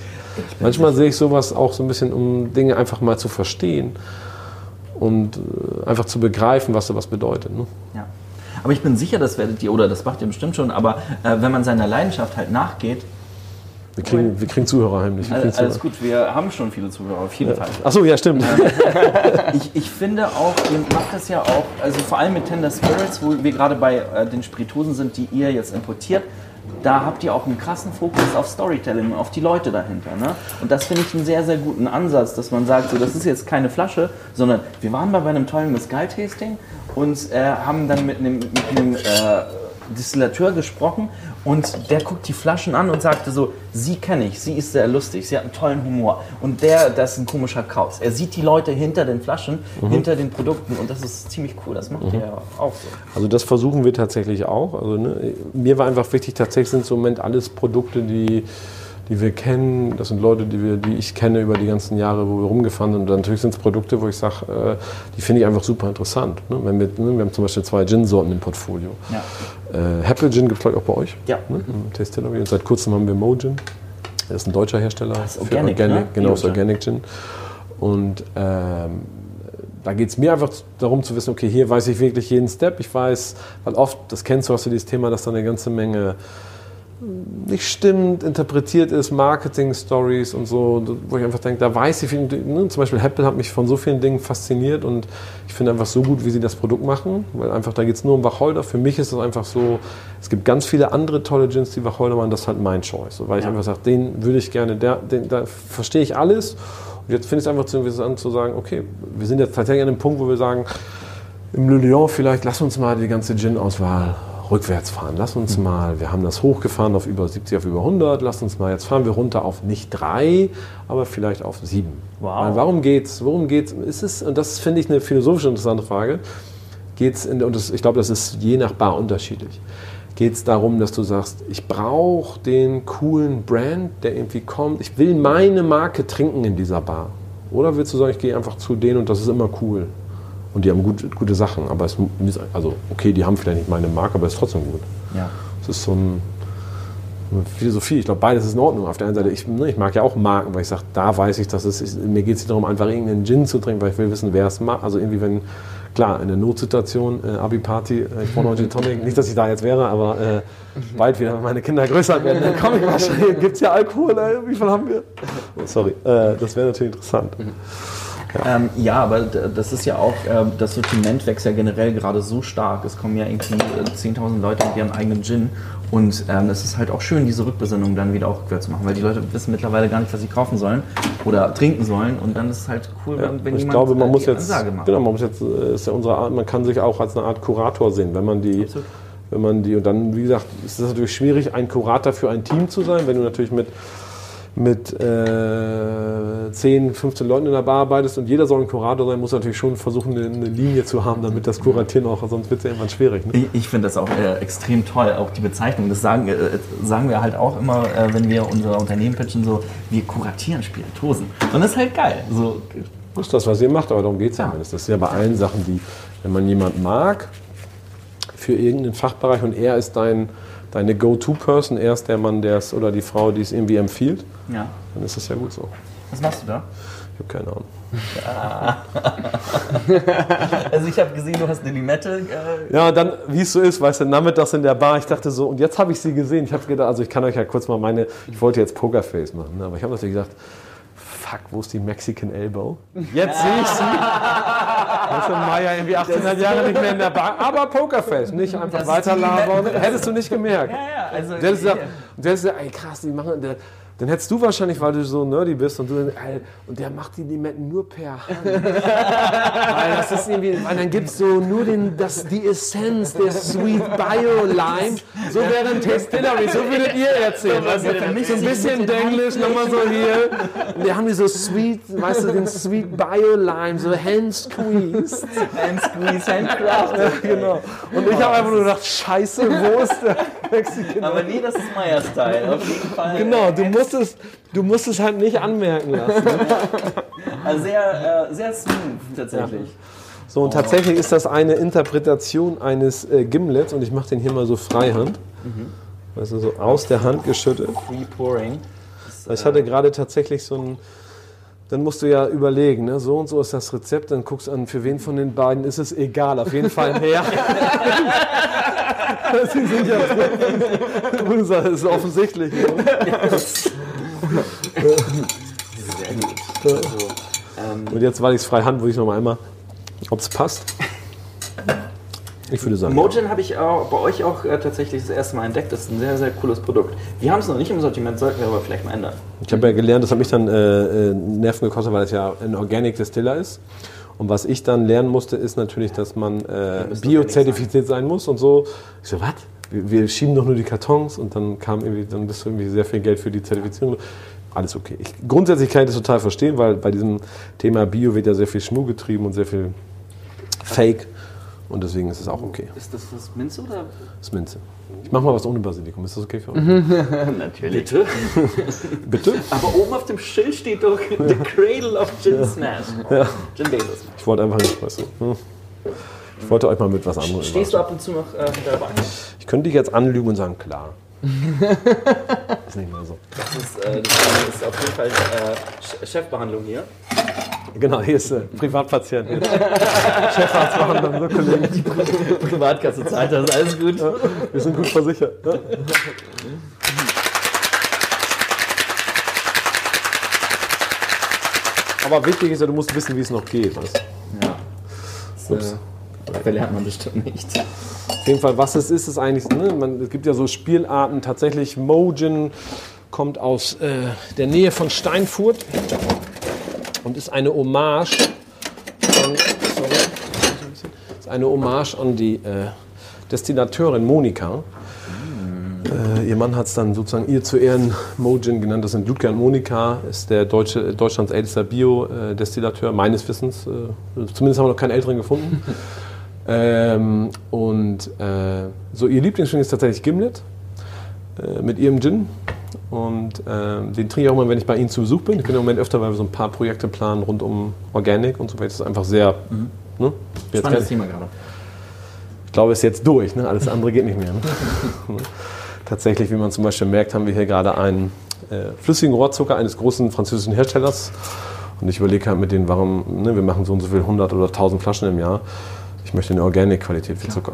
Manchmal sehe ich sowas auch so ein bisschen, um Dinge einfach mal zu verstehen und äh, einfach zu begreifen, was sowas bedeutet. Ne? Ja. Aber ich bin sicher, das werdet ihr, oder das macht ihr bestimmt schon, aber äh, wenn man seiner Leidenschaft halt nachgeht, Wir kriegen, wir kriegen Zuhörer heimlich. Wir kriegen alles, Zuhörer. gut, wir haben schon viele Zuhörer, auf jeden Fall. Achso, ja, stimmt. Ich, ich finde auch, ihr macht das ja auch, also vor allem mit Tender Spirits, wo wir gerade bei äh, den Spirituosen sind, die ihr jetzt importiert, da habt ihr auch einen krassen Fokus auf Storytelling, auf die Leute dahinter. Ne? Und das finde ich einen sehr, sehr guten Ansatz, dass man sagt, so, das ist jetzt keine Flasche, sondern wir waren mal bei einem tollen Mescal-Tasting und äh, haben dann mit einem, mit einem äh, Distillateur gesprochen und der guckt die Flaschen an und sagte so, sie kenne ich, sie ist sehr lustig, sie hat einen tollen Humor und der, das ist ein komischer Kauz. Er sieht die Leute hinter den Flaschen, hinter den Produkten und das ist ziemlich cool, das macht ihr ja auch so. Also das versuchen wir tatsächlich auch. Also, ne, mir war einfach wichtig, tatsächlich sind es im Moment alles Produkte, die, die wir kennen. Das sind Leute, die, wir, die ich kenne über die ganzen Jahre, wo wir rumgefahren sind. Und natürlich sind es Produkte, wo ich sage, äh, die finde ich einfach super interessant. Ne? Wenn wir, ne, wir haben zum Beispiel zwei Gin-Sorten im Portfolio. Ja. Äh, Happy Gin gibt es glaube ich auch bei euch. Ja. Ne? Im Tastillery. Und seit kurzem haben wir Mo Gin. Das ist ein deutscher Hersteller. ist für Organic, Organic ne? Genau, ist. Organic Gin. Und ähm, da geht es mir einfach darum zu wissen, okay, hier weiß ich wirklich jeden Step. Ich weiß, weil oft, das kennst du, hast du dieses Thema, dass da eine ganze Menge nicht stimmt, interpretiert ist, Marketing-Stories und so, wo ich einfach denke, da weiß ich, viel, ne, zum Beispiel Apple hat mich von so vielen Dingen fasziniert und ich finde einfach so gut, wie sie das Produkt machen, weil einfach da geht es nur um Wacholder. Für mich ist es einfach so, es gibt ganz viele andere tolle Gins, die Wacholder machen, das ist halt mein Choice, so, weil ich einfach sage, den würde ich gerne, der, den, da verstehe ich alles. Und jetzt finde ich es einfach zu interessant zu sagen, okay, wir sind jetzt tatsächlich an dem Punkt, wo wir sagen, im Le Lion vielleicht, lass uns mal die ganze Gin-Auswahl rückwärts fahren. Lass uns mal, wir haben das hochgefahren auf über 70, auf über 100, lass uns mal, jetzt fahren wir runter auf nicht drei, aber vielleicht auf sieben. Wow. Weil warum geht's? Worum geht's? Ist es, und das finde ich eine philosophisch interessante Frage, geht's in, und das, ich glaube, das ist je nach Bar unterschiedlich. Geht es darum, dass du sagst, ich brauche den coolen Brand, der irgendwie kommt, ich will meine Marke trinken in dieser Bar? Oder willst du sagen, ich gehe einfach zu denen und das ist immer cool? Und die haben gut, gute Sachen, aber es ist, also okay, die haben vielleicht nicht meine Marke, aber es ist trotzdem gut. Ja. Es ist so ein, eine Philosophie. Ich glaube, beides ist in Ordnung. Auf der einen Seite, ich, ne, ich mag ja auch Marken, weil ich sage, da weiß ich, dass es ist, mir geht es nicht darum, einfach irgendeinen Gin zu trinken, weil ich will wissen, wer es macht. Also irgendwie, wenn, klar, in der Notsituation, äh, Abi-Party, äh, ich brauche noch Gin Tonic, nicht, dass ich da jetzt wäre, aber äh, bald wieder, wenn meine Kinder größer werden, dann komme ich wahrscheinlich, gibt es ja Alkohol, ey, wie viel haben wir? Oh, sorry, äh, das wäre natürlich interessant. Ähm, ja, aber das ist ja auch, ähm, das Sortiment wächst ja generell gerade so stark. Es kommen ja irgendwie äh, 10.000 Leute mit ihrem eigenen Gin. Und ähm, es ist halt auch schön, diese Rückbesinnung dann wieder auch rückwärts zu machen, weil die Leute wissen mittlerweile gar nicht, was sie kaufen sollen oder trinken sollen. Und dann ist es halt cool, Ja, wenn, wenn ich jemand glaube, man äh, muss jetzt, Ansage macht. genau, man muss jetzt, äh, ist ja unsere Art, man kann sich auch als eine Art Kurator sehen, wenn man die, Absolut. wenn man die, und dann, wie gesagt, ist es natürlich schwierig, ein Kurator für ein Team zu sein, wenn du natürlich mit, mit äh, 10, 15 Leuten in der Bar arbeitest und jeder soll ein Kurator sein, muss natürlich schon versuchen, eine, eine Linie zu haben, damit das Kuratieren auch, sonst wird es ja irgendwann schwierig. Ne? Ich, ich finde das auch äh, extrem toll, auch die Bezeichnung. Das sagen, äh, sagen wir halt auch immer, äh, wenn wir unser Unternehmen pitchen, so, wir kuratieren Spiritosen. Und das ist halt geil. So, Das ist das, was ihr macht, aber darum geht es ja. Ja. Das ist ja bei allen Sachen, die, wenn man jemanden mag, für irgendeinen Fachbereich und er ist dein, deine Go-To-Person, er ist der Mann, der es oder die Frau, die es irgendwie empfiehlt, Ja. dann ist das ja gut so. Was machst du da? Ich habe keine Ahnung. Also ich habe gesehen, du hast eine Limette. Äh, Ja, dann, wie es so ist, weißt du, nachmittags in der Bar, ich dachte so, und jetzt habe ich sie gesehen. Ich habe gedacht, also ich kann euch ja kurz mal meine, ich wollte jetzt Pokerface machen, ne, aber ich habe natürlich gesagt, fuck, wo ist die Mexican Elbow? Jetzt sehe ich sie. Du, Maya irgendwie 1800 Jahre nicht mehr in der Bar, aber Pokerface, nicht einfach Das ist weiter die labern. Limette. Hättest du nicht gemerkt. ja, ja, also. Gesagt, du hättest gesagt, ey krass, die machen, der, dann hättest du wahrscheinlich, weil du so nerdy bist und du, ey, und der macht die Limetten nur per Hand. weil das ist irgendwie, weil dann gibt es so nur den, das, die Essenz der Sweet Bio Lime. So wäre ein Distillery, so würdet ihr erzählen. Also für mich so ein bisschen Denglisch, nochmal so hier. Und wir haben die so Sweet, weißt du, den Sweet Bio Lime, so hand squeezed. Hand Squeeze, Handcraft. Genau. Und ich habe einfach nur gedacht, scheiße, wo ist der Mexican Aber nee, das ist Meier-Style, auf jeden Fall. Genau, du musst es, du musst es halt nicht anmerken lassen. Also sehr, äh, sehr smooth tatsächlich. So, und tatsächlich ist das eine Interpretation eines äh, Gimlets und ich mache den hier mal so freihand. Weißt du, so aus der Hand geschüttet. Free Pouring. Ich hatte gerade tatsächlich so ein. Dann musst du ja überlegen, ne? so und so ist das Rezept, dann guckst du an, für wen von den beiden ist es egal, auf jeden Fall mehr. Sie sind ja so. Das ist offensichtlich. Ne? Sehr gut. Also, ähm, Und jetzt, weil ich es freihand, würde ich noch mal einmal, ob es passt. Ich würde sagen. Mojin habe ich auch, bei euch auch äh, tatsächlich das erste Mal entdeckt. Das ist ein sehr, sehr cooles Produkt. Wir haben es noch nicht im Sortiment, sollten wir aber vielleicht mal ändern. Ich habe ja gelernt, das hat mich dann äh, äh, Nerven gekostet, weil es ja ein Organic Distiller ist. Und was ich dann lernen musste, ist natürlich, dass man äh, biozertifiziert sein muss und so. Ich so, was? Wir, wir schieben doch nur die Kartons und dann kam irgendwie, dann bist du irgendwie sehr viel Geld für die Zertifizierung. Alles okay. Ich, grundsätzlich kann ich das total verstehen, weil bei diesem Thema Bio wird ja sehr viel Schmuh getrieben und sehr viel Fake. Und deswegen ist es auch okay. Ist das das Minze oder? Das ist Minze. Ich mach mal was ohne Basilikum. Ist das okay für euch? Natürlich. Bitte? Bitte? Aber oben auf dem Schild steht doch The Cradle of Gin Smash. Gin Basis. Ich wollte einfach nicht, weißt du. hm. Ich wollte euch mal mit was anderem Stehst du ab und zu noch äh, hinter der Bank? Ich könnte dich jetzt anlügen und sagen, klar. ist nicht mehr so. Das ist, äh, das ist auf jeden Fall äh, Ch- Chefbehandlung hier. Genau, hier ist äh, Privatpatient. Chefarzt machen dann so Kollegen. Privatkasse zahlt das, alles gut. Wir sind gut versichert. Ja? Aber wichtig ist ja, du musst wissen, wie es noch geht. Weißt? Ja. Das, äh, dafür lernt man bestimmt nicht. Auf jeden Fall, was es ist, ist eigentlich, ne, man, es gibt ja so Spielarten, tatsächlich Mojin kommt aus äh, der Nähe von Steinfurt und ist eine Hommage an, sorry, ist eine Hommage an die äh, Destillateurin Monika. Äh, ihr Mann hat es dann sozusagen ihr zu Ehren Mojin genannt. Das sind Ludger und Monika, ist der deutsche, Deutschlands ältester Bio-Destillateur, meines Wissens. Äh, zumindest haben wir noch keinen älteren gefunden. Ähm, und äh, so ihr Lieblingsdrink ist tatsächlich Gimlet äh, mit ihrem Gin. Und ähm, den trinke ich auch immer, wenn ich bei Ihnen zu Besuch bin. Ich bin im Moment öfter, weil wir so ein paar Projekte planen rund um Organic und so weiter. Das ist einfach sehr. Ne? Jetzt Spannendes Thema gerade. ich glaube, es ist jetzt durch. Ne? Alles andere geht nicht mehr. Ne? Tatsächlich, wie man zum Beispiel merkt, haben wir hier gerade einen äh, flüssigen Rohrzucker eines großen französischen Herstellers. Und ich überlege halt mit denen, warum, ne, wir machen so und so viel 100 oder 1000 Flaschen im Jahr. Ich möchte eine Organic-Qualität für Zucker.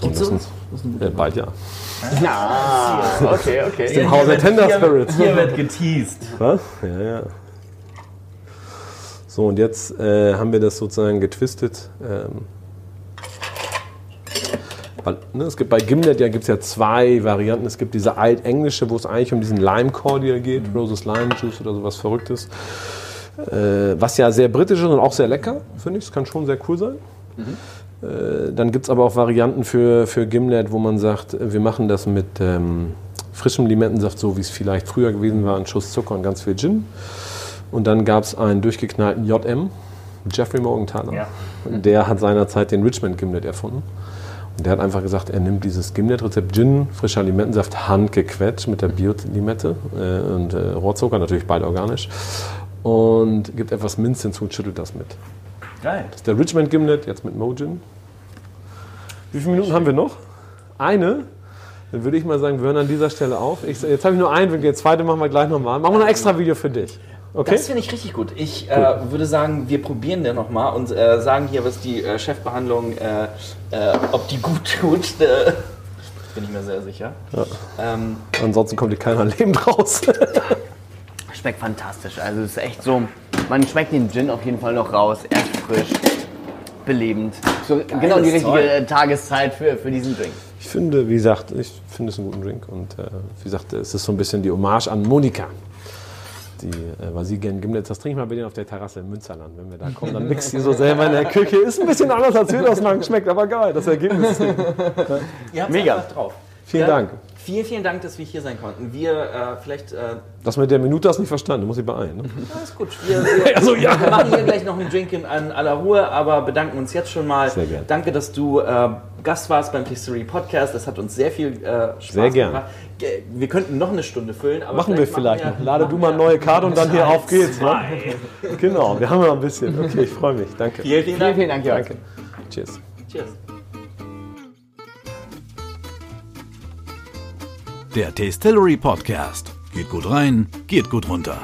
So, und das äh, bald ja. Ah, okay, okay. Im Hause Tender Spirits. Hier wird geteased. Was? Ja, ja. So, und jetzt äh, haben wir das sozusagen getwistet. Ähm, weil, ne, es gibt bei Gimlet ja, gibt's ja zwei Varianten. Es gibt diese altenglische, wo es eigentlich um diesen Lime Cordial geht, Roses Lime Juice oder sowas Verrücktes. Äh, was ja sehr britisch ist und auch sehr lecker, finde ich. Es kann schon sehr cool sein. Äh, dann gibt es aber auch Varianten für, für Gimlet, wo man sagt, äh, wir machen das mit ähm, frischem Limettensaft, so wie es vielleicht früher gewesen war, ein Schuss Zucker und ganz viel Gin. Und dann gab es einen durchgeknallten JM, Jeffrey Morgenthaler. Ja. Der hat seinerzeit den Richmond Gimlet erfunden. Und der hat einfach gesagt, er nimmt dieses Gimlet-Rezept Gin, frischer Limettensaft, handgequetscht mit der Bio-Limette äh, und äh, Rohrzucker, natürlich beide organisch. Und gibt etwas Minz hinzu und schüttelt das mit. Geil. Das ist der Richmond Gimlet, jetzt mit Mojin. Wie viele Minuten haben wir noch? Eine? Dann würde ich mal sagen, wir hören an dieser Stelle auf. Ich, jetzt habe ich nur einen der zweite machen wir gleich nochmal. Machen wir ein extra Video für dich. Okay? Das finde ich richtig gut. Ich äh, würde sagen, wir probieren den nochmal und äh, sagen hier, was die äh, Chefbehandlung, äh, äh, ob die gut tut. Äh, bin ich mir sehr sicher. Ähm, Ansonsten kommt hier keiner lebend raus. Schmeckt fantastisch. Also es ist echt so, man schmeckt den Gin auf jeden Fall noch raus. Erst frisch, belebend. So, genau die richtige toll. Tageszeit für, für diesen Drink. Ich finde, wie gesagt, ich finde es einen guten Drink und äh, wie gesagt, es ist so ein bisschen die Hommage an Monika. Die, äh, weil sie gerne Gimlet, das trinke ich mal bei denen auf der Terrasse im Münsterland. Wenn wir da kommen, dann mixt die so selber in der Küche. Ist ein bisschen anders, als wir das machen, schmeckt aber geil, das Ergebnis. ihr habt Mega. einfach drauf. Vielen Dank. Vielen, vielen Dank, dass wir hier sein konnten. Wir äh, vielleicht. Äh, Das mit der Minute hast du nicht verstanden, du musst dich beeilen. Ne? alles gut. Wir, wir, Also, ja. machen hier gleich noch einen Drink in, an aller Ruhe, aber bedanken uns jetzt schon mal. Sehr gerne. Danke, dass du äh, Gast warst beim History Podcast. Das hat uns sehr viel äh, Spaß Sehr gerne. gemacht. Ge- Wir könnten noch eine Stunde füllen. Aber Machen wir vielleicht noch. Lade du mal eine neue Karte und dann hier auf geht's. Ne? Genau, wir haben noch ein bisschen. Okay, ich freue mich. Danke. Vielen, vielen Vielen, Dank. vielen Dank, Jörg. Danke. Cheers. Cheers. Der Tastillery Podcast. Geht gut rein, geht gut runter.